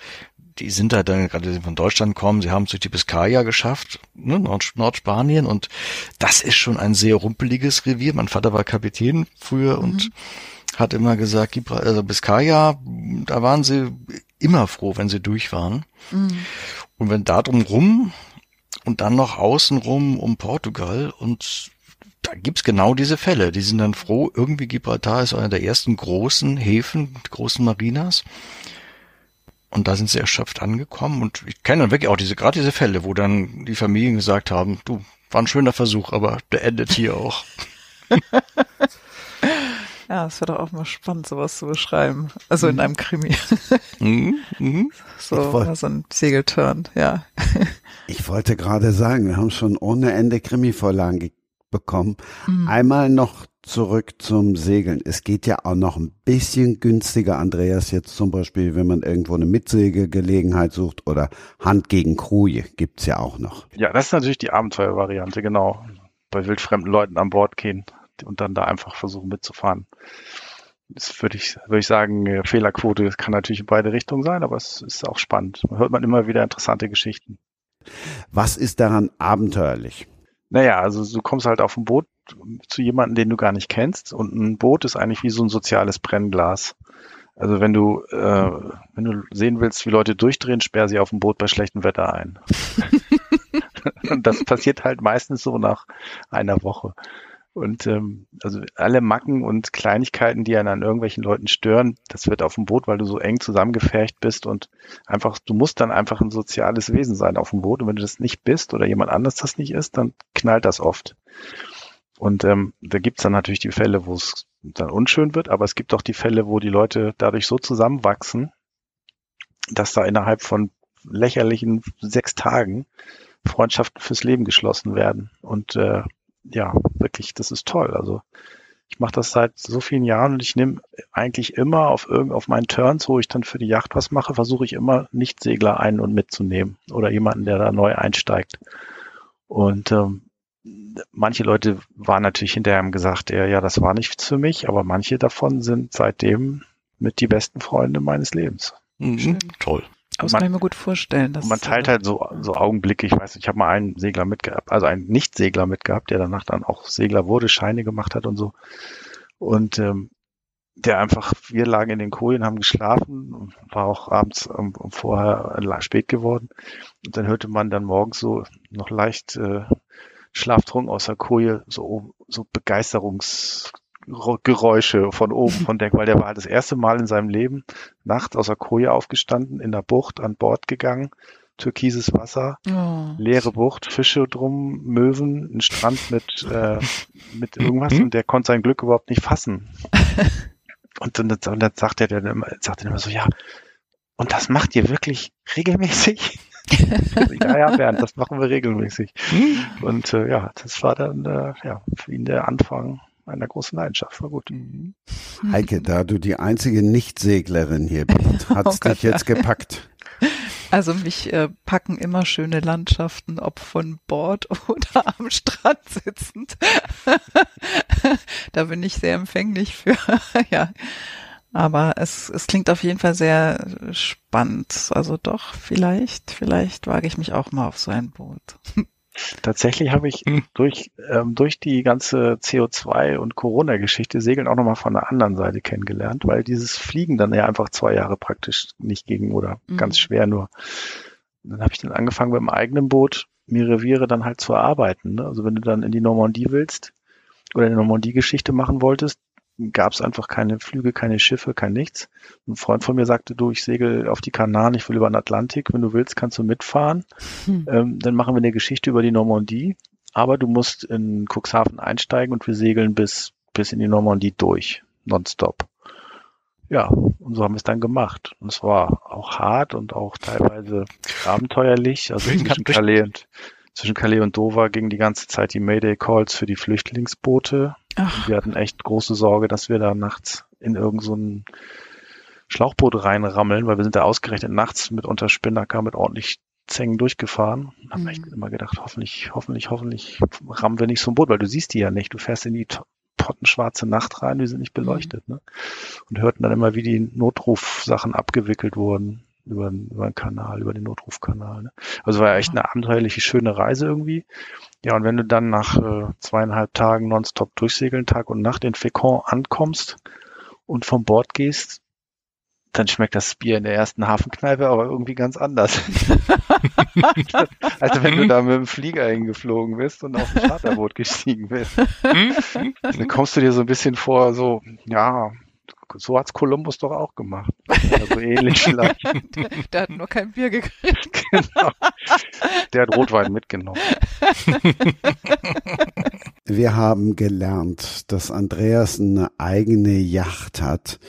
Die sind da dann gerade von Deutschland kommen. Sie haben es durch die Biscaya geschafft, ne, Nord Nordspanien und das ist schon ein sehr rumpeliges Revier. Mein Vater war Kapitän früher mhm. und hat immer gesagt, also Biscaya, da waren sie immer froh, wenn sie durch waren. Mhm. Und wenn da drum rum und dann noch außenrum um Portugal und da gibt's genau diese Fälle. Die sind dann froh, irgendwie Gibraltar ist einer der ersten großen Häfen, großen Marinas. Und da sind sie erschöpft angekommen und ich kenne dann wirklich auch diese, gerade diese Fälle, wo dann die Familien gesagt haben, du, war ein schöner Versuch, aber der endet hier auch. Ja, es wäre doch auch mal spannend, sowas zu beschreiben. Also in mhm. einem Krimi. Mhm. Mhm. So, wollt, so ein Segelturn, ja. Ich wollte gerade sagen, wir haben schon ohne Ende Krimi-Vorlagen bekommen. Mhm. Einmal noch zurück zum Segeln. Es geht ja auch noch ein bisschen günstiger, Andreas, jetzt zum Beispiel, wenn man irgendwo eine Mitsegelgelegenheit sucht oder Hand gegen Kruje gibt's ja auch noch. Ja, das ist natürlich die Abenteuervariante, genau. Bei wildfremden Leuten an Bord gehen und dann da einfach versuchen mitzufahren. Das würde ich, würde ich sagen, Fehlerquote kann natürlich in beide Richtungen sein, aber es ist auch spannend. Da hört man immer wieder interessante Geschichten. Was ist daran abenteuerlich? Naja, also du kommst halt auf ein Boot zu jemandem, den du gar nicht kennst und ein Boot ist eigentlich wie so ein soziales Brennglas. Also wenn du, äh, wenn du sehen willst, wie Leute durchdrehen, sperr sie auf dem Boot bei schlechtem Wetter ein. und das passiert halt meistens so nach einer Woche. Und ähm, also alle Macken und Kleinigkeiten, die einen an irgendwelchen Leuten stören, das wird auf dem Boot, weil du so eng zusammengefercht bist und einfach, du musst dann einfach ein soziales Wesen sein auf dem Boot. Und wenn du das nicht bist oder jemand anders das nicht ist, dann knallt das oft. Und ähm, da gibt's dann natürlich die Fälle, wo es dann unschön wird, aber es gibt auch die Fälle, wo die Leute dadurch so zusammenwachsen, dass da innerhalb von lächerlichen sechs Tagen Freundschaften fürs Leben geschlossen werden. Und äh, ja, wirklich, das ist toll. Also ich mache das seit so vielen Jahren und ich nehme eigentlich immer auf irgend auf meinen Turns, wo ich dann für die Yacht was mache, versuche ich immer Nicht-Segler ein- und mitzunehmen oder jemanden, der da neu einsteigt. Und ähm, manche Leute waren natürlich hinterher haben gesagt, ja, ja, das war nichts für mich, aber manche davon sind seitdem mit die besten Freunde meines Lebens. Mhm, toll. Das man, kann ich mir gut vorstellen. Dass man teilt halt so, so Augenblicke. Ich weiß, ich habe mal einen Segler mitgehabt, also einen Nicht-Segler mitgehabt, der danach dann auch Segler wurde, Scheine gemacht hat und so. Und ähm, der einfach, wir lagen in den Kojen, haben geschlafen, war auch abends um vorher spät geworden. Und dann hörte man dann morgens so noch leicht äh, schlaftrunken aus der Koje, so, so Begeisterungs Geräusche von oben von Deck, weil der war halt das erste Mal in seinem Leben nachts aus der Koje aufgestanden, in der Bucht an Bord gegangen, türkises Wasser, oh. leere Bucht, Fische drum, Möwen, ein Strand mit, äh, mit irgendwas mhm. und der konnte sein Glück überhaupt nicht fassen. und, dann, und dann sagt er dann immer, sagt er immer so, ja, und das macht ihr wirklich regelmäßig? ja, ja, Bernd, das machen wir regelmäßig. Mhm. Und äh, ja, das war dann äh, ja, für ihn der Anfang einer großen Leidenschaft. War gut. Mhm. Heike, da du die einzige Nicht-Seglerin hier bist, hat's oh dich jetzt gepackt? Also mich äh, packen immer schöne Landschaften, ob von Bord oder am Strand sitzend. da bin ich sehr empfänglich für, ja. Aber es, es klingt auf jeden Fall sehr spannend. Also doch, vielleicht, vielleicht wage ich mich auch mal auf so ein Boot. Tatsächlich habe ich hm. durch, ähm, durch die ganze CO2 und Corona-Geschichte Segeln auch nochmal von der anderen Seite kennengelernt, weil dieses Fliegen dann ja einfach zwei Jahre praktisch nicht ging oder mhm. ganz schwer nur. Dann habe ich dann angefangen mit dem eigenen Boot, mir Reviere dann halt zu erarbeiten. Ne? Also wenn du dann in die Normandie willst oder eine Normandie-Geschichte machen wolltest, gab es einfach keine Flüge, keine Schiffe, kein nichts. Ein Freund von mir sagte, du, ich segel auf die Kanaren, ich will über den Atlantik, wenn du willst, kannst du mitfahren. Hm. Ähm, dann machen wir eine Geschichte über die Normandie, aber du musst in Cuxhaven einsteigen und wir segeln bis, bis in die Normandie durch, nonstop. Ja, und so haben wir es dann gemacht. Und es war auch hart und auch teilweise abenteuerlich. Also zwischen Calais und, zwischen Calais und Dover ging die ganze Zeit die Mayday Calls für die Flüchtlingsboote. Wir hatten echt große Sorge, dass wir da nachts in irgendein so Schlauchboot reinrammeln, weil wir sind da ausgerechnet nachts mit unter Spinnaker mit ordentlich Zängen durchgefahren und haben mhm. echt immer gedacht, hoffentlich, hoffentlich, hoffentlich rammen wir nicht so ein Boot, weil du siehst die ja nicht. Du fährst in die pottenschwarze Nacht rein, die sind nicht beleuchtet. Mhm. Ne? Und hörten dann immer, wie die Notrufsachen abgewickelt wurden über, über den Kanal, über den Notrufkanal. Ne? Also war ja echt eine abenteuerliche, schöne Reise irgendwie. Ja, und wenn du dann nach äh, zweieinhalb Tagen nonstop durchsegeln, Tag und Nacht in Fécamp ankommst und vom Bord gehst, dann schmeckt das Bier in der ersten Hafenkneipe aber irgendwie ganz anders. also wenn du da mit dem Flieger hingeflogen bist und auf ein Charterboot gestiegen bist. dann kommst du dir so ein bisschen vor, so, ja, so hat's Kolumbus doch auch gemacht. Also ähnlich vielleicht. der, der, hat nur kein Bier gekriegt. genau. Der hat Rotwein mitgenommen. Wir haben gelernt, dass Andreas eine eigene Yacht hat.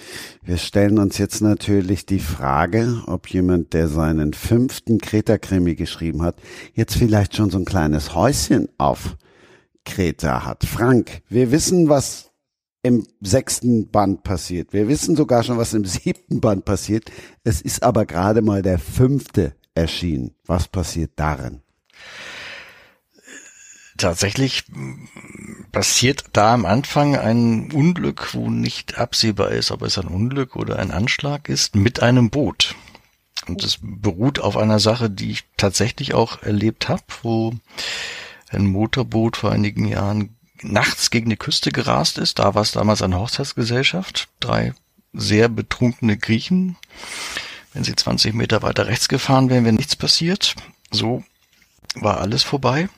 Wir stellen uns jetzt natürlich die Frage, ob jemand, der seinen fünften Kreta-Krimi geschrieben hat, jetzt vielleicht schon so ein kleines Häuschen auf Kreta hat. Frank, wir wissen, was im sechsten Band passiert. Wir wissen sogar schon, was im siebten Band passiert. Es ist aber gerade mal der fünfte erschienen. Was passiert darin? Tatsächlich passiert da am Anfang ein Unglück, wo nicht absehbar ist, ob es ein Unglück oder ein Anschlag ist, mit einem Boot. Und es beruht auf einer Sache, die ich tatsächlich auch erlebt habe, wo ein Motorboot vor einigen Jahren nachts gegen die Küste gerast ist. Da war es damals eine Hochzeitsgesellschaft. Drei sehr betrunkene Griechen. Wenn sie 20 Meter weiter rechts gefahren wären, wäre nichts passiert. So war alles vorbei.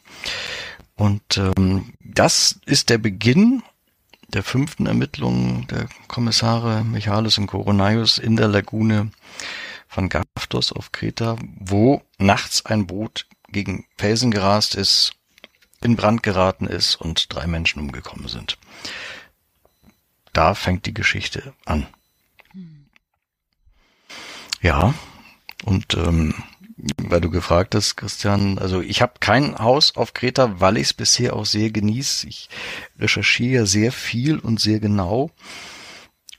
Und ähm, das ist der Beginn der fünften Ermittlungen der Kommissare Michalis und Koronaios in der Lagune von Gaftos auf Kreta, wo nachts ein Boot gegen Felsen gerast ist in Brand geraten ist und drei Menschen umgekommen sind. Da fängt die Geschichte an. Ja, und ähm, weil du gefragt hast, Christian, also ich habe kein Haus auf Kreta, weil ich es bisher auch sehr genieße. Ich recherchiere sehr viel und sehr genau.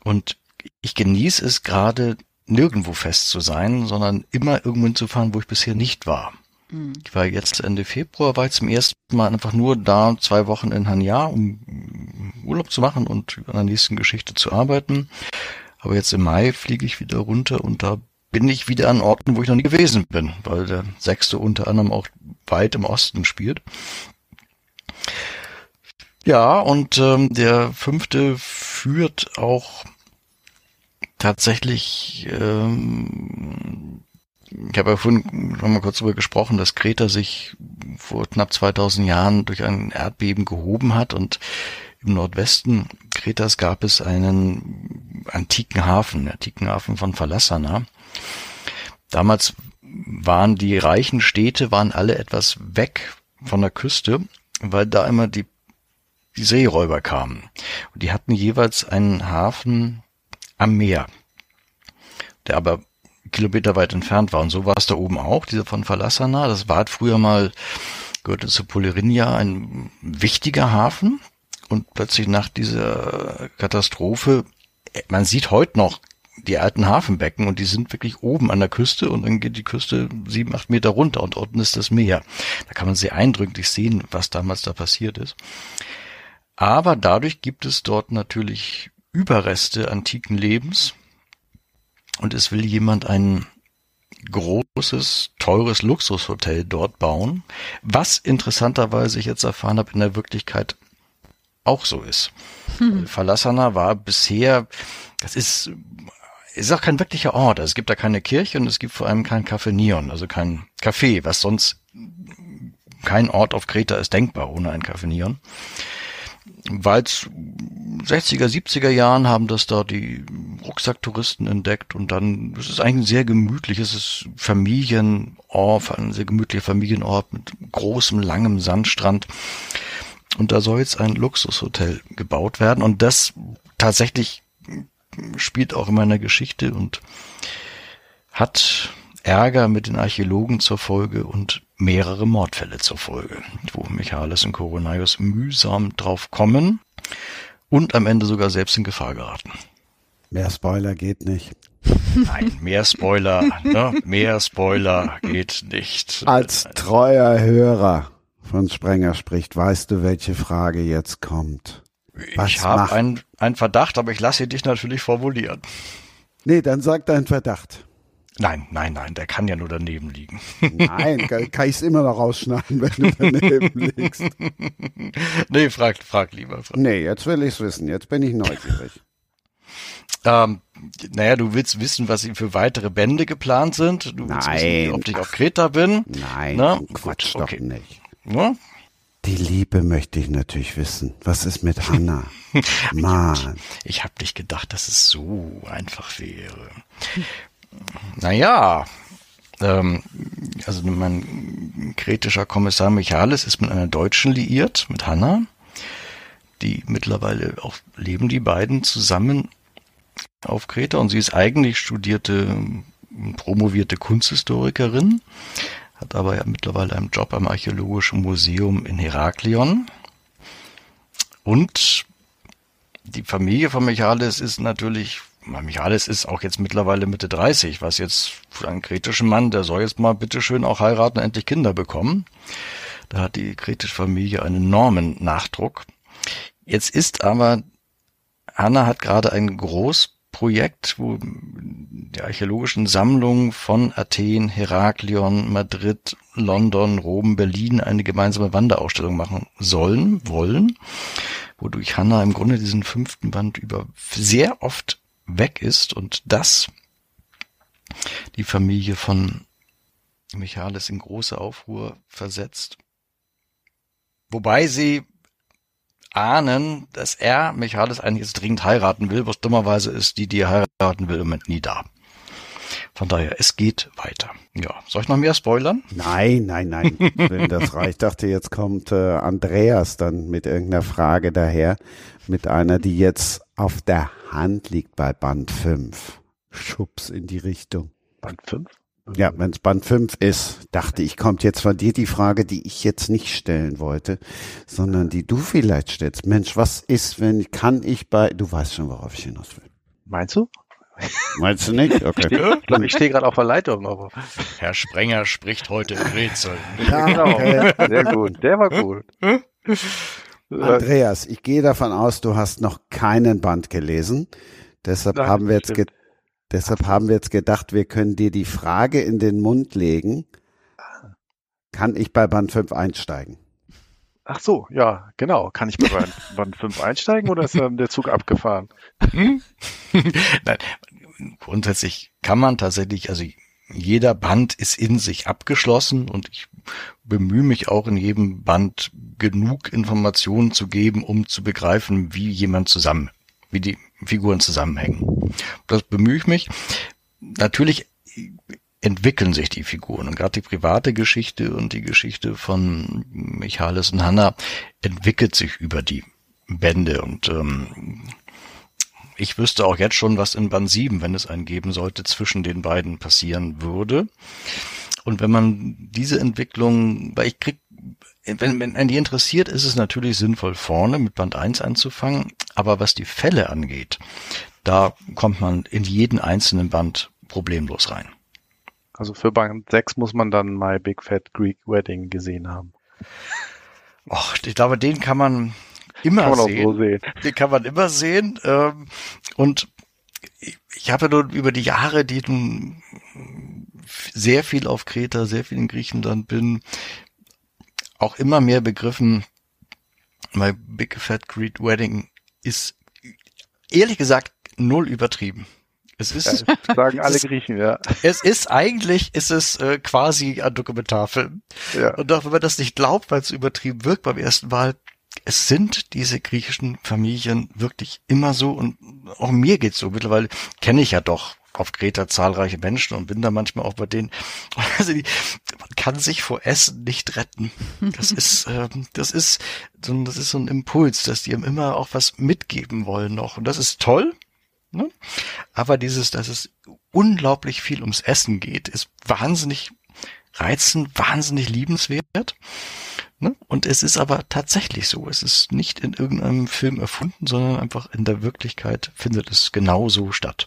Und ich genieße es gerade nirgendwo fest zu sein, sondern immer irgendwo hinzufahren, wo ich bisher nicht war. Mhm. Ich war jetzt Ende Februar, war ich zum ersten Mal einfach nur da zwei Wochen in Hanya, um Urlaub zu machen und an der nächsten Geschichte zu arbeiten. Aber jetzt im Mai fliege ich wieder runter und da bin ich wieder an Orten, wo ich noch nie gewesen bin, weil der sechste unter anderem auch weit im Osten spielt. Ja, und ähm, der fünfte führt auch tatsächlich ähm, ich habe ja vorhin schon mal kurz darüber gesprochen, dass Kreta sich vor knapp 2000 Jahren durch ein Erdbeben gehoben hat und im Nordwesten Kretas gab es einen antiken Hafen, antiken Hafen von Phalasana. Damals waren die reichen Städte, waren alle etwas weg von der Küste, weil da immer die, die Seeräuber kamen. Und die hatten jeweils einen Hafen am Meer, der aber Kilometer weit entfernt war. Und so war es da oben auch, dieser von Verlassana. Das war halt früher mal, gehörte zu Polerinia, ein wichtiger Hafen. Und plötzlich nach dieser Katastrophe, man sieht heute noch die alten Hafenbecken und die sind wirklich oben an der Küste und dann geht die Küste sieben, acht Meter runter und unten ist das Meer. Da kann man sehr eindrücklich sehen, was damals da passiert ist. Aber dadurch gibt es dort natürlich Überreste antiken Lebens und es will jemand ein großes, teures Luxushotel dort bauen, was interessanterweise ich jetzt erfahren habe, in der Wirklichkeit auch so ist. Hm. Verlassana war bisher, das ist, ist auch kein wirklicher Ort. Also es gibt da keine Kirche und es gibt vor allem kein Café Neon, also kein Café, was sonst kein Ort auf Kreta ist denkbar ohne ein Café Neon weil 60er, 70er Jahren haben das da die Rucksacktouristen entdeckt und dann, es ist eigentlich ein sehr gemütliches, Familienort, ein sehr gemütlicher Familienort mit großem, langem Sandstrand. Und da soll jetzt ein Luxushotel gebaut werden und das tatsächlich spielt auch in meiner Geschichte und hat Ärger mit den Archäologen zur Folge und mehrere Mordfälle zur Folge, wo Michaelis und Koronaios mühsam drauf kommen und am Ende sogar selbst in Gefahr geraten. Mehr Spoiler geht nicht. Nein, mehr Spoiler, ne? mehr Spoiler geht nicht. Als treuer Hörer von Sprenger spricht, weißt du, welche Frage jetzt kommt? Was ich habe einen, einen Verdacht, aber ich lasse dich natürlich formulieren. Nee, dann sag deinen Verdacht. Nein, nein, nein, der kann ja nur daneben liegen. Nein, kann ich es immer noch rausschneiden, wenn du daneben liegst. nee, frag, frag lieber. Frag. Nee, jetzt will ich es wissen. Jetzt bin ich neugierig. Ähm, naja, du willst wissen, was für weitere Bände geplant sind. Du willst Nein. wissen, ob ich auf Kreta bin. Nein, Na, Quatsch gut, okay. doch nicht. Ja? Die Liebe möchte ich natürlich wissen. Was ist mit Hannah? Mann. Ich habe nicht gedacht, dass es so einfach wäre. Naja, ähm, also mein kretischer Kommissar Michalis ist mit einer Deutschen liiert, mit Hanna. Die mittlerweile auch leben die beiden zusammen auf Kreta und sie ist eigentlich studierte, promovierte Kunsthistorikerin, hat aber ja mittlerweile einen Job am Archäologischen Museum in Heraklion. Und die Familie von Michalis ist natürlich, Michalis ist auch jetzt mittlerweile Mitte 30, was jetzt für einen kretischen Mann, der soll jetzt mal bitteschön auch heiraten und endlich Kinder bekommen. Da hat die kretische Familie einen enormen Nachdruck. Jetzt ist aber, Anna hat gerade ein Großprojekt, wo die archäologischen Sammlungen von Athen, Heraklion, Madrid, London, Rom, Berlin eine gemeinsame Wanderausstellung machen sollen, wollen, wodurch Hannah im Grunde diesen fünften Band über sehr oft weg ist und das die Familie von Michalis in große Aufruhr versetzt. Wobei sie ahnen, dass er Michalis eigentlich jetzt dringend heiraten will, was dummerweise ist, die, die er heiraten will, im Moment nie da. Von daher, es geht weiter. Ja, soll ich noch mehr spoilern? Nein, nein, nein. Wenn das reicht. Ich dachte, jetzt kommt äh, Andreas dann mit irgendeiner Frage daher, mit einer, die jetzt auf der Hand liegt bei Band 5. Schubs in die Richtung. Band 5? Ja, wenn es Band 5 ist, dachte ich, kommt jetzt von dir die Frage, die ich jetzt nicht stellen wollte, sondern die du vielleicht stellst. Mensch, was ist, wenn, kann ich bei, du weißt schon, worauf ich hinaus will. Meinst du? Meinst du nicht? Okay. Ich glaube, ich stehe gerade auf der Leitung, aber. Herr Sprenger spricht heute in Rätseln. Ja, Genau. okay. Sehr gut. Der war gut. Äh, Andreas, ich gehe davon aus, du hast noch keinen Band gelesen. Deshalb Nein, haben wir jetzt, deshalb haben wir jetzt gedacht, wir können dir die Frage in den Mund legen. Kann ich bei Band 5 einsteigen? Ach so, ja, genau. Kann ich bei Band, Band 5 einsteigen oder ist dann der Zug abgefahren? Hm? Nein, grundsätzlich kann man tatsächlich, also jeder Band ist in sich abgeschlossen und ich bemühe mich auch in jedem Band genug Informationen zu geben, um zu begreifen, wie jemand zusammen, wie die Figuren zusammenhängen. Das bemühe ich mich. Natürlich entwickeln sich die Figuren und gerade die private Geschichte und die Geschichte von Michalis und Hannah entwickelt sich über die Bände und ähm, ich wüsste auch jetzt schon, was in Band 7, wenn es einen geben sollte, zwischen den beiden passieren würde. Und wenn man diese Entwicklung, weil ich krieg, wenn, wenn einen die interessiert, ist es natürlich sinnvoll, vorne mit Band 1 anzufangen. Aber was die Fälle angeht, da kommt man in jeden einzelnen Band problemlos rein. Also für Band 6 muss man dann My Big Fat Greek Wedding gesehen haben. Och, ich glaube, den kann man immer Kann man auch sehen. so sehen. Den kann man immer sehen. Ähm, und ich, habe nun über die Jahre, die sehr viel auf Kreta, sehr viel in Griechenland bin, auch immer mehr begriffen, My Big Fat Greek Wedding ist ehrlich gesagt null übertrieben. Es ist, Ja, sagen alle es ist- Griechen, ja. es ist eigentlich, ist es äh, quasi ein Dokumentarfilm. ja. Und auch wenn man das nicht glaubt, weil es übertrieben wirkt beim ersten Mal, es sind diese griechischen Familien wirklich immer so und auch mir geht's so. Mittlerweile kenne ich ja doch auf Kreta zahlreiche Menschen und bin da manchmal auch bei denen. Also die, man kann sich vor Essen nicht retten. Das ist, ähm, das ist, so, ein- das ist so ein Impuls, dass die ihm immer auch was mitgeben wollen noch. Und das ist toll. Ne? Aber dieses, dass es unglaublich viel ums Essen geht, ist wahnsinnig reizend, wahnsinnig liebenswert. Ne? Und es ist aber tatsächlich so. Es ist nicht in irgendeinem Film erfunden, sondern einfach in der Wirklichkeit findet es genauso statt.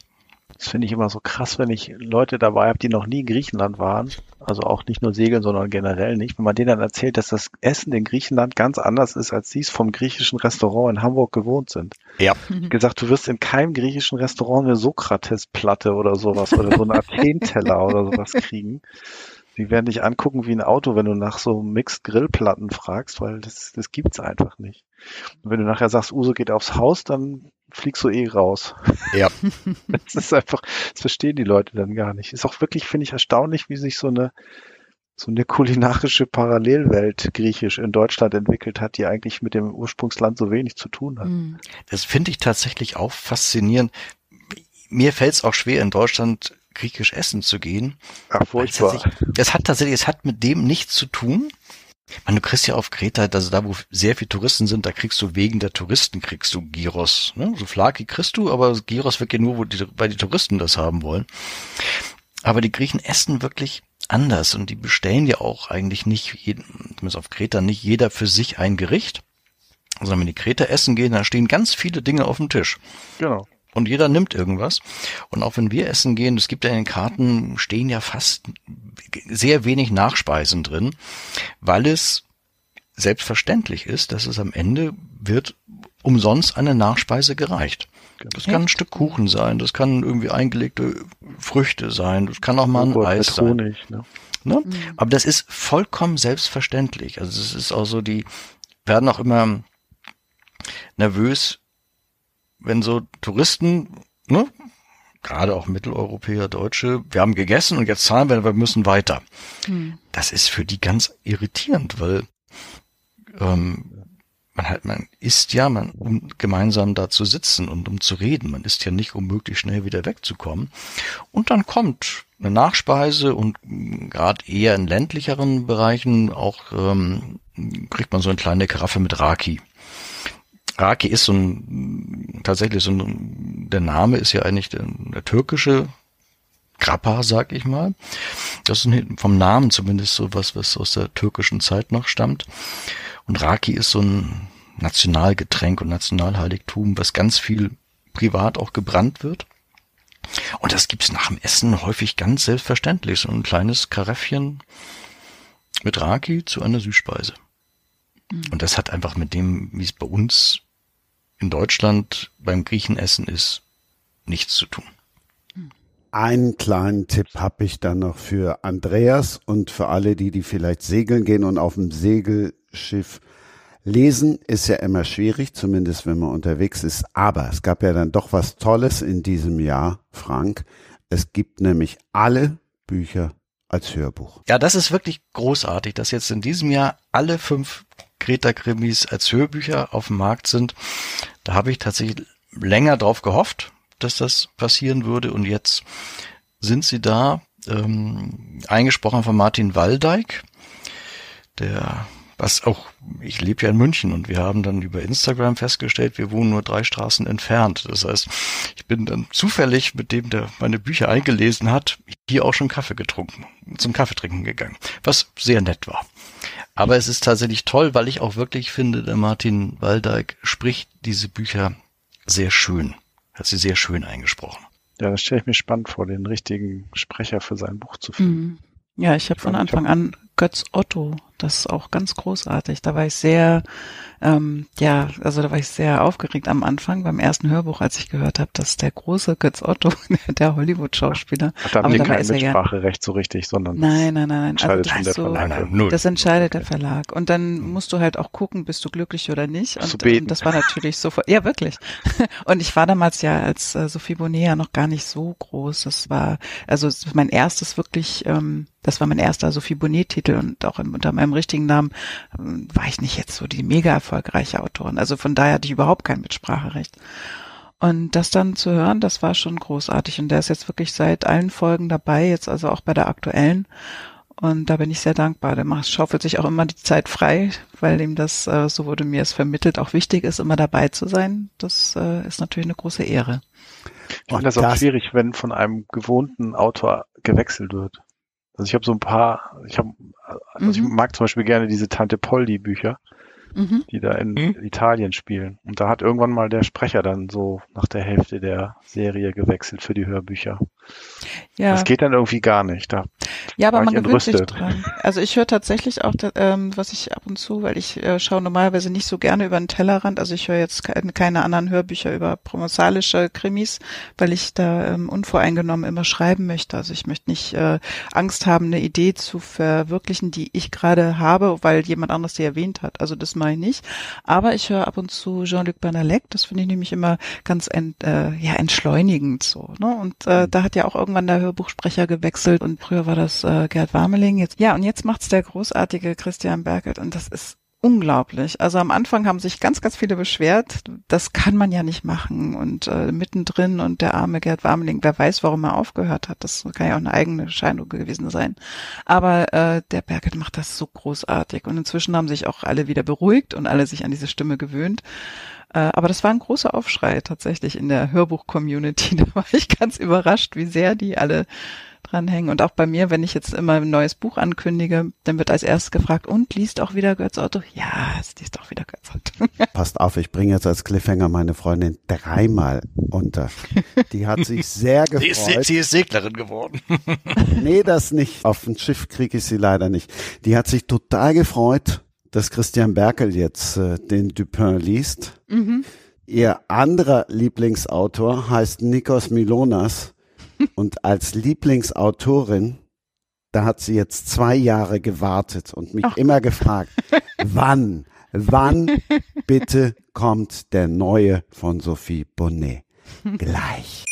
Das finde ich immer so krass, wenn ich Leute dabei habe, die noch nie in Griechenland waren. Also auch nicht nur segeln, sondern generell nicht. Wenn man denen dann erzählt, dass das Essen in Griechenland ganz anders ist, als sie es vom griechischen Restaurant in Hamburg gewohnt sind. Ja. Gesagt, du wirst in keinem griechischen Restaurant eine Sokrates-Platte oder sowas oder so eine Athen-Teller oder sowas kriegen. Die werden dich angucken wie ein Auto, wenn du nach so Mixed Grillplatten fragst, weil das, das gibt's einfach nicht. Und wenn du nachher sagst, Uso geht aufs Haus, dann fliegst du eh raus. Ja. das ist einfach, das verstehen die Leute dann gar nicht. Ist auch wirklich, finde ich, erstaunlich, wie sich so eine, so eine kulinarische Parallelwelt griechisch in Deutschland entwickelt hat, die eigentlich mit dem Ursprungsland so wenig zu tun hat. Hm. Das finde ich tatsächlich auch faszinierend. Mir fällt es auch schwer, in Deutschland griechisch essen zu gehen. Ach, furchtbar. Es hat tatsächlich, es hat mit dem nichts zu tun. Man, du kriegst ja auf Kreta, also da, wo sehr viele Touristen sind, da kriegst du wegen der Touristen kriegst du Gyros. Ne? So Flaki kriegst du, aber Gyros wird ja nur, wo die, weil die Touristen das haben wollen. Aber die Griechen essen wirklich anders und die bestellen ja auch eigentlich nicht, jeden, zumindest auf Kreta, nicht jeder für sich ein Gericht, sondern wenn die Kreta essen gehen, dann stehen ganz viele Dinge auf dem Tisch. Genau. Und jeder nimmt irgendwas. Und auch wenn wir essen gehen, es gibt ja in den Karten, stehen ja fast sehr wenig Nachspeisen drin, weil es selbstverständlich ist, dass es am Ende wird umsonst eine Nachspeise gereicht. Das kann ein Stück Kuchen sein, das kann irgendwie eingelegte Früchte sein, das kann auch mal ein Eis sein. Honig, ne? Ne? Mhm. Aber das ist vollkommen selbstverständlich. Also es ist auch so, die werden auch immer nervös, wenn so Touristen, ne, gerade auch Mitteleuropäer, Deutsche, wir haben gegessen und jetzt zahlen wir, wir müssen weiter. Mhm. Das ist für die ganz irritierend, weil ähm, man halt, man isst ja, man, um gemeinsam da zu sitzen und um zu reden. Man isst ja nicht, um möglichst schnell wieder wegzukommen. Und dann kommt eine Nachspeise und gerade eher in ländlicheren Bereichen auch ähm, kriegt man so eine kleine Karaffe mit Raki. Raki ist so ein, tatsächlich so ein, der Name ist ja eigentlich der, der türkische Grappa, sag ich mal. Das ist vom Namen zumindest so was, was aus der türkischen Zeit noch stammt. Und Raki ist so ein Nationalgetränk und Nationalheiligtum, was ganz viel privat auch gebrannt wird. Und das gibt's nach dem Essen häufig ganz selbstverständlich. So ein kleines Karäffchen mit Raki zu einer Süßspeise. Mhm. Und das hat einfach mit dem, wie es bei uns in Deutschland beim Griechenessen ist, nichts zu tun. Einen kleinen Tipp habe ich dann noch für Andreas und für alle, die, die vielleicht segeln gehen und auf dem Segelschiff lesen, ist ja immer schwierig, zumindest wenn man unterwegs ist. Aber es gab ja dann doch was Tolles in diesem Jahr, Frank. Es gibt nämlich alle Bücher als Hörbuch. Ja, das ist wirklich großartig, dass jetzt in diesem Jahr alle fünf Greta-Krimis als Hörbücher auf dem Markt sind. Da habe ich tatsächlich länger drauf gehofft, dass das passieren würde. Und jetzt sind sie da, ähm, eingesprochen von Martin Waldeck, der was auch, ich lebe ja in München und wir haben dann über Instagram festgestellt, wir wohnen nur drei Straßen entfernt. Das heißt, ich bin dann zufällig mit dem, der meine Bücher eingelesen hat, hier auch schon Kaffee getrunken, zum Kaffeetrinken gegangen, was sehr nett war. Aber es ist tatsächlich toll, weil ich auch wirklich finde, der Martin Waldeck spricht diese Bücher sehr schön hat sie sehr schön eingesprochen. Ja, das stelle ich mir spannend vor, den richtigen Sprecher für sein Buch zu finden. Mhm. Ja, ich habe von Anfang an Götz Otto, das ist auch ganz großartig. Da war ich sehr ähm, ja, also da war ich sehr aufgeregt am Anfang beim ersten Hörbuch, als ich gehört habe, dass der große Götz Otto, der Hollywood-Schauspieler. Da haben wir kein Mitspracherecht so richtig, sondern nein, nein, nein, nein. entscheidet also schon der so, Verlag. Nein, das entscheidet der Verlag. Und dann musst du halt auch gucken, bist du glücklich oder nicht. Und, und das war natürlich sofort, ja wirklich. Und ich war damals ja als äh, Sophie Bonnet noch gar nicht so groß. Das war also mein erstes wirklich ähm, das war mein erster Sophie Bonnet-Titel und auch unter meinem richtigen Namen ähm, war ich nicht jetzt so die mega erfolgreiche Autorin. Also von daher hatte ich überhaupt kein Mitspracherecht. Und das dann zu hören, das war schon großartig. Und der ist jetzt wirklich seit allen Folgen dabei, jetzt also auch bei der aktuellen. Und da bin ich sehr dankbar. Der macht, schaufelt sich auch immer die Zeit frei, weil ihm das, äh, so wurde mir es vermittelt, auch wichtig ist, immer dabei zu sein. Das äh, ist natürlich eine große Ehre. Ich finde das auch schwierig, wenn von einem gewohnten Autor gewechselt wird. Also ich habe so ein paar, ich habe, also mhm. ich mag zum Beispiel gerne diese Tante Polly Bücher, mhm. die da in mhm. Italien spielen. Und da hat irgendwann mal der Sprecher dann so nach der Hälfte der Serie gewechselt für die Hörbücher. Ja. Das geht dann irgendwie gar nicht. Da Ja, aber man gewöhnt sich dran. Also ich höre tatsächlich auch, ähm, was ich ab und zu, weil ich äh, schaue normalerweise nicht so gerne über den Tellerrand. Also ich höre jetzt keine anderen Hörbücher über provenzalische Krimis, weil ich da ähm, unvoreingenommen immer schreiben möchte. Also ich möchte nicht äh, Angst haben, eine Idee zu verwirklichen, die ich gerade habe, weil jemand anderes die erwähnt hat. Also das mache ich nicht. Aber ich höre ab und zu Jean-Luc Banalek. Das finde ich nämlich immer ganz ent, äh, ja, entschleunigend so. Ne? Und äh, mhm. da hat ja auch irgendwann der Hörbuchsprecher gewechselt und früher war das äh, Gerd Warmeling. Jetzt, ja, und jetzt macht's der großartige Christian Bergelt und das ist unglaublich. Also am Anfang haben sich ganz, ganz viele beschwert. Das kann man ja nicht machen. Und äh, mittendrin und der arme Gerd Warmeling, wer weiß, warum er aufgehört hat. Das kann ja auch eine eigene Scheinung gewesen sein. Aber äh, der Bergelt macht das so großartig. Und inzwischen haben sich auch alle wieder beruhigt und alle sich an diese Stimme gewöhnt. Äh, aber das war ein großer Aufschrei tatsächlich in der Hörbuch-Community. Da war ich ganz überrascht, wie sehr die alle dranhängen. Und auch bei mir, wenn ich jetzt immer ein neues Buch ankündige, dann wird als erstes gefragt, und liest auch wieder Götz Otto? Ja, es liest auch wieder Götz Otto. Passt auf, ich bringe jetzt als Cliffhanger meine Freundin dreimal unter. Die hat sich sehr gefreut. Sie ist, sie ist Seglerin geworden. nee, das nicht. Auf dem Schiff kriege ich sie leider nicht. Die hat sich total gefreut, dass Christian Berkel jetzt äh, den Dupin liest. Mhm. Ihr anderer Lieblingsautor heißt Nikos Milonas und als Lieblingsautorin, da hat sie jetzt zwei Jahre gewartet und mich Ach. immer gefragt, wann, wann bitte kommt der neue von Sophie Bonnet? Gleich.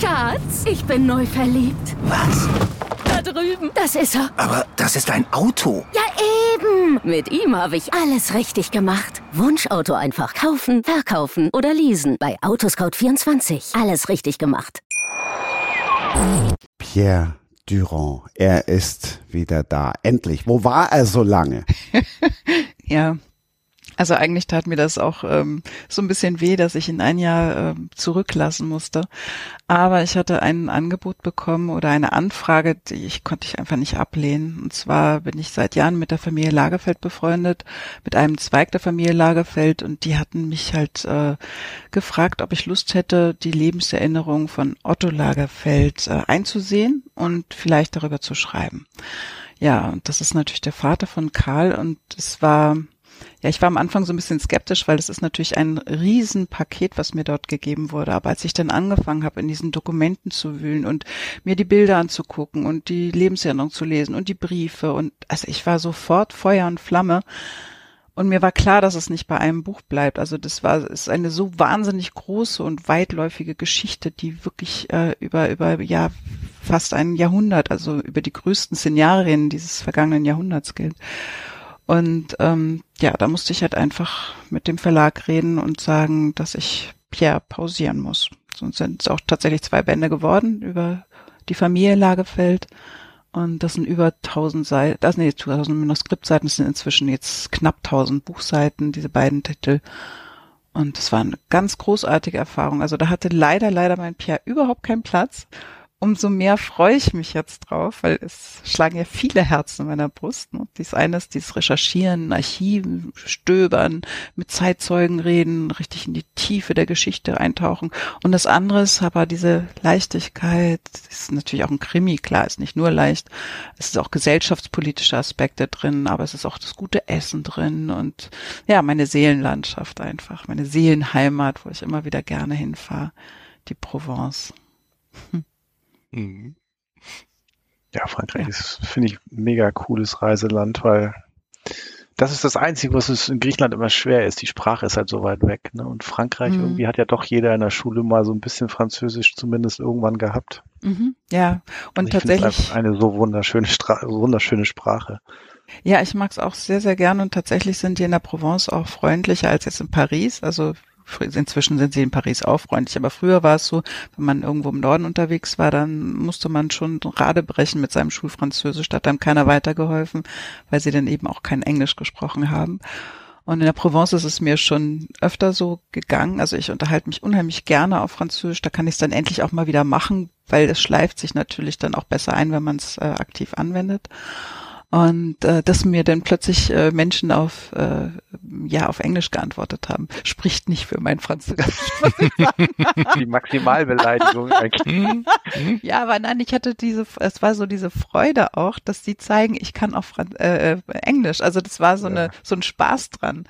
Schatz, ich bin neu verliebt. Was? Da drüben. Das ist er. Aber das ist ein Auto. Ja, eben. Mit ihm habe ich alles richtig gemacht. Wunschauto einfach kaufen, verkaufen oder leasen. Bei Autoscout24. Alles richtig gemacht. Pierre Durand, er ist wieder da. Endlich. Wo war er so lange? ja, also eigentlich tat mir das auch ähm, so ein bisschen weh, dass ich ihn ein Jahr äh, zurücklassen musste. Aber ich hatte ein Angebot bekommen oder eine Anfrage, die ich konnte ich einfach nicht ablehnen. Und zwar bin ich seit Jahren mit der Familie Lagerfeld befreundet, mit einem Zweig der Familie Lagerfeld und die hatten mich halt äh, gefragt, ob ich Lust hätte, die Lebenserinnerung von Otto Lagerfeld äh, einzusehen und vielleicht darüber zu schreiben. Ja, und das ist natürlich der Vater von Karl und es war ja, ich war am Anfang so ein bisschen skeptisch, weil es ist natürlich ein Riesenpaket, was mir dort gegeben wurde. Aber als ich dann angefangen habe, in diesen Dokumenten zu wühlen und mir die Bilder anzugucken und die Lebenserinnerung zu lesen und die Briefe und also ich war sofort Feuer und Flamme. Und mir war klar, dass es nicht bei einem Buch bleibt. Also das war ist eine so wahnsinnig große und weitläufige Geschichte, die wirklich äh, über über ja fast ein Jahrhundert, also über die größten Szenarien dieses vergangenen Jahrhunderts gilt. Und ähm, ja, da musste ich halt einfach mit dem Verlag reden und sagen, dass ich Pierre pausieren muss. Sonst sind es auch tatsächlich zwei Bände geworden über die Familie Lagefeld. Und das sind über 1000 Seiten, das sind jetzt 1000 Manuskriptseiten, das sind inzwischen jetzt knapp 1000 Buchseiten, diese beiden Titel. Und das war eine ganz großartige Erfahrung. Also da hatte leider, leider mein Pierre überhaupt keinen Platz umso mehr freue ich mich jetzt drauf, weil es schlagen ja viele Herzen in meiner Brust. Ne? Dies eine ist dieses Recherchieren, Archiven, Stöbern, mit Zeitzeugen reden, richtig in die Tiefe der Geschichte eintauchen. Und das andere ist aber diese Leichtigkeit, ist natürlich auch ein Krimi, klar, ist nicht nur leicht. Es ist auch gesellschaftspolitische Aspekte drin, aber es ist auch das gute Essen drin und ja, meine Seelenlandschaft einfach, meine Seelenheimat, wo ich immer wieder gerne hinfahre, die Provence. Hm. Mhm. Ja, Frankreich ja. ist, finde ich, ein mega cooles Reiseland, weil das ist das Einzige, was es in Griechenland immer schwer ist. Die Sprache ist halt so weit weg. Ne? Und Frankreich, mhm. irgendwie hat ja doch jeder in der Schule mal so ein bisschen Französisch zumindest irgendwann gehabt. Mhm. Ja, und ich tatsächlich. eine so wunderschöne, Stra wunderschöne Sprache. Ja, ich mag es auch sehr, sehr gern und tatsächlich sind die in der Provence auch freundlicher als jetzt in Paris. Also Inzwischen sind sie in Paris auch freundlich, aber früher war es so, wenn man irgendwo im Norden unterwegs war, dann musste man schon Rade brechen mit seinem Schulfranzösisch, da hat einem keiner weitergeholfen, weil sie dann eben auch kein Englisch gesprochen haben. Und in der Provence ist es mir schon öfter so gegangen. Also ich unterhalte mich unheimlich gerne auf Französisch. Da kann ich es dann endlich auch mal wieder machen, weil es schleift sich natürlich dann auch besser ein, wenn man es äh, aktiv anwendet. Und äh, dass mir dann plötzlich äh, Menschen auf äh, ja auf Englisch geantwortet haben, spricht nicht für mein Französisch. Die Maximalbeleidigung eigentlich. ja, aber nein, ich hatte diese, es war so diese Freude auch, dass die zeigen, ich kann auch Franz äh, äh, Englisch. Also das war so ja. eine so ein Spaß dran.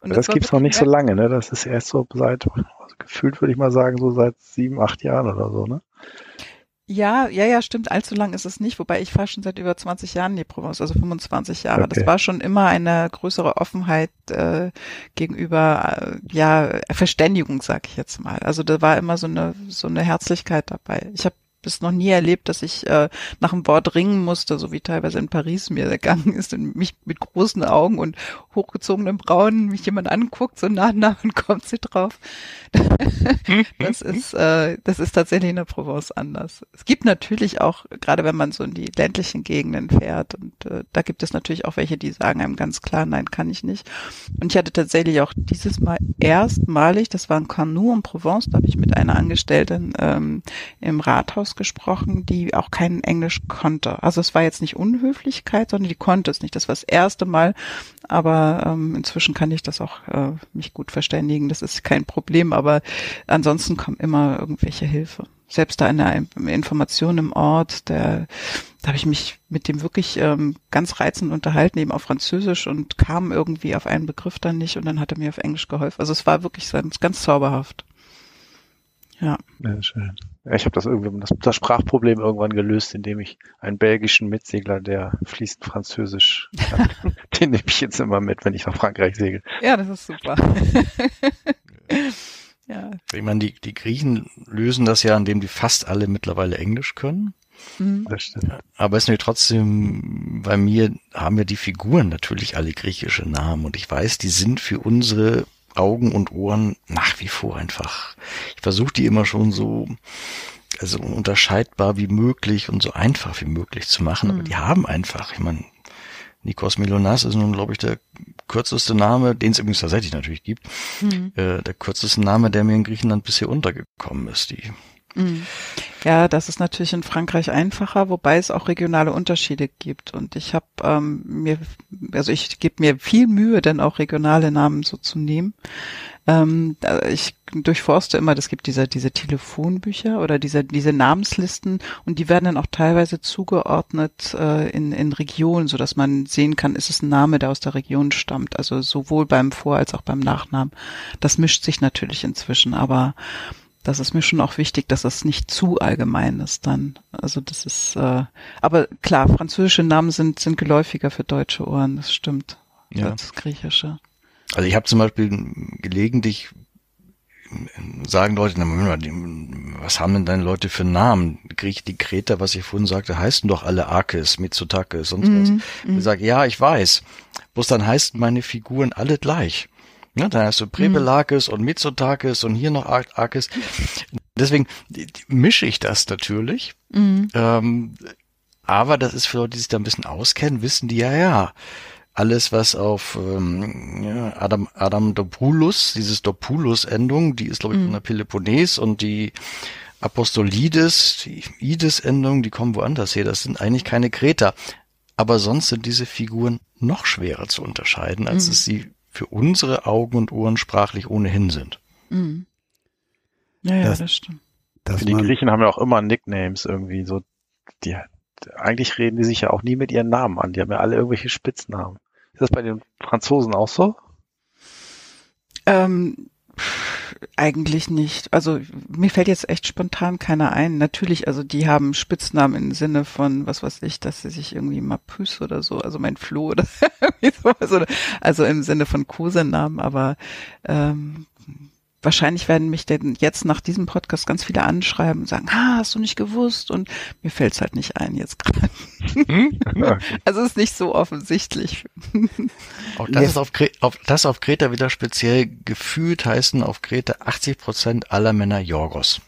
Und das, das gibt's noch nicht so lange, ne? Das ist erst so seit, also gefühlt würde ich mal sagen, so seit sieben, acht Jahren oder so, ne? Ja, ja, ja, stimmt. Allzu lang ist es nicht. Wobei ich fahre schon seit über 20 Jahren in die Provence, also 25 Jahre. Okay. Das war schon immer eine größere Offenheit äh, gegenüber, äh, ja, Verständigung, sag ich jetzt mal. Also da war immer so eine so eine Herzlichkeit dabei. Ich habe das noch nie erlebt, dass ich äh, nach einem Wort ringen musste, so wie teilweise in Paris mir gegangen ist und mich mit großen Augen und hochgezogenen Brauen mich jemand anguckt, so nah, nah und kommt sie drauf. das ist, äh, das ist tatsächlich in der Provence anders. Es gibt natürlich auch, gerade wenn man so in die ländlichen Gegenden fährt und äh, da gibt es natürlich auch welche, die sagen einem ganz klar, nein, kann ich nicht. Und ich hatte tatsächlich auch dieses Mal erstmalig, das war in Canu in Provence, da habe ich mit einer Angestellten ähm, im Rathaus gesprochen, die auch kein Englisch konnte. Also es war jetzt nicht Unhöflichkeit, sondern die konnte es nicht. Das war das erste Mal, aber ähm, inzwischen kann ich das auch äh, mich gut verständigen. Das ist kein Problem, aber ansonsten kommt immer irgendwelche Hilfe. Selbst da in der Information im Ort, der, da habe ich mich mit dem wirklich ähm, ganz reizend unterhalten, eben auf Französisch und kam irgendwie auf einen Begriff dann nicht und dann hat er mir auf Englisch geholfen. Also es war wirklich ganz, ganz zauberhaft. Ja. ja schön. Ich habe das irgendwie das, das, Sprachproblem irgendwann gelöst, indem ich einen belgischen Mitsegler, der fließend Französisch kann, den nehme ich jetzt immer mit, wenn ich nach Frankreich segel. Ja, das ist super. ja. Ich meine, die, die Griechen lösen das ja, indem die fast alle mittlerweile Englisch können. Mhm. Das stimmt. Aber es ist natürlich trotzdem, bei mir haben ja die Figuren natürlich alle griechische Namen und ich weiß, die sind für unsere Augen und Ohren nach wie vor einfach. Ich versuche die immer schon so also unterscheidbar wie möglich und so einfach wie möglich zu machen, mhm. aber die haben einfach, ich meine, Nikos Milonas ist nun, glaube ich, der kürzeste Name, den es übrigens tatsächlich natürlich gibt, mhm. äh, der kürzeste Name, der mir in Griechenland bisher untergekommen ist. Die. Ja, das ist natürlich in Frankreich einfacher, wobei es auch regionale Unterschiede gibt. Und ich habe ähm, mir, also ich gebe mir viel Mühe, dann auch regionale Namen so zu nehmen. Ähm, ich durchforste immer, das gibt diese, diese Telefonbücher oder diese, diese Namenslisten und die werden dann auch teilweise zugeordnet äh, in, in Regionen, so dass man sehen kann, ist es ein Name, der aus der Region stammt. Also sowohl beim Vor- als auch beim Nachnamen. Das mischt sich natürlich inzwischen, aber das ist mir schon auch wichtig, dass das nicht zu allgemein ist dann. Also das ist, äh, aber klar, französische Namen sind, sind geläufiger für deutsche Ohren, das stimmt, ja. als griechische. Also ich habe zum Beispiel gelegentlich sagen Leute, was haben denn deine Leute für Namen? Griech, die Kreta, was ich vorhin sagte, heißen doch alle Arkes, Mitsotakis, sonst mm, was. Mm. Ich mhm. sage, ja, ich weiß. Bloß dann heißen meine Figuren alle gleich. Ja, dann hast du Prebelakis mhm. und Mitsotakis und hier noch Arkis. Deswegen mische ich das natürlich. Mhm. Ähm, aber das ist für Leute, die sich da ein bisschen auskennen, wissen die ja, ja. Alles, was auf ähm, ja, Adam, Adam Dopoulos, dieses Dopoulos-Endung, die ist, glaube ich, mhm. von der Peloponnes und die Apostolides, die Ides-Endung, die kommen woanders her. Das sind eigentlich keine Kreter. Aber sonst sind diese Figuren noch schwerer zu unterscheiden, als mhm. es sie für unsere Augen und Ohren sprachlich ohnehin sind. Mhm. Ja, ja, das, das stimmt. Das die Griechen haben ja auch immer Nicknames irgendwie so. Die, eigentlich reden die sich ja auch nie mit ihren Namen an. Die haben ja alle irgendwelche Spitznamen. Ist das bei den Franzosen auch so? Ähm, eigentlich nicht. Also mir fällt jetzt echt spontan keiner ein. Natürlich, also die haben Spitznamen im Sinne von, was weiß ich, dass sie sich irgendwie Mapus oder so, also mein Floh oder so, also im Sinne von Kosenamen, aber ähm, wahrscheinlich werden mich denn jetzt nach diesem Podcast ganz viele anschreiben und sagen, ah, hast du nicht gewusst? Und mir fällt's halt nicht ein jetzt gerade. Hm? also ist nicht so offensichtlich. Auch das, ist auf, auf, das auf Kreta wieder speziell gefühlt heißen auf Kreta 80 Prozent aller Männer Jorgos.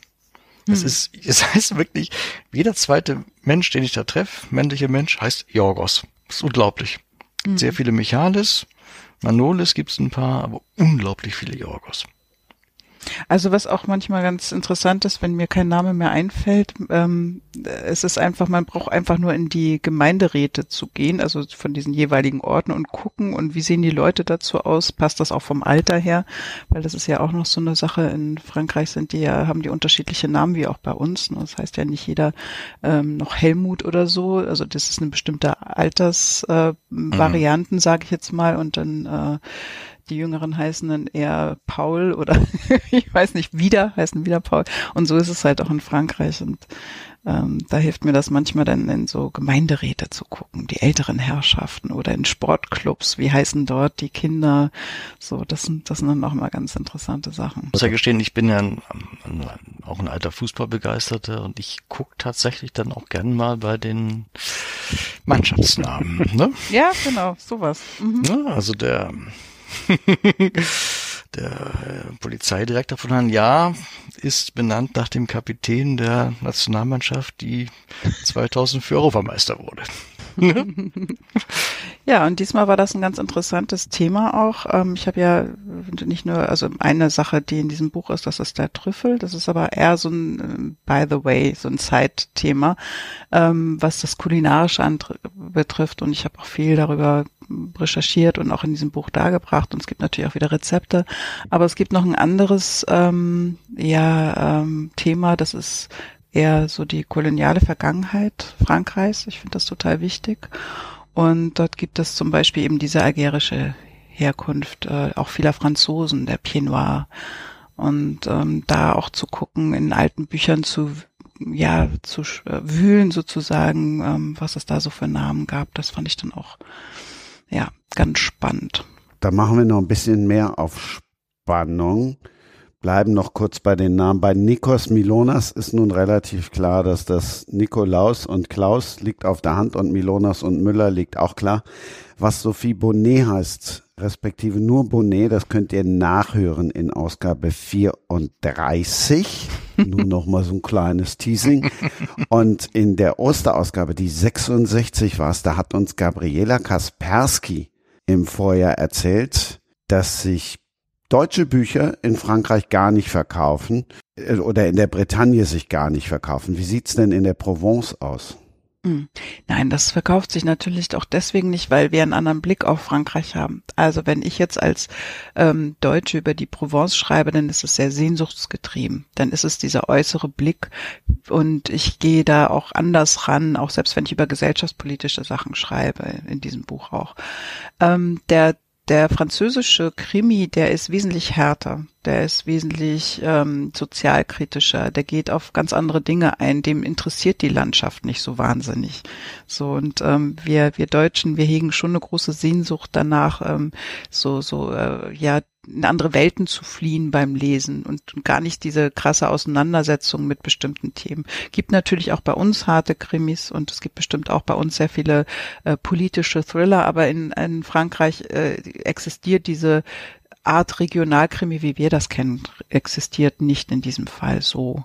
Das hm. ist, es heißt wirklich, jeder zweite Mensch, den ich da treffe, männliche Mensch, heißt Jorgos. Das ist unglaublich. Hm. Sehr viele Michalis, Manolis gibt's ein paar, aber unglaublich viele Jorgos. Also was auch manchmal ganz interessant ist, wenn mir kein Name mehr einfällt, ähm, es ist einfach, man braucht einfach nur in die Gemeinderäte zu gehen, also von diesen jeweiligen Orten und gucken. Und wie sehen die Leute dazu aus, passt das auch vom Alter her, weil das ist ja auch noch so eine Sache, in Frankreich sind die ja, haben die unterschiedliche Namen wie auch bei uns, ne? das heißt ja nicht jeder ähm, noch Helmut oder so, also das ist eine bestimmte Altersvarianten, äh, mhm. sage ich jetzt mal. Und dann äh, die Jüngeren heißen dann eher Paul oder ich weiß nicht, wieder heißen wieder Paul. Und so ist es halt auch in Frankreich. Und ähm, da hilft mir das manchmal dann in so Gemeinderäte zu gucken, die älteren Herrschaften oder in Sportclubs, wie heißen dort die Kinder. So, das sind, das sind dann auch mal ganz interessante Sachen. Ich muss ja gestehen, ich bin ja ein, ein, auch ein alter Fußballbegeisterter und ich gucke tatsächlich dann auch gern mal bei den Mannschaftsnamen. Ne? ja, genau, sowas. Mhm. Ja, also der der äh, Polizeidirektor von Herrn Jahr ist benannt nach dem Kapitän der Nationalmannschaft, die 2004 Europameister wurde. ja, und diesmal war das ein ganz interessantes Thema auch. Ähm, ich habe ja nicht nur, also eine Sache, die in diesem Buch ist, das ist der Trüffel. Das ist aber eher so ein, äh, by the way, so ein Zeitthema, ähm, was das Kulinarische betrifft. Und ich habe auch viel darüber recherchiert und auch in diesem Buch dargebracht. Und es gibt natürlich auch wieder Rezepte. Aber es gibt noch ein anderes ähm, ja, ähm, Thema, das ist eher so die koloniale Vergangenheit Frankreichs. Ich finde das total wichtig. Und dort gibt es zum Beispiel eben diese algerische Herkunft, äh, auch vieler Franzosen, der Pied. Und ähm, da auch zu gucken, in alten Büchern zu ja zu äh, wühlen sozusagen, ähm, was es da so für Namen gab, das fand ich dann auch ja ganz spannend. Da machen wir noch ein bisschen mehr auf Spannung bleiben noch kurz bei den Namen. Bei Nikos Milonas ist nun relativ klar, dass das Nikolaus und Klaus liegt auf der Hand und Milonas und Müller liegt auch klar. Was Sophie Bonnet heißt, respektive nur Bonnet, das könnt ihr nachhören in Ausgabe 34. Nur noch mal so ein kleines Teasing. Und in der Osterausgabe, die 66 war es, da hat uns Gabriela Kaspersky im Vorjahr erzählt, dass sich deutsche Bücher in Frankreich gar nicht verkaufen äh, oder in der Bretagne sich gar nicht verkaufen. Wie sieht's denn in der Provence aus? Hm. Nein, das verkauft sich natürlich auch deswegen nicht, weil wir einen anderen Blick auf Frankreich haben. Also wenn ich jetzt als ähm, Deutsche über die Provence schreibe, dann ist es sehr sehnsuchtsgetrieben. Dann ist es dieser äußere Blick und ich gehe da auch anders ran, auch selbst wenn ich über gesellschaftspolitische Sachen schreibe, in diesem Buch auch. Ähm, der der französische Krimi, der ist wesentlich härter, der ist wesentlich ähm, sozialkritischer, der geht auf ganz andere Dinge ein, dem interessiert die Landschaft nicht so wahnsinnig. So und ähm, wir wir Deutschen, wir hegen schon eine große Sehnsucht danach, ähm, so so äh, ja in andere Welten zu fliehen beim Lesen und gar nicht diese krasse Auseinandersetzung mit bestimmten Themen. Gibt natürlich auch bei uns harte Krimis und es gibt bestimmt auch bei uns sehr viele äh, politische Thriller, aber in, in Frankreich äh, existiert diese Art Regionalkrimi, wie wir das kennen, existiert nicht in diesem Fall so.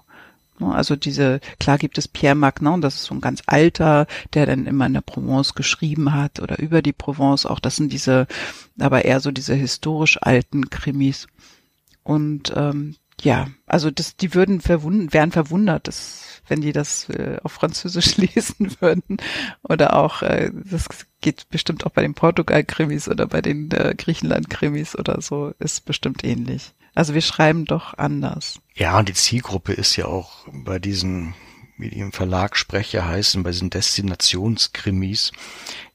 Ne? Also diese, klar gibt es Pierre Magnan, das ist so ein ganz alter, der dann immer in der Provence geschrieben hat oder über die Provence auch. Das sind diese, aber eher so diese historisch alten Krimis. Und ähm, ja, also das, die würden verwundert, wären verwundert, dass, wenn die das äh, auf Französisch lesen würden. Oder auch, äh, das geht bestimmt auch bei den Portugal-Krimis oder bei den äh, Griechenland-Krimis oder so, ist bestimmt ähnlich. Also wir schreiben doch anders. Ja, und die Zielgruppe ist ja auch bei diesen, wie die im Verlag Sprecher heißen, bei diesen Destinationskrimis,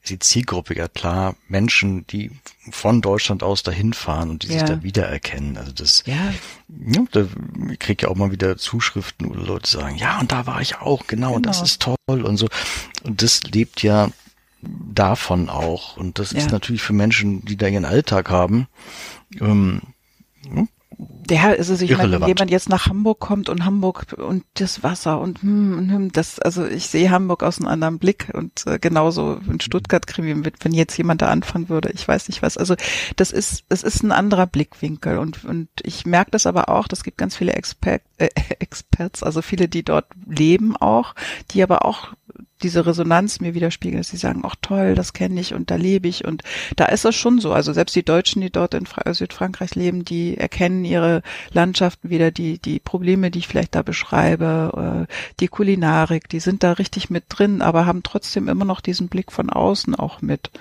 die Zielgruppe ja klar Menschen, die von Deutschland aus dahin fahren und die ja. sich da wiedererkennen. Also das, ja. ja da, ich kriege ja auch mal wieder Zuschriften, wo Leute sagen, ja, und da war ich auch, genau, genau. und das genau. ist toll und so. Und das lebt ja davon auch. Und das ja. ist natürlich für Menschen, die da ihren Alltag haben, ähm, ja, also ich meine, wenn jemand jetzt nach Hamburg kommt und Hamburg und das Wasser und hm, hm, das, also ich sehe Hamburg aus einem anderen Blick und äh, genauso in Stuttgart kriegen wir, wenn jetzt jemand da anfangen würde, ich weiß nicht was. Also das ist, es ist ein anderer Blickwinkel und und ich merke das aber auch. Das gibt ganz viele Expert, äh, Experts, also viele, die dort leben auch, die aber auch diese Resonanz mir widerspiegeln, dass sie sagen, ach toll, das kenne ich und da lebe ich und da ist es schon so. Also selbst die Deutschen, die dort in Fra Südfrankreich leben, die erkennen ihre Landschaften wieder, die, die Probleme, die ich vielleicht da beschreibe, äh, die Kulinarik, die sind da richtig mit drin, aber haben trotzdem immer noch diesen Blick von außen auch mit.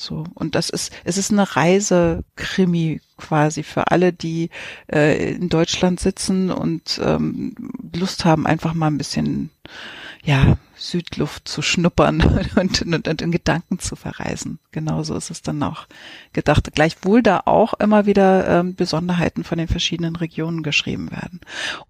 So. Und das ist, es ist eine Reisekrimi quasi für alle, die äh, in Deutschland sitzen und ähm, Lust haben, einfach mal ein bisschen, ja, Südluft zu schnuppern und, und, und in Gedanken zu verreisen. Genauso ist es dann auch gedacht. Gleichwohl da auch immer wieder ähm, Besonderheiten von den verschiedenen Regionen geschrieben werden.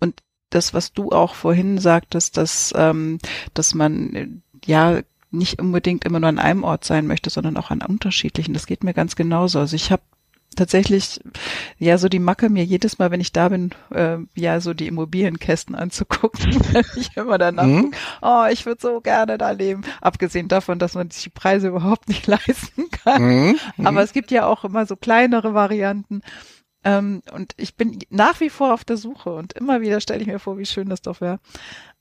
Und das, was du auch vorhin sagtest, dass, ähm, dass man ja nicht unbedingt immer nur an einem Ort sein möchte, sondern auch an unterschiedlichen. Das geht mir ganz genauso. Also ich habe tatsächlich ja so die Macke mir jedes Mal, wenn ich da bin, äh, ja so die Immobilienkästen anzugucken, wenn ich immer danach mhm. oh, ich würde so gerne da leben. Abgesehen davon, dass man sich die Preise überhaupt nicht leisten kann. Mhm. Aber es gibt ja auch immer so kleinere Varianten. Ähm, und ich bin nach wie vor auf der Suche und immer wieder stelle ich mir vor, wie schön das doch wäre.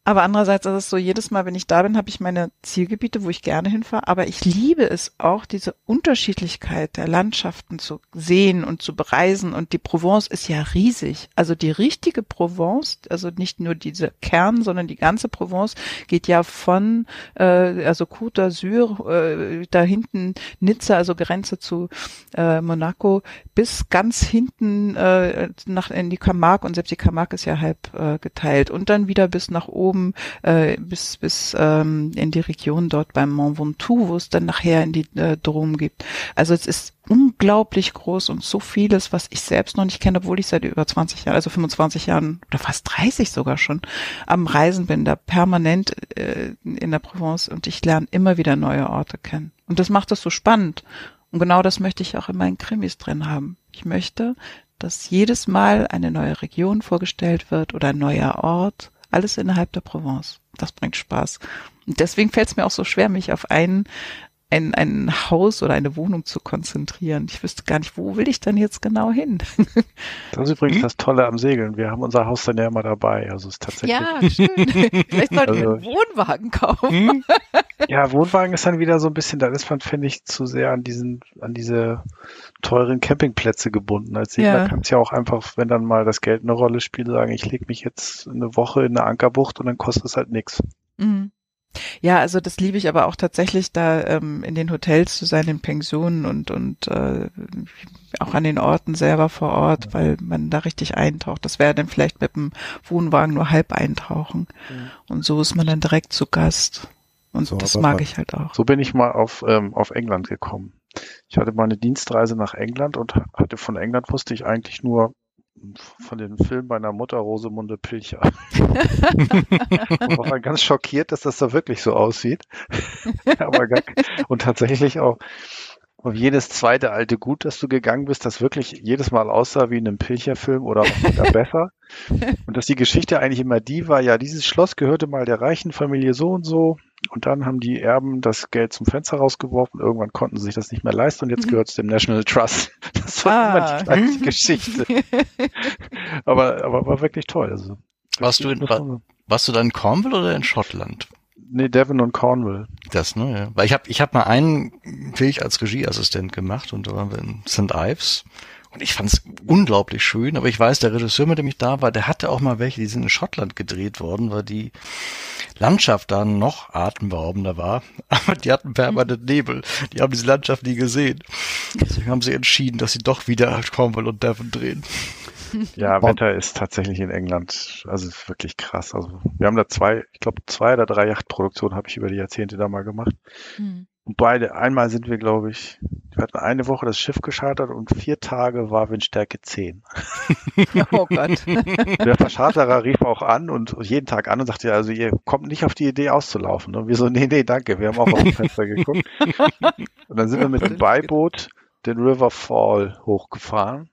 Aber andererseits ist es so, jedes Mal, wenn ich da bin, habe ich meine Zielgebiete, wo ich gerne hinfahre. Aber ich liebe es auch, diese Unterschiedlichkeit der Landschaften zu sehen und zu bereisen. Und die Provence ist ja riesig. Also die richtige Provence, also nicht nur diese Kern, sondern die ganze Provence geht ja von, äh, also Côte d'Azur, äh, da hinten Nizza, also Grenze zu äh, Monaco, bis ganz hinten äh, nach in die Camargue. Und selbst die Camargue ist ja halb äh, geteilt. Und dann wieder bis nach oben oben äh, bis bis ähm, in die Region dort beim Mont Ventoux, wo es dann nachher in die äh, Drôme gibt. Also es ist unglaublich groß und so vieles, was ich selbst noch nicht kenne, obwohl ich seit über 20 Jahren, also 25 Jahren oder fast 30 sogar schon am Reisen bin, da permanent äh, in der Provence und ich lerne immer wieder neue Orte kennen. Und das macht es so spannend. Und genau das möchte ich auch in meinen Krimis drin haben. Ich möchte, dass jedes Mal eine neue Region vorgestellt wird oder ein neuer Ort alles innerhalb der Provence. Das bringt Spaß. Und deswegen fällt es mir auch so schwer, mich auf einen ein, ein Haus oder eine Wohnung zu konzentrieren. Ich wüsste gar nicht, wo will ich dann jetzt genau hin? Das ist übrigens das Tolle am Segeln. Wir haben unser Haus dann ja immer dabei. Also es ist tatsächlich. Ja, schön. Vielleicht sollten also, wir einen Wohnwagen kaufen. Hm? Ja, Wohnwagen ist dann wieder so ein bisschen, da ist man, finde ich, zu sehr an diesen, an diese teuren Campingplätze gebunden. Als Segler ja. kannst ja auch einfach, wenn dann mal das Geld eine Rolle spielt, sagen, ich lege mich jetzt eine Woche in eine Ankerbucht und dann kostet es halt nichts. Mhm. Ja, also das liebe ich aber auch tatsächlich, da ähm, in den Hotels zu sein, in Pensionen und und äh, auch an den Orten selber vor Ort, weil man da richtig eintaucht. Das wäre dann vielleicht mit dem Wohnwagen nur halb eintauchen. Mhm. Und so ist man dann direkt zu Gast. Und so, das mag ich halt auch. So bin ich mal auf, ähm, auf England gekommen. Ich hatte mal eine Dienstreise nach England und hatte von England wusste ich eigentlich nur von dem Film meiner Mutter Rosemunde Pilcher. ich war ganz schockiert, dass das da wirklich so aussieht. Aber gar, und tatsächlich auch und jedes zweite alte Gut, das du gegangen bist, das wirklich jedes Mal aussah wie in einem Pilcherfilm oder sogar besser. Und dass die Geschichte eigentlich immer die war, ja, dieses Schloss gehörte mal der reichen Familie so und so. Und dann haben die Erben das Geld zum Fenster rausgeworfen. Irgendwann konnten sie sich das nicht mehr leisten und jetzt mhm. gehört es dem National Trust. Das war ah. immer die gleiche Geschichte. aber, aber war wirklich toll. Also, warst, du in, war, warst du dann in Cornwall oder in Schottland? Nee, Devon und Cornwall. Das, ne? Ja. Weil ich habe ich hab mal einen Film als Regieassistent gemacht und da waren wir in St. Ives. Und ich fand es unglaublich schön, aber ich weiß, der Regisseur, mit dem ich da war, der hatte auch mal welche, die sind in Schottland gedreht worden, weil die Landschaft da noch atemberaubender war. Aber die hatten permanent Nebel. Die haben diese Landschaft nie gesehen. Deswegen haben sie entschieden, dass sie doch wieder Cornwall und Devon drehen. Ja, Wetter ist tatsächlich in England, also wirklich krass. Also wir haben da zwei, ich glaube zwei oder drei Yachtproduktionen habe ich über die Jahrzehnte da mal gemacht. Mhm. Und beide, einmal sind wir, glaube ich, wir hatten eine Woche das Schiff geschartert und vier Tage war Windstärke 10. Oh Gott. Der Verscharterer rief auch an und jeden Tag an und sagte, also ihr kommt nicht auf die Idee auszulaufen. Und wir so, nee, nee, danke, wir haben auch auf dem Fenster geguckt. Und dann sind wir mit dem Beiboot den River Fall hochgefahren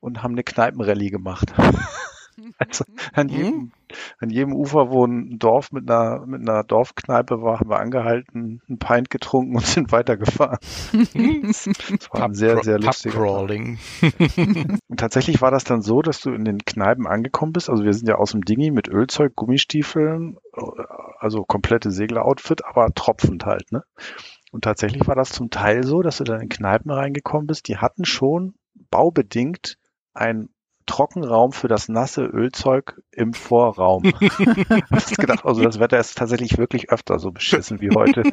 und haben eine Kneipenrallye gemacht. also an jedem, mhm. an jedem Ufer, wo ein Dorf mit einer, mit einer Dorfkneipe war, haben wir angehalten, ein Pint getrunken und sind weitergefahren. das war ein sehr, sehr lustiger Crawling. und tatsächlich war das dann so, dass du in den Kneipen angekommen bist. Also wir sind ja aus dem Dingi mit Ölzeug, Gummistiefeln, also komplette Segleroutfit, aber tropfend halt, ne? Und tatsächlich war das zum Teil so, dass du dann in Kneipen reingekommen bist, die hatten schon baubedingt ein Trockenraum für das nasse Ölzeug im Vorraum. Hast gedacht, also das Wetter ist tatsächlich wirklich öfter so beschissen wie heute.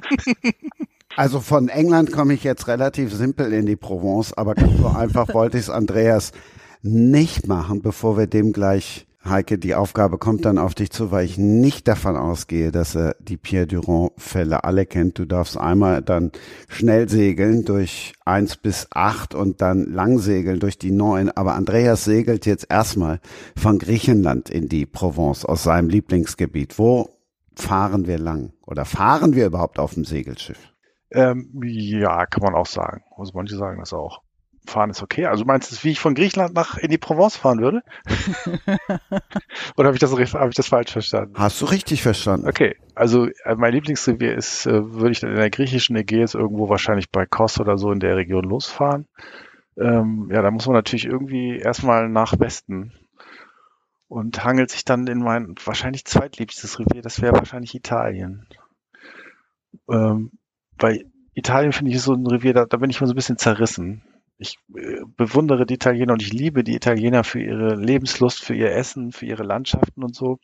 Also von England komme ich jetzt relativ simpel in die Provence, aber ganz so einfach wollte ich es Andreas nicht machen, bevor wir dem gleich Heike, die Aufgabe kommt dann auf dich zu, weil ich nicht davon ausgehe, dass er die Pierre Durand-Fälle alle kennt. Du darfst einmal dann schnell segeln durch eins bis acht und dann lang segeln durch die neun. Aber Andreas segelt jetzt erstmal von Griechenland in die Provence aus seinem Lieblingsgebiet. Wo fahren wir lang? Oder fahren wir überhaupt auf dem Segelschiff? Ähm, ja, kann man auch sagen. Also manche sagen das auch fahren ist okay. Also meinst du, wie ich von Griechenland nach in die Provence fahren würde? Oder habe ich das habe ich das falsch verstanden? Hast du richtig verstanden? Okay, also äh, mein Lieblingsrevier ist, äh, würde ich dann in der griechischen Ägäis irgendwo wahrscheinlich bei Kos oder so in der Region losfahren. Ähm, ja, da muss man natürlich irgendwie erstmal nach Westen und hangelt sich dann in mein wahrscheinlich zweitliebstes Revier, das wäre wahrscheinlich Italien. Ähm, bei Italien finde ich so ein Revier, da, da bin ich mal so ein bisschen zerrissen ich äh, bewundere die Italiener und ich liebe die Italiener für ihre Lebenslust, für ihr Essen, für ihre Landschaften und so.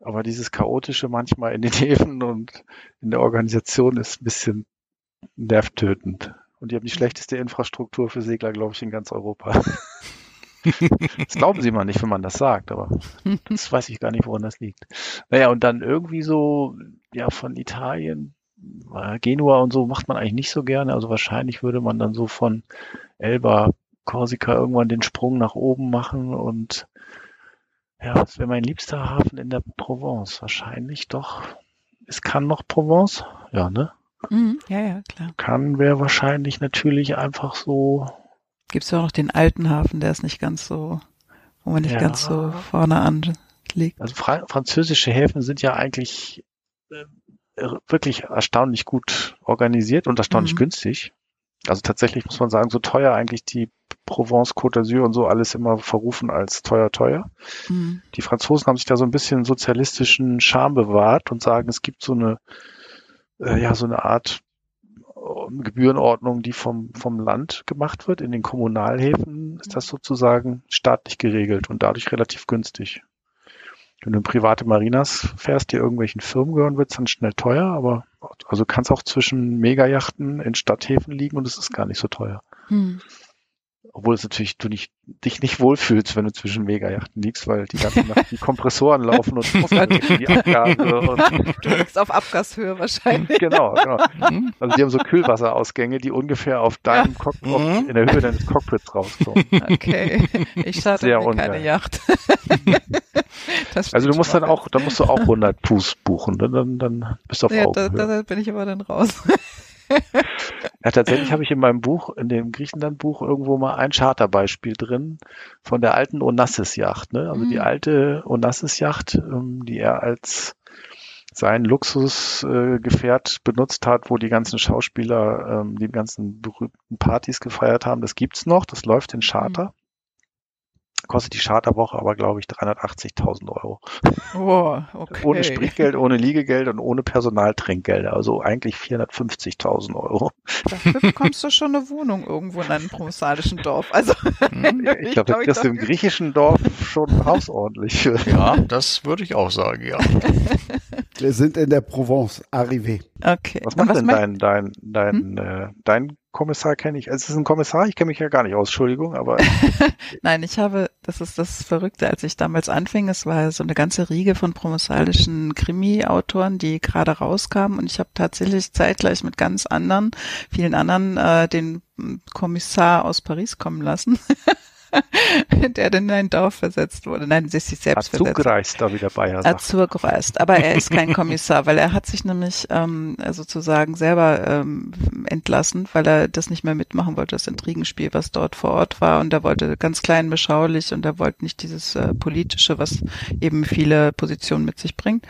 Aber dieses Chaotische manchmal in den Häfen und in der Organisation ist ein bisschen nervtötend. Und die haben die schlechteste Infrastruktur für Segler, glaube ich, in ganz Europa. das glauben sie mal nicht, wenn man das sagt, aber das weiß ich gar nicht, woran das liegt. Naja, und dann irgendwie so, ja, von Italien Genua und so macht man eigentlich nicht so gerne. Also wahrscheinlich würde man dann so von Elba, Korsika irgendwann den Sprung nach oben machen und ja, was wäre mein liebster Hafen in der Provence? Wahrscheinlich doch. Es kann noch Provence? Ja, ne? Mhm, ja, ja, klar. Kann wäre wahrscheinlich natürlich einfach so. Gibt es ja auch noch den alten Hafen, der ist nicht ganz so, wo man nicht ja. ganz so vorne anliegt. Also Fra französische Häfen sind ja eigentlich äh, wirklich erstaunlich gut organisiert und erstaunlich mhm. günstig. Also tatsächlich muss man sagen, so teuer eigentlich die Provence, Côte d'Azur und so alles immer verrufen als teuer, teuer. Mhm. Die Franzosen haben sich da so ein bisschen sozialistischen Charme bewahrt und sagen, es gibt so eine, äh, ja, so eine Art äh, Gebührenordnung, die vom, vom Land gemacht wird. In den Kommunalhäfen ist das sozusagen staatlich geregelt und dadurch relativ günstig. Wenn du in private Marinas fährst, die irgendwelchen Firmen gehören, wird es dann schnell teuer, aber also kannst auch zwischen Megajachten in Stadthäfen liegen und es ist gar nicht so teuer. Hm. Obwohl es natürlich du nicht, dich nicht wohlfühlst, wenn du zwischen Megajachten liegst, weil die ganze Nacht die Kompressoren laufen und die Abgase. Und du liegst auf Abgashöhe wahrscheinlich. Genau, genau. Also die haben so Kühlwasserausgänge, die ungefähr auf deinem. Cockpit, in der Höhe deines Cockpits rauskommen. Okay, ich starte Sehr mir keine Yacht. also du musst dann auch, da musst du auch 100 Fuß buchen, ne? dann, dann bist du auf ja, Augenhöhe. Da, da bin ich aber dann raus. Ja, tatsächlich habe ich in meinem Buch, in dem Griechenland-Buch, irgendwo mal ein Charterbeispiel drin von der alten Onassis-Yacht. Ne? Also mhm. die alte Onassis-Yacht, ähm, die er als sein Luxusgefährt äh, benutzt hat, wo die ganzen Schauspieler ähm, die ganzen berühmten Partys gefeiert haben. Das gibt's noch, das läuft in Charter. Mhm kostet die Charterwoche aber, glaube ich, 380.000 Euro. Oh, okay. Ohne Spritgeld, ohne Liegegeld und ohne Personaltrinkgelder. Also eigentlich 450.000 Euro. Dafür bekommst du schon eine Wohnung irgendwo in einem provençalischen Dorf. Also, hm, ich glaube, das kriegst du im griechischen Dorf schon hausordentlich. Ja, das würde ich auch sagen, ja. Wir sind in der Provence, arrivé. Okay. Was macht was denn dein, dein, dein, hm? äh, dein Kommissar kenne ich. Also es ist ein Kommissar, ich kenne mich ja gar nicht aus, Entschuldigung, aber. Nein, ich habe, das ist das Verrückte, als ich damals anfing, es war so eine ganze Riege von provençalischen Krimi-Autoren, die gerade rauskamen und ich habe tatsächlich zeitgleich mit ganz anderen, vielen anderen, äh, den Kommissar aus Paris kommen lassen. der dann in ein Dorf versetzt wurde. Nein, sie ist sich selbst Azug versetzt. reist da wieder bei. Azug reist. Aber er ist kein Kommissar, weil er hat sich nämlich ähm, sozusagen selber ähm, entlassen, weil er das nicht mehr mitmachen wollte, das Intrigenspiel, was dort vor Ort war. Und er wollte ganz klein beschaulich und er wollte nicht dieses äh, politische, was eben viele Positionen mit sich bringt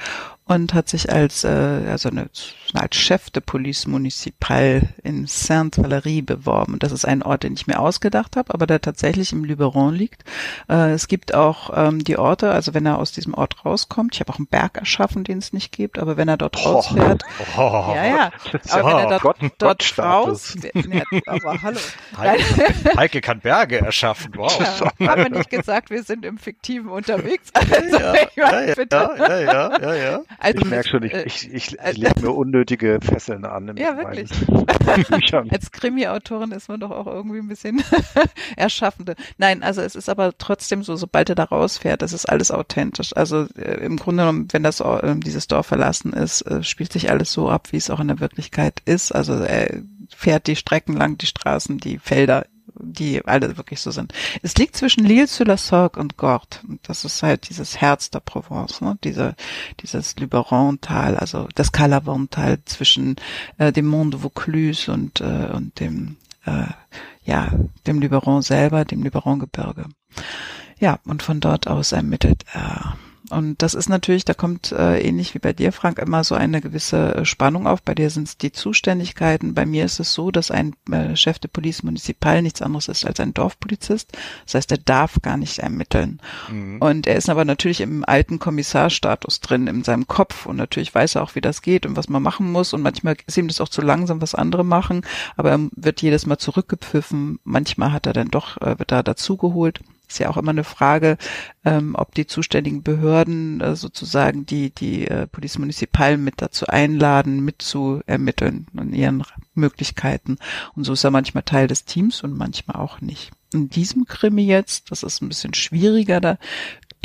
und hat sich als äh, also eine, als Chef de Police Municipal in Sainte-Valerie beworben. Und das ist ein Ort, den ich mir ausgedacht habe, aber der tatsächlich im Luberon liegt. Äh, es gibt auch ähm, die Orte, also wenn er aus diesem Ort rauskommt, ich habe auch einen Berg erschaffen, den es nicht gibt, aber wenn er dort oh. rausfährt, oh. ja, ja, aber wenn er dort, Gott, dort Gott raus, ja, aber hallo. Heike, Heike, kann Berge erschaffen, wow. Ja, haben wir nicht gesagt, wir sind im Fiktiven unterwegs. Also, ja, ja, ja, bitte. ja, ja, ja, ja. Also, ich merke schon, ich, äh, ich, ich, ich lege mir unnötige Fesseln an. Ja, wirklich. Als Krimi-Autorin ist man doch auch irgendwie ein bisschen erschaffende. Nein, also es ist aber trotzdem so, sobald er da rausfährt, das ist alles authentisch. Also äh, im Grunde genommen, wenn das äh, dieses Dorf verlassen ist, äh, spielt sich alles so ab, wie es auch in der Wirklichkeit ist. Also er fährt die Strecken lang, die Straßen, die Felder die alle wirklich so sind. Es liegt zwischen Lille-sur-la-Sorgue und. Und das ist halt dieses Herz der Provence, ne? Diese, dieses Luberon-Tal, also das Calavon-Tal zwischen äh, dem Mont de Vaucluse und, äh, und dem, äh, ja, dem Luberon selber, dem Luberon-Gebirge. Ja, und von dort aus ermittelt er und das ist natürlich, da kommt äh, ähnlich wie bei dir, Frank, immer so eine gewisse äh, Spannung auf. Bei dir sind es die Zuständigkeiten. Bei mir ist es so, dass ein äh, Chef de Police Municipal nichts anderes ist als ein Dorfpolizist. Das heißt, er darf gar nicht ermitteln. Mhm. Und er ist aber natürlich im alten Kommissarstatus drin, in seinem Kopf. Und natürlich weiß er auch, wie das geht und was man machen muss. Und manchmal ist ihm das auch zu langsam, was andere machen. Aber er wird jedes Mal zurückgepfiffen. Manchmal hat er dann doch, äh, wird da dazugeholt ist ja auch immer eine Frage, ähm, ob die zuständigen Behörden äh, sozusagen die, die äh, Police Municipal mit dazu einladen, mit zu ermitteln und ihren Möglichkeiten. Und so ist er manchmal Teil des Teams und manchmal auch nicht. In diesem Krimi jetzt, das ist ein bisschen schwieriger, da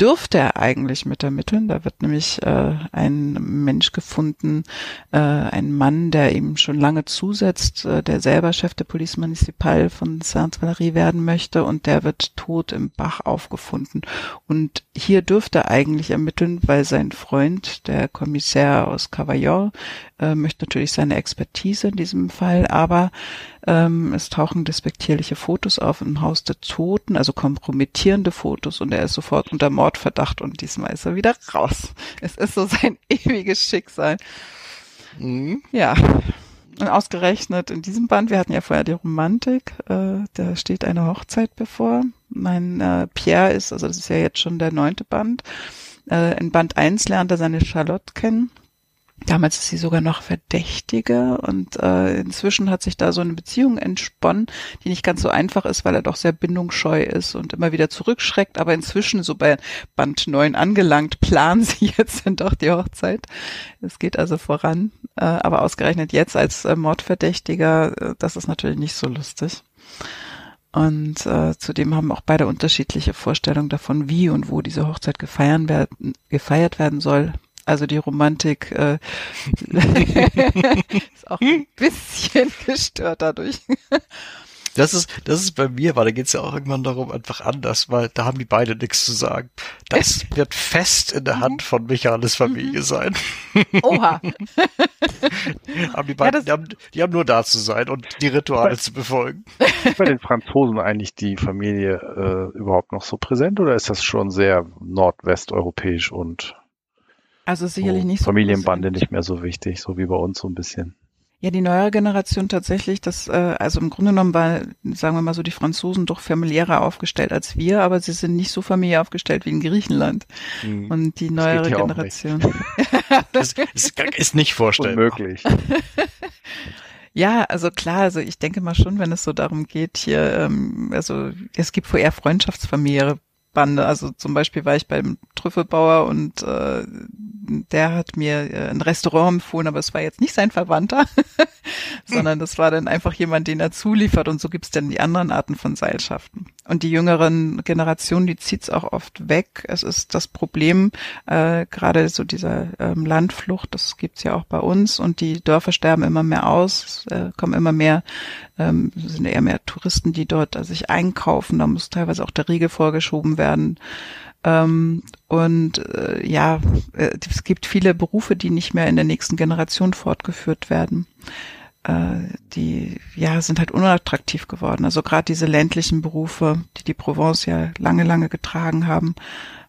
dürfte er eigentlich mit ermitteln. Da wird nämlich äh, ein Mensch gefunden, äh, ein Mann, der ihm schon lange zusetzt, äh, der selber Chef der Police Municipal von Sainte-Valerie werden möchte und der wird tot im Bach aufgefunden. Und hier dürfte er eigentlich ermitteln, weil sein Freund, der Kommissär aus Cavaillon, äh, möchte natürlich seine Expertise in diesem Fall, aber ähm, es tauchen despektierliche Fotos auf im Haus der Toten, also kompromittierende Fotos und er ist sofort unter Mordverdacht und diesmal ist er wieder raus. Es ist so sein ewiges Schicksal. Mhm. Ja. Und ausgerechnet in diesem Band, wir hatten ja vorher die Romantik, äh, da steht eine Hochzeit bevor. Mein äh, Pierre ist, also das ist ja jetzt schon der neunte Band. Äh, in Band eins lernt er seine Charlotte kennen Damals ist sie sogar noch Verdächtige und äh, inzwischen hat sich da so eine Beziehung entsponnen, die nicht ganz so einfach ist, weil er doch sehr bindungsscheu ist und immer wieder zurückschreckt. Aber inzwischen, so bei Band 9 angelangt, planen sie jetzt dann doch die Hochzeit. Es geht also voran. Äh, aber ausgerechnet jetzt als äh, Mordverdächtiger, äh, das ist natürlich nicht so lustig. Und äh, zudem haben auch beide unterschiedliche Vorstellungen davon, wie und wo diese Hochzeit gefeiern werden, gefeiert werden soll. Also die Romantik äh, ist auch ein bisschen gestört dadurch. Das ist, das ist bei mir, weil da geht es ja auch irgendwann darum, einfach anders, weil da haben die beide nichts zu sagen. Das wird fest in der Hand mhm. von Michaelis Familie mhm. sein. Oha. haben die, beiden, ja, die, haben, die haben nur da zu sein und die Rituale bei, zu befolgen. Ist bei den Franzosen eigentlich die Familie äh, überhaupt noch so präsent oder ist das schon sehr nordwesteuropäisch und also sicherlich so nicht so. Familienbande nicht mehr so wichtig, so wie bei uns so ein bisschen. Ja, die neuere Generation tatsächlich, das, äh, also im Grunde genommen war, sagen wir mal so, die Franzosen doch familiärer aufgestellt als wir, aber sie sind nicht so familiär aufgestellt wie in Griechenland. Mhm. Und die neuere Generation. das ist, ist nicht vorstellbar. Unmöglich. Ja, also klar, also ich denke mal schon, wenn es so darum geht, hier, ähm, also es gibt vorher Freundschaftsfamiliäre Bande. Also zum Beispiel war ich beim Trüffelbauer und äh, der hat mir äh, ein Restaurant empfohlen, aber es war jetzt nicht sein Verwandter, sondern das war dann einfach jemand, den er zuliefert und so gibt's dann die anderen Arten von Seilschaften. Und die jüngeren Generationen, die zieht's auch oft weg. Es ist das Problem, äh, gerade so dieser ähm, Landflucht, das gibt's ja auch bei uns und die Dörfer sterben immer mehr aus, äh, kommen immer mehr, ähm, sind eher mehr Touristen, die dort äh, sich einkaufen, da muss teilweise auch der Riegel vorgeschoben werden. Ähm, und äh, ja, äh, es gibt viele Berufe, die nicht mehr in der nächsten Generation fortgeführt werden. Äh, die ja sind halt unattraktiv geworden. Also gerade diese ländlichen Berufe, die die Provence ja lange, lange getragen haben.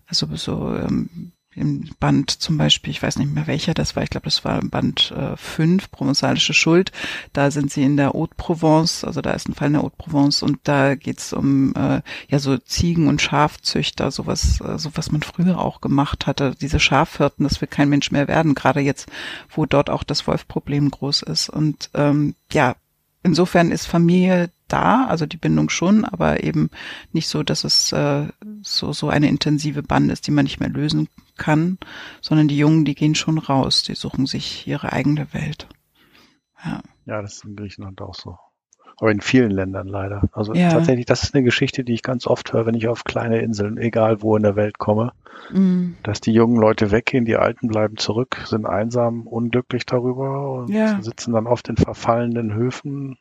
Also so ähm, im Band zum Beispiel, ich weiß nicht mehr welcher das war, ich glaube, das war im Band äh, 5, Provenzalische Schuld. Da sind sie in der Haute Provence, also da ist ein Fall in der Haute Provence und da geht's um äh, ja so Ziegen- und Schafzüchter, sowas, äh, so was man früher auch gemacht hatte. Diese Schafhirten, das will kein Mensch mehr werden, gerade jetzt, wo dort auch das Wolfproblem groß ist. Und ähm, ja, insofern ist Familie da, also die Bindung schon, aber eben nicht so, dass es äh, so so eine intensive Band ist, die man nicht mehr lösen kann, sondern die Jungen, die gehen schon raus, die suchen sich ihre eigene Welt. Ja, ja das ist in Griechenland auch so. Aber in vielen Ländern leider. Also ja. tatsächlich, das ist eine Geschichte, die ich ganz oft höre, wenn ich auf kleine Inseln, egal wo in der Welt komme, mhm. dass die jungen Leute weggehen, die Alten bleiben zurück, sind einsam, unglücklich darüber und ja. sitzen dann oft in verfallenen Höfen,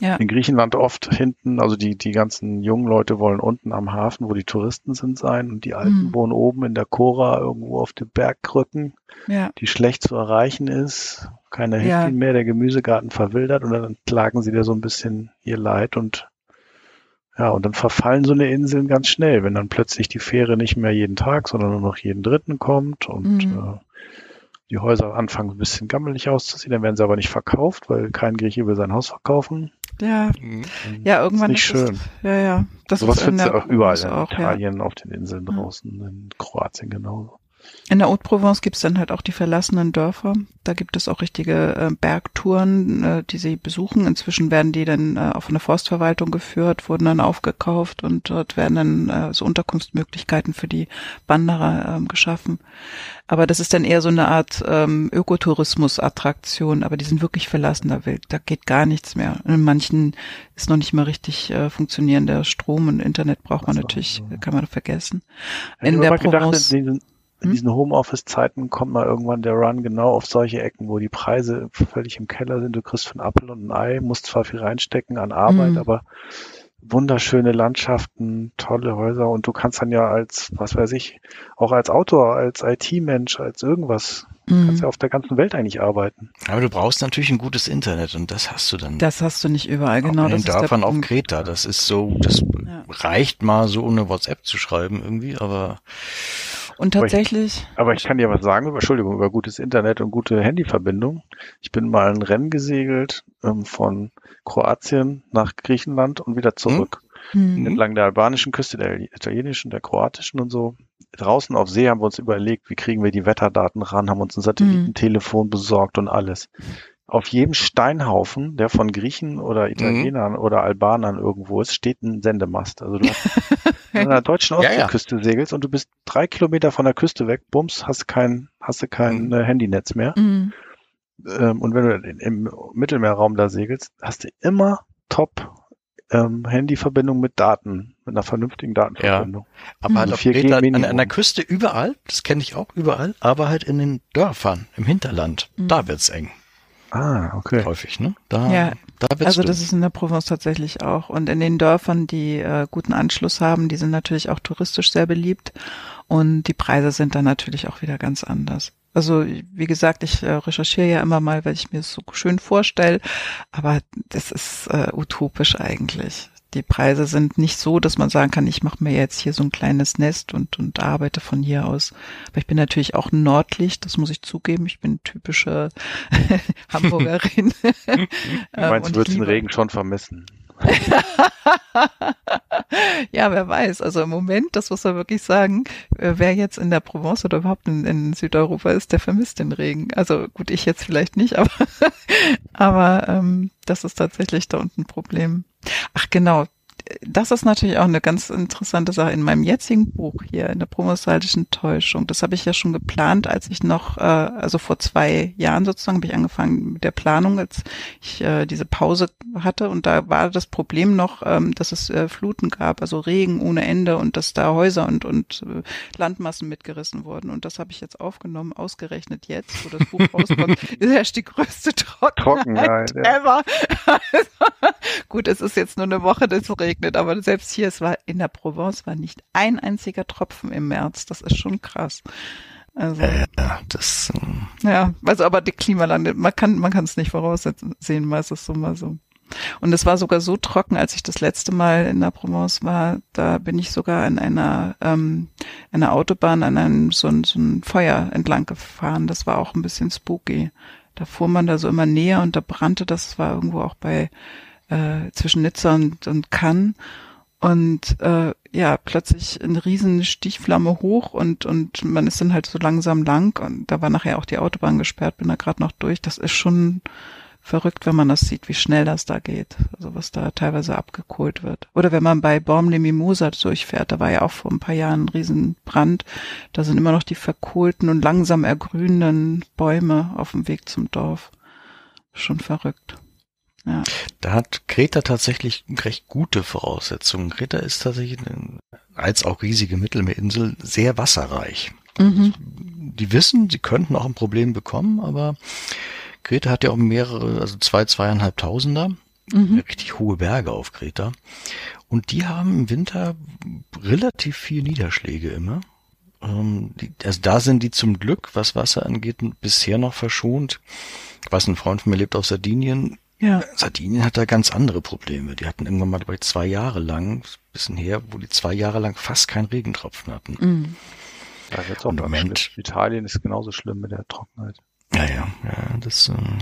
ja. In Griechenland oft hinten, also die, die ganzen jungen Leute wollen unten am Hafen, wo die Touristen sind, sein und die Alten mhm. wohnen oben in der Chora irgendwo auf den Bergkrücken, ja. die schlecht zu erreichen ist. Keiner hilft ja. mehr, der Gemüsegarten verwildert und dann klagen sie da so ein bisschen ihr Leid und ja, und dann verfallen so eine Inseln ganz schnell, wenn dann plötzlich die Fähre nicht mehr jeden Tag, sondern nur noch jeden dritten kommt und mhm. äh, die Häuser anfangen ein bisschen gammelig auszusehen, dann werden sie aber nicht verkauft, weil kein Grieche will sein Haus verkaufen. Ja, mhm. ja, irgendwann ist nicht ist schön. Es, ja, ja. Das Sowas findest du auch überall in auch, Italien, ja. auf den Inseln draußen, in Kroatien genauso. In der Haute-Provence gibt's dann halt auch die verlassenen Dörfer. Da gibt es auch richtige äh, Bergtouren, äh, die sie besuchen. Inzwischen werden die dann äh, auch von der Forstverwaltung geführt, wurden dann aufgekauft und dort werden dann äh, so Unterkunftsmöglichkeiten für die Wanderer ähm, geschaffen. Aber das ist dann eher so eine Art ähm, Ökotourismus-Attraktion, aber die sind wirklich verlassen, da, will, da geht gar nichts mehr. In manchen ist noch nicht mal richtig äh, funktionierender Strom und Internet braucht man natürlich, kann man vergessen. In der Provence, gedacht, in hm? diesen Homeoffice-Zeiten kommt mal irgendwann der Run genau auf solche Ecken, wo die Preise völlig im Keller sind. Du kriegst von Apfel und ein Ei, musst zwar viel reinstecken an Arbeit, mhm. aber wunderschöne Landschaften, tolle Häuser und du kannst dann ja als, was weiß ich, auch als Autor, als IT-Mensch, als irgendwas, mhm. kannst ja auf der ganzen Welt eigentlich arbeiten. Aber du brauchst natürlich ein gutes Internet und das hast du dann. Das hast du nicht überall, genau. In den Dörfern auf Kreta, das ist so, das ja. reicht mal so ohne WhatsApp zu schreiben irgendwie, aber und tatsächlich. Aber ich, aber ich kann dir was sagen, über, Entschuldigung, über gutes Internet und gute Handyverbindung. Ich bin mal ein Rennen gesegelt ähm, von Kroatien nach Griechenland und wieder zurück. Mhm. Entlang der albanischen Küste, der italienischen, der kroatischen und so. Draußen auf See haben wir uns überlegt, wie kriegen wir die Wetterdaten ran, haben uns ein Satellitentelefon mhm. besorgt und alles auf jedem Steinhaufen, der von Griechen oder mhm. Italienern mhm. oder Albanern irgendwo ist, steht ein Sendemast. Also du hast an der deutschen Ostseeküste ja, ja. segelst und du bist drei Kilometer von der Küste weg, bums, hast kein, hast du kein mhm. Äh, Handynetz mehr. Mhm. Ähm, und wenn du im Mittelmeerraum da segelst, hast du immer top ähm, Handyverbindung mit Daten, mit einer vernünftigen Datenverbindung. Ja, aber halt auf Greta, an, an, der Küste überall, das kenne ich auch überall, aber halt in den Dörfern, im Hinterland, mhm. da wird's eng. Ah, okay. Häufig, ne? Da, ja, da also das ist in der Provence tatsächlich auch. Und in den Dörfern, die äh, guten Anschluss haben, die sind natürlich auch touristisch sehr beliebt. Und die Preise sind dann natürlich auch wieder ganz anders. Also wie gesagt, ich äh, recherchiere ja immer mal, weil ich mir es so schön vorstelle, aber das ist äh, utopisch eigentlich die Preise sind nicht so, dass man sagen kann, ich mache mir jetzt hier so ein kleines Nest und, und arbeite von hier aus. Aber ich bin natürlich auch Nordlicht, das muss ich zugeben. Ich bin typische Hamburgerin. du meinst, du würdest den Regen schon vermissen? ja, wer weiß. Also im Moment, das muss man wirklich sagen, äh, wer jetzt in der Provence oder überhaupt in, in Südeuropa ist, der vermisst den Regen. Also gut, ich jetzt vielleicht nicht, aber, aber ähm, das ist tatsächlich da unten ein Problem. Ach genau, das ist natürlich auch eine ganz interessante Sache in meinem jetzigen Buch hier, in der promosalischen Täuschung. Das habe ich ja schon geplant, als ich noch, äh, also vor zwei Jahren sozusagen, habe ich angefangen mit der Planung, als ich äh, diese Pause hatte. Und da war das Problem noch, ähm, dass es äh, Fluten gab, also Regen ohne Ende und dass da Häuser und, und äh, Landmassen mitgerissen wurden. Und das habe ich jetzt aufgenommen, ausgerechnet jetzt, wo das Buch rauskommt, ist erst die größte Trockenheit, Trockenheit ever. Ja. gut, es ist jetzt nur eine Woche des Regens geregnet, aber selbst hier, es war in der Provence war nicht ein einziger Tropfen im März. Das ist schon krass. Also, ja, das. Ähm, ja, also aber die Klimalande, man kann, man kann es nicht voraussehen, mal ist es so, mal so. Und es war sogar so trocken, als ich das letzte Mal in der Provence war, da bin ich sogar an einer, ähm, einer Autobahn an einem so ein, so ein Feuer entlang gefahren. Das war auch ein bisschen spooky. Da fuhr man da so immer näher und da brannte das, war irgendwo auch bei äh, zwischen Nizza und, und Cannes. Und äh, ja, plötzlich eine riesen Stichflamme hoch und, und man ist dann halt so langsam lang und da war nachher auch die Autobahn gesperrt, bin da gerade noch durch. Das ist schon verrückt, wenn man das sieht, wie schnell das da geht. Also was da teilweise abgekohlt wird. Oder wenn man bei Baumle Mimosa durchfährt, da war ja auch vor ein paar Jahren ein Riesenbrand. Da sind immer noch die verkohlten und langsam ergrünenden Bäume auf dem Weg zum Dorf. Schon verrückt. Ja. Da hat Kreta tatsächlich recht gute Voraussetzungen. Kreta ist tatsächlich als auch riesige Mittelmeerinsel sehr wasserreich. Mhm. Die wissen, sie könnten auch ein Problem bekommen, aber Kreta hat ja auch mehrere, also zwei, zweieinhalbtausender, mhm. richtig hohe Berge auf Kreta. Und die haben im Winter relativ viel Niederschläge immer. Ähm, die, also da sind die zum Glück, was Wasser angeht, bisher noch verschont. Was ein Freund von mir lebt auf Sardinien. Ja. Sardinien hat da ganz andere Probleme. Die hatten irgendwann mal bei zwei Jahre lang, bisschen her, wo die zwei Jahre lang fast keinen Regentropfen hatten. Mhm. Ja, jetzt auch Moment. Italien ist genauso schlimm mit der Trockenheit. Ja, ja, ja, das. Ähm,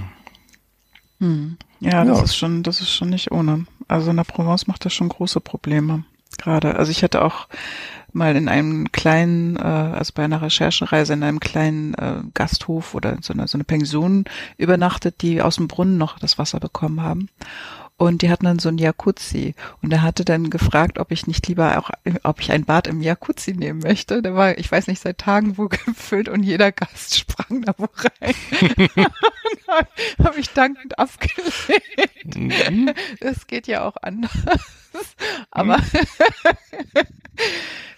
hm. Ja, das ja. ist schon, das ist schon nicht ohne. Also in der Provence macht das schon große Probleme. Gerade. Also ich hatte auch mal in einem kleinen, äh, also bei einer Recherchereise in einem kleinen äh, Gasthof oder so eine, so eine Pension übernachtet, die aus dem Brunnen noch das Wasser bekommen haben. Und die hatten dann so ein Jacuzzi. Und er hatte dann gefragt, ob ich nicht lieber auch, ob ich ein Bad im Jacuzzi nehmen möchte. Da war, ich weiß nicht, seit Tagen wo gefüllt und jeder Gast sprang da wo rein. habe ich dankend abgelehnt. Mhm. Das geht ja auch anders. Aber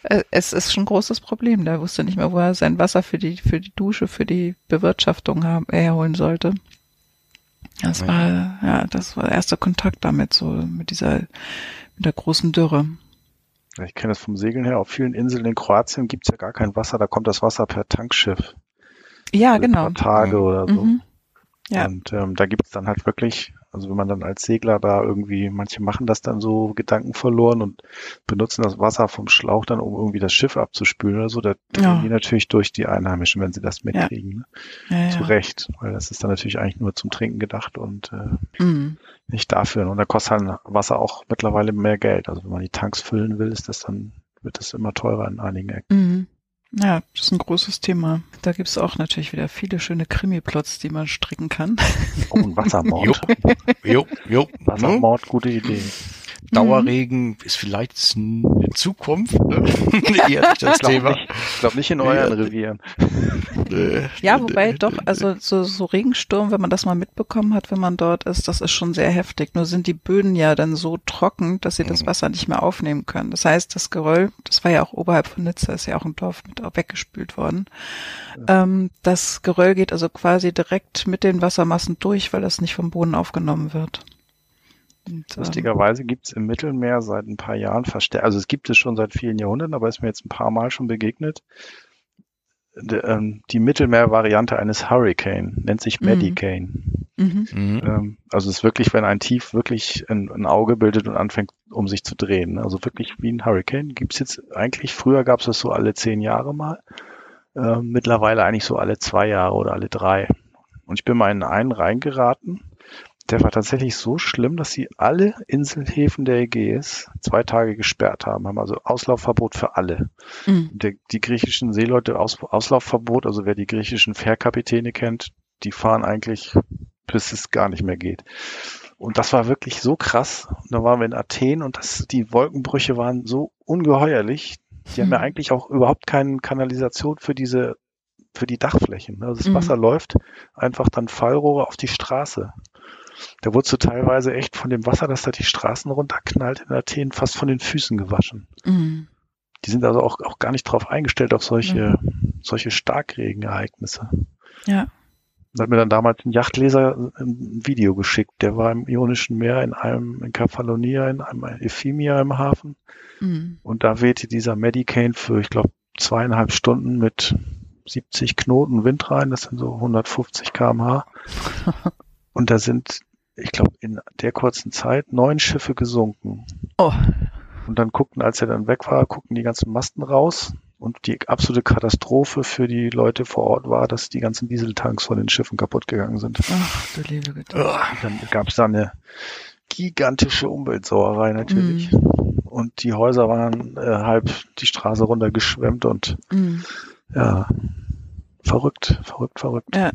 es ist schon ein großes Problem. Da wusste nicht mehr, wo er sein Wasser für die, für die Dusche, für die Bewirtschaftung haben, herholen sollte. Das war, ja, das war der erste Kontakt damit, so mit dieser, mit der großen Dürre. Ich kenne das vom Segeln her. Auf vielen Inseln in Kroatien gibt's ja gar kein Wasser, da kommt das Wasser per Tankschiff. Ja, also genau. Tage mhm. oder so. Mhm. Ja. Und ähm, da gibt's dann halt wirklich also wenn man dann als Segler da irgendwie, manche machen das dann so Gedanken verloren und benutzen das Wasser vom Schlauch dann, um irgendwie das Schiff abzuspülen oder so, da ja. die natürlich durch die Einheimischen, wenn sie das mitkriegen. Ja. Ne? Ja, Zu Recht, weil das ist dann natürlich eigentlich nur zum Trinken gedacht und äh, mhm. nicht dafür. Und da kostet halt Wasser auch mittlerweile mehr Geld. Also wenn man die Tanks füllen will, ist das dann, wird das immer teurer in einigen Ecken. Mhm. Ja, das ist ein großes Thema. Da gibt's auch natürlich wieder viele schöne Krimi-Plots, die man stricken kann. Oh, ein Wassermord. jo, jo, jo. Wassermord, gute Idee. Dauerregen mhm. ist vielleicht eine Zukunft. Ne? Eher nicht das Thema. Nicht, ich glaube nicht in euren Revieren. ja, wobei doch, also so, so Regensturm, wenn man das mal mitbekommen hat, wenn man dort ist, das ist schon sehr heftig. Nur sind die Böden ja dann so trocken, dass sie das mhm. Wasser nicht mehr aufnehmen können. Das heißt, das Geröll, das war ja auch oberhalb von Nizza, ist ja auch ein Dorf mit weggespült worden. Ähm, das Geröll geht also quasi direkt mit den Wassermassen durch, weil das nicht vom Boden aufgenommen wird. Und, ähm, Lustigerweise gibt es im Mittelmeer seit ein paar Jahren verstärkt, also es gibt es schon seit vielen Jahrhunderten, aber ist mir jetzt ein paar Mal schon begegnet. Die, ähm, die Mittelmeer-Variante eines Hurricane nennt sich mhm. Medicane. Mhm. Mhm. Ähm, also es ist wirklich, wenn ein Tief wirklich ein, ein, Auge bildet und anfängt, um sich zu drehen. Also wirklich wie ein Hurricane. Gibt es jetzt eigentlich, früher gab es das so alle zehn Jahre mal. Ähm, mittlerweile eigentlich so alle zwei Jahre oder alle drei. Und ich bin mal in einen reingeraten der war tatsächlich so schlimm, dass sie alle Inselhäfen der Ägäis zwei Tage gesperrt haben, haben also Auslaufverbot für alle. Mhm. Der, die griechischen Seeleute Aus, Auslaufverbot, also wer die griechischen Fährkapitäne kennt, die fahren eigentlich, bis es gar nicht mehr geht. Und das war wirklich so krass. Und da waren wir in Athen und das, die Wolkenbrüche waren so ungeheuerlich. Die mhm. haben ja eigentlich auch überhaupt keine Kanalisation für diese, für die Dachflächen. Also das mhm. Wasser läuft einfach dann Fallrohre auf die Straße. Da wurdest du teilweise echt von dem Wasser, das da die Straßen runterknallt in Athen, fast von den Füßen gewaschen. Mhm. Die sind also auch, auch gar nicht drauf eingestellt, auf solche, mhm. solche Starkregenereignisse. Ja. Da hat mir dann damals ein Yachtleser ein Video geschickt. Der war im Ionischen Meer in einem, in Kefalonia, in einem Ephemia im Hafen. Mhm. Und da wehte dieser Medicane für, ich glaube, zweieinhalb Stunden mit 70 Knoten Wind rein. Das sind so 150 kmh. Und da sind ich glaube, in der kurzen Zeit neun Schiffe gesunken. Oh. Und dann guckten, als er dann weg war, guckten die ganzen Masten raus. Und die absolute Katastrophe für die Leute vor Ort war, dass die ganzen Dieseltanks von den Schiffen kaputt gegangen sind. Ach, du liebe Güte. Dann gab es da eine gigantische Umweltsauerei natürlich. Mm. Und die Häuser waren äh, halb die Straße runtergeschwemmt und mm. ja, verrückt, verrückt, verrückt. Ja.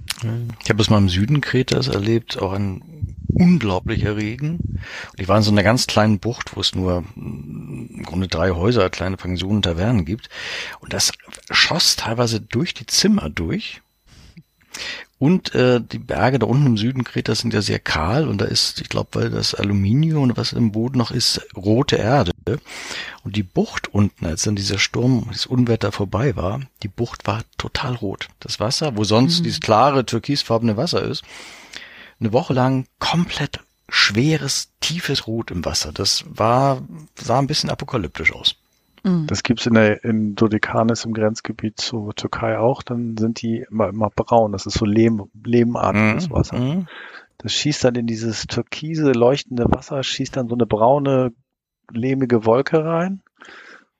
Ich habe es mal im Süden Kretas erlebt, auch ein unglaublicher Regen. Und ich war in so einer ganz kleinen Bucht, wo es nur im Grunde drei Häuser, kleine Pensionen, Tavernen gibt. Und das schoss teilweise durch die Zimmer durch. Und äh, die Berge da unten im Süden Kretas sind ja sehr kahl und da ist, ich glaube, weil das Aluminium und was im Boden noch ist, rote Erde. Und die Bucht unten, als dann dieser Sturm, das Unwetter vorbei war, die Bucht war total rot. Das Wasser, wo sonst mhm. dieses klare türkisfarbene Wasser ist, eine Woche lang komplett schweres, tiefes Rot im Wasser. Das war, sah ein bisschen apokalyptisch aus. Mhm. Das gibt's in der in Dodekanes im Grenzgebiet zur Türkei auch. Dann sind die immer, immer braun. Das ist so Lehm, lehmartiges mhm. Wasser. Mhm. Das schießt dann in dieses türkise leuchtende Wasser, schießt dann so eine braune lehmige Wolke rein.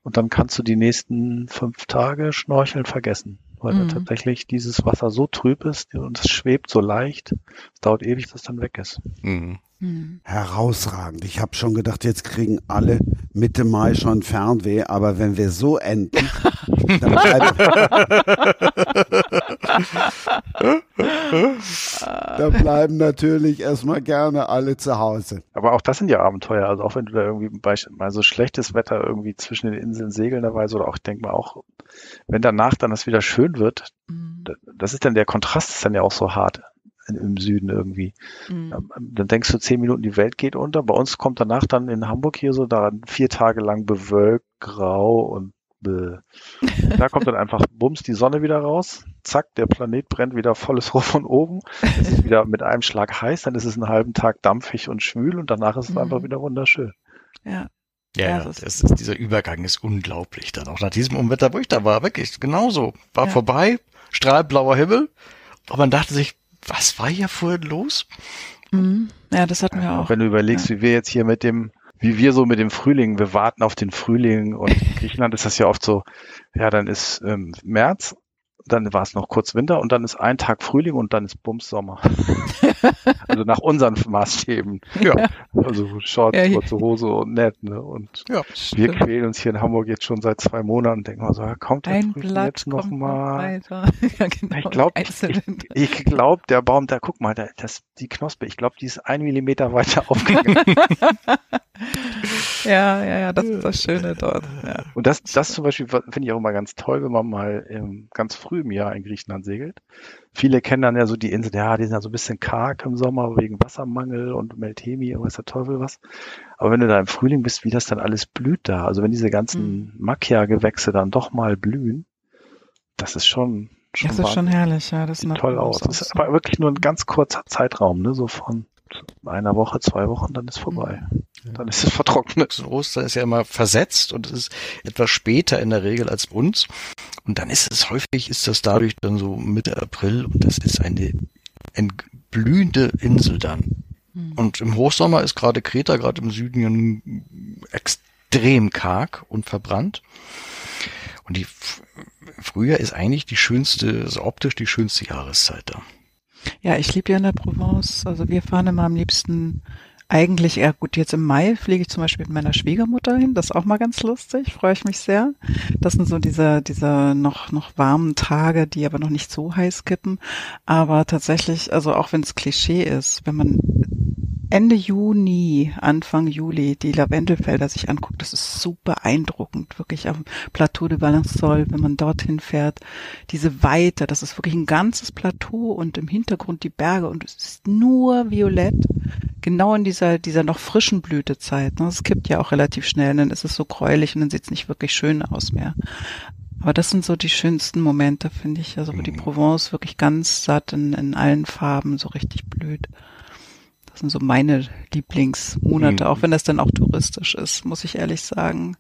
Und dann kannst du die nächsten fünf Tage Schnorcheln vergessen, weil mhm. tatsächlich dieses Wasser so trüb ist und es schwebt so leicht. Es dauert ewig, bis es dann weg ist. Mhm. Mhm. Herausragend. Ich habe schon gedacht, jetzt kriegen alle Mitte Mai schon Fernweh, aber wenn wir so enden, da bleiben natürlich erstmal gerne alle zu Hause. Aber auch das sind ja Abenteuer. Also auch wenn du da irgendwie mal so schlechtes Wetter irgendwie zwischen den Inseln segeln dabei oder auch, ich denke mal auch, wenn danach dann das wieder schön wird, mhm. das ist dann der Kontrast ist dann ja auch so hart im Süden irgendwie. Mhm. Ähm, dann denkst du zehn Minuten, die Welt geht unter. Bei uns kommt danach dann in Hamburg hier so da vier Tage lang bewölkt, grau und bäh. da kommt dann einfach bums die Sonne wieder raus. Zack, der Planet brennt wieder volles Rohr von oben. Es ist wieder mit einem Schlag heiß, dann ist es einen halben Tag dampfig und schwül und danach ist es mhm. einfach wieder wunderschön. Ja. Ja, ja das ist, dieser Übergang ist unglaublich dann. Auch nach diesem Unwetter, wo ich da war, wirklich genauso. War ja. vorbei, strahlblauer Himmel. Aber man dachte sich, was war hier vorhin los? Mhm. Ja, das hatten wir auch. Wenn du überlegst, ja. wie wir jetzt hier mit dem, wie wir so mit dem Frühling, wir warten auf den Frühling und in Griechenland ist das ja oft so, ja, dann ist ähm, März dann war es noch kurz Winter und dann ist ein Tag Frühling und dann ist Bums Sommer. also nach unseren Maßstäben. Ja. Also Shorts, ja, kurze Hose und nett, ne? Und ja, wir quälen uns hier in Hamburg jetzt schon seit zwei Monaten und denken mal so, kommt der ein Blatt jetzt noch mal? Noch ja, genau, ich glaube, ich, ich glaube, der Baum, da guck mal, da, das, die Knospe, ich glaube, die ist ein Millimeter weiter aufgegangen. ja, ja, ja, das ist das Schöne dort. Ja. Und das, das zum Beispiel finde ich auch immer ganz toll, wenn man mal ähm, ganz früh im Jahr in Griechenland segelt. Viele kennen dann ja so die Insel, ja, die sind ja so ein bisschen karg im Sommer wegen Wassermangel und Meltemi und weiß der Teufel was. Aber wenn du da im Frühling bist, wie das dann alles blüht da, also wenn diese ganzen mhm. Macchia-Gewächse dann doch mal blühen, das ist schon, schon Das ist schon herrlich, ja, das sieht toll aus. Das ist aber wirklich nur ein ganz kurzer Zeitraum, ne, so von einer Woche, zwei Wochen, dann ist vorbei. Mhm. Dann ist es vertrocknet. So Ostern ist ja immer versetzt und es ist etwas später in der Regel als uns. Und dann ist es häufig, ist das dadurch dann so Mitte April und das ist eine, eine blühende Insel dann. Mhm. Und im Hochsommer ist gerade Kreta, gerade im Süden, extrem karg und verbrannt. Und die Frühjahr ist eigentlich die schönste, also optisch die schönste Jahreszeit da. Ja, ich lebe ja in der Provence. Also wir fahren immer am liebsten eigentlich eher gut. Jetzt im Mai fliege ich zum Beispiel mit meiner Schwiegermutter hin. Das ist auch mal ganz lustig. Freue ich mich sehr. Das sind so diese, diese noch, noch warmen Tage, die aber noch nicht so heiß kippen. Aber tatsächlich, also auch wenn es Klischee ist, wenn man Ende Juni, Anfang Juli die Lavendelfelder sich anguckt, das ist super beeindruckend, wirklich am Plateau de Valençol, wenn man dorthin fährt, diese Weite, das ist wirklich ein ganzes Plateau und im Hintergrund die Berge und es ist nur violett, genau in dieser, dieser noch frischen Blütezeit. Ne? Es kippt ja auch relativ schnell, dann ist es so gräulich und dann sieht es nicht wirklich schön aus mehr. Aber das sind so die schönsten Momente, finde ich, also wo die mhm. Provence wirklich ganz satt in, in allen Farben so richtig blüht. Das sind so meine Lieblingsmonate, mhm. auch wenn das dann auch touristisch ist, muss ich ehrlich sagen.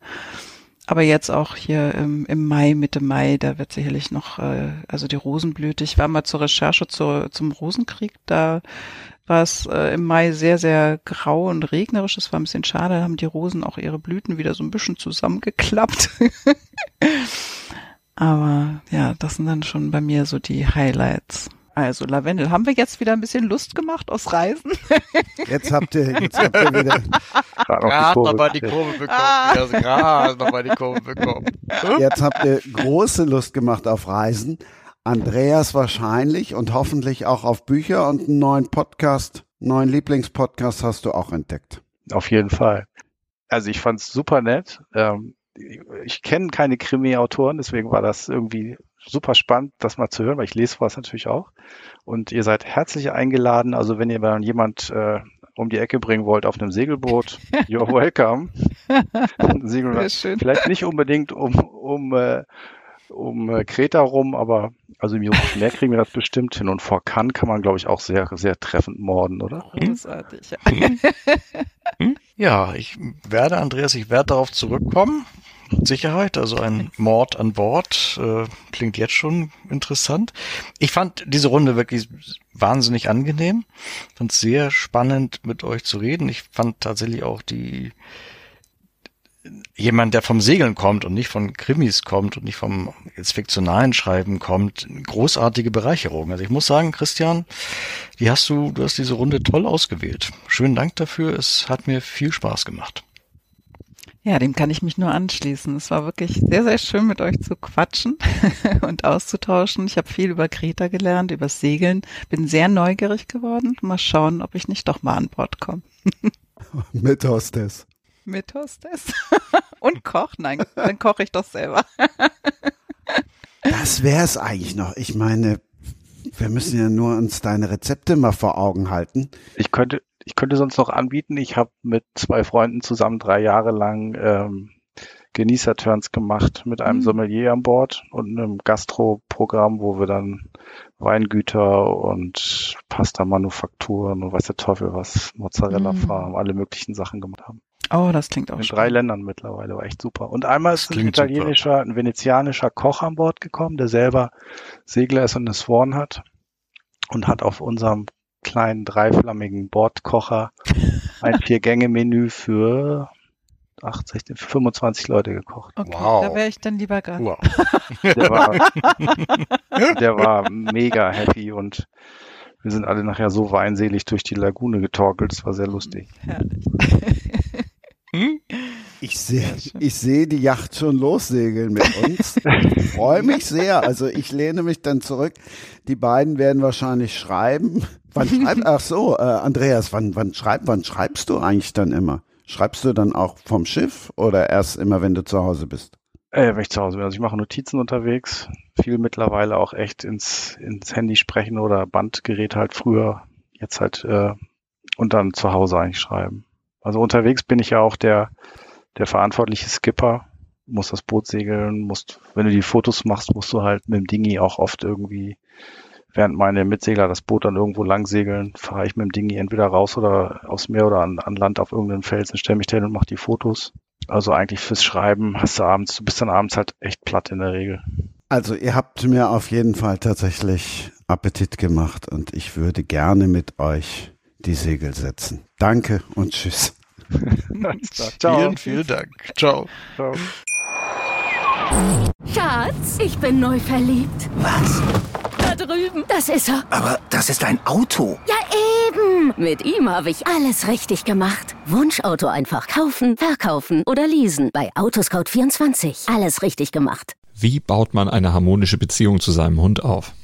Aber jetzt auch hier im, im Mai, Mitte Mai, da wird sicherlich noch, äh, also die Rosenblüte. Ich war mal zur Recherche zur, zum Rosenkrieg, da war es äh, im Mai sehr, sehr grau und regnerisch. Das war ein bisschen schade. Da haben die Rosen auch ihre Blüten wieder so ein bisschen zusammengeklappt. Aber ja, das sind dann schon bei mir so die Highlights. Also Lavendel, haben wir jetzt wieder ein bisschen Lust gemacht aus Reisen? Jetzt habt ihr, jetzt habt ihr wieder gerade nochmal die Kurve bekommen. Ah. Also gerade nochmal die Kurve bekommen. Jetzt habt ihr große Lust gemacht auf Reisen. Andreas wahrscheinlich und hoffentlich auch auf Bücher und einen neuen Podcast, neuen Lieblingspodcast hast du auch entdeckt. Auf jeden Fall. Also ich fand's super nett. Ähm, ich kenne keine Krimi-Autoren, deswegen war das irgendwie super spannend, das mal zu hören, weil ich lese was natürlich auch. Und ihr seid herzlich eingeladen. Also wenn ihr mal jemand äh, um die Ecke bringen wollt auf einem Segelboot, you're welcome. Segel, vielleicht nicht unbedingt um, um, äh, um äh, Kreta rum, aber also im Jungfrau Meer kriegen wir das bestimmt hin. Und vor Cannes kann man, glaube ich, auch sehr, sehr treffend morden, oder? Großartig. ja, ich werde, Andreas, ich werde darauf zurückkommen. Sicherheit, also ein Mord an Bord, äh, klingt jetzt schon interessant. Ich fand diese Runde wirklich wahnsinnig angenehm, fand sehr spannend mit euch zu reden. Ich fand tatsächlich auch die jemand, der vom Segeln kommt und nicht von Krimis kommt und nicht vom jetzt fiktionalen Schreiben kommt, großartige Bereicherung. Also ich muss sagen, Christian, die hast du, du hast diese Runde toll ausgewählt. Schönen Dank dafür. Es hat mir viel Spaß gemacht. Ja, dem kann ich mich nur anschließen. Es war wirklich sehr, sehr schön, mit euch zu quatschen und auszutauschen. Ich habe viel über Kreta gelernt, über Segeln. Bin sehr neugierig geworden. Mal schauen, ob ich nicht doch mal an Bord komme. mit Hostess. Mit Hostess. und Koch? Nein, dann koche ich doch selber. das wäre es eigentlich noch. Ich meine, wir müssen ja nur uns deine Rezepte mal vor Augen halten. Ich könnte, ich könnte sonst noch anbieten, ich habe mit zwei Freunden zusammen drei Jahre lang ähm, Genießer-Turns gemacht mit einem mhm. Sommelier an Bord und einem Gastro-Programm, wo wir dann Weingüter und Pasta-Manufakturen und weiß der Teufel was, Mozzarella-Farm, mhm. alle möglichen Sachen gemacht haben. Oh, das klingt auch In drei Ländern mittlerweile, war echt super. Und einmal ist ein italienischer, super. ein venezianischer Koch an Bord gekommen, der selber Segler ist und eine Swan hat und hat auf unserem kleinen dreiflammigen Bordkocher ein Vier-Gänge-Menü für 80, 25 Leute gekocht. Okay, wow. da wäre ich dann lieber gerade. Wow. Der war, der war mega happy und wir sind alle nachher so weinselig durch die Lagune getorkelt. Es war sehr lustig. Herrlich. Ich sehe ich sehe die Yacht schon lossegeln mit uns. Ich freue mich sehr. Also ich lehne mich dann zurück. Die beiden werden wahrscheinlich schreiben. Wann schreibt, ach so, äh, Andreas, wann, wann, schreib, wann schreibst du eigentlich dann immer? Schreibst du dann auch vom Schiff oder erst immer, wenn du zu Hause bist? Äh, wenn ich zu Hause bin. Also ich mache Notizen unterwegs. Viel mittlerweile auch echt ins, ins Handy sprechen oder Bandgerät halt früher. Jetzt halt, äh, und dann zu Hause eigentlich schreiben. Also unterwegs bin ich ja auch der, der verantwortliche Skipper, muss das Boot segeln, musst, wenn du die Fotos machst, musst du halt mit dem Dingi auch oft irgendwie, während meine Mitsegler das Boot dann irgendwo lang segeln, fahre ich mit dem Dingi entweder raus oder aufs Meer oder an, an Land auf irgendeinen Felsen, stelle mich hin und mache die Fotos. Also eigentlich fürs Schreiben hast du abends, du bist dann abends halt echt platt in der Regel. Also ihr habt mir auf jeden Fall tatsächlich Appetit gemacht und ich würde gerne mit euch die Segel setzen. Danke und tschüss. Ciao. Vielen, vielen Dank. Ciao. Ciao. Schatz, ich bin neu verliebt. Was? Da drüben. Das ist er. Aber das ist ein Auto. Ja, eben. Mit ihm habe ich alles richtig gemacht. Wunschauto einfach kaufen, verkaufen oder leasen. Bei Autoscout24. Alles richtig gemacht. Wie baut man eine harmonische Beziehung zu seinem Hund auf?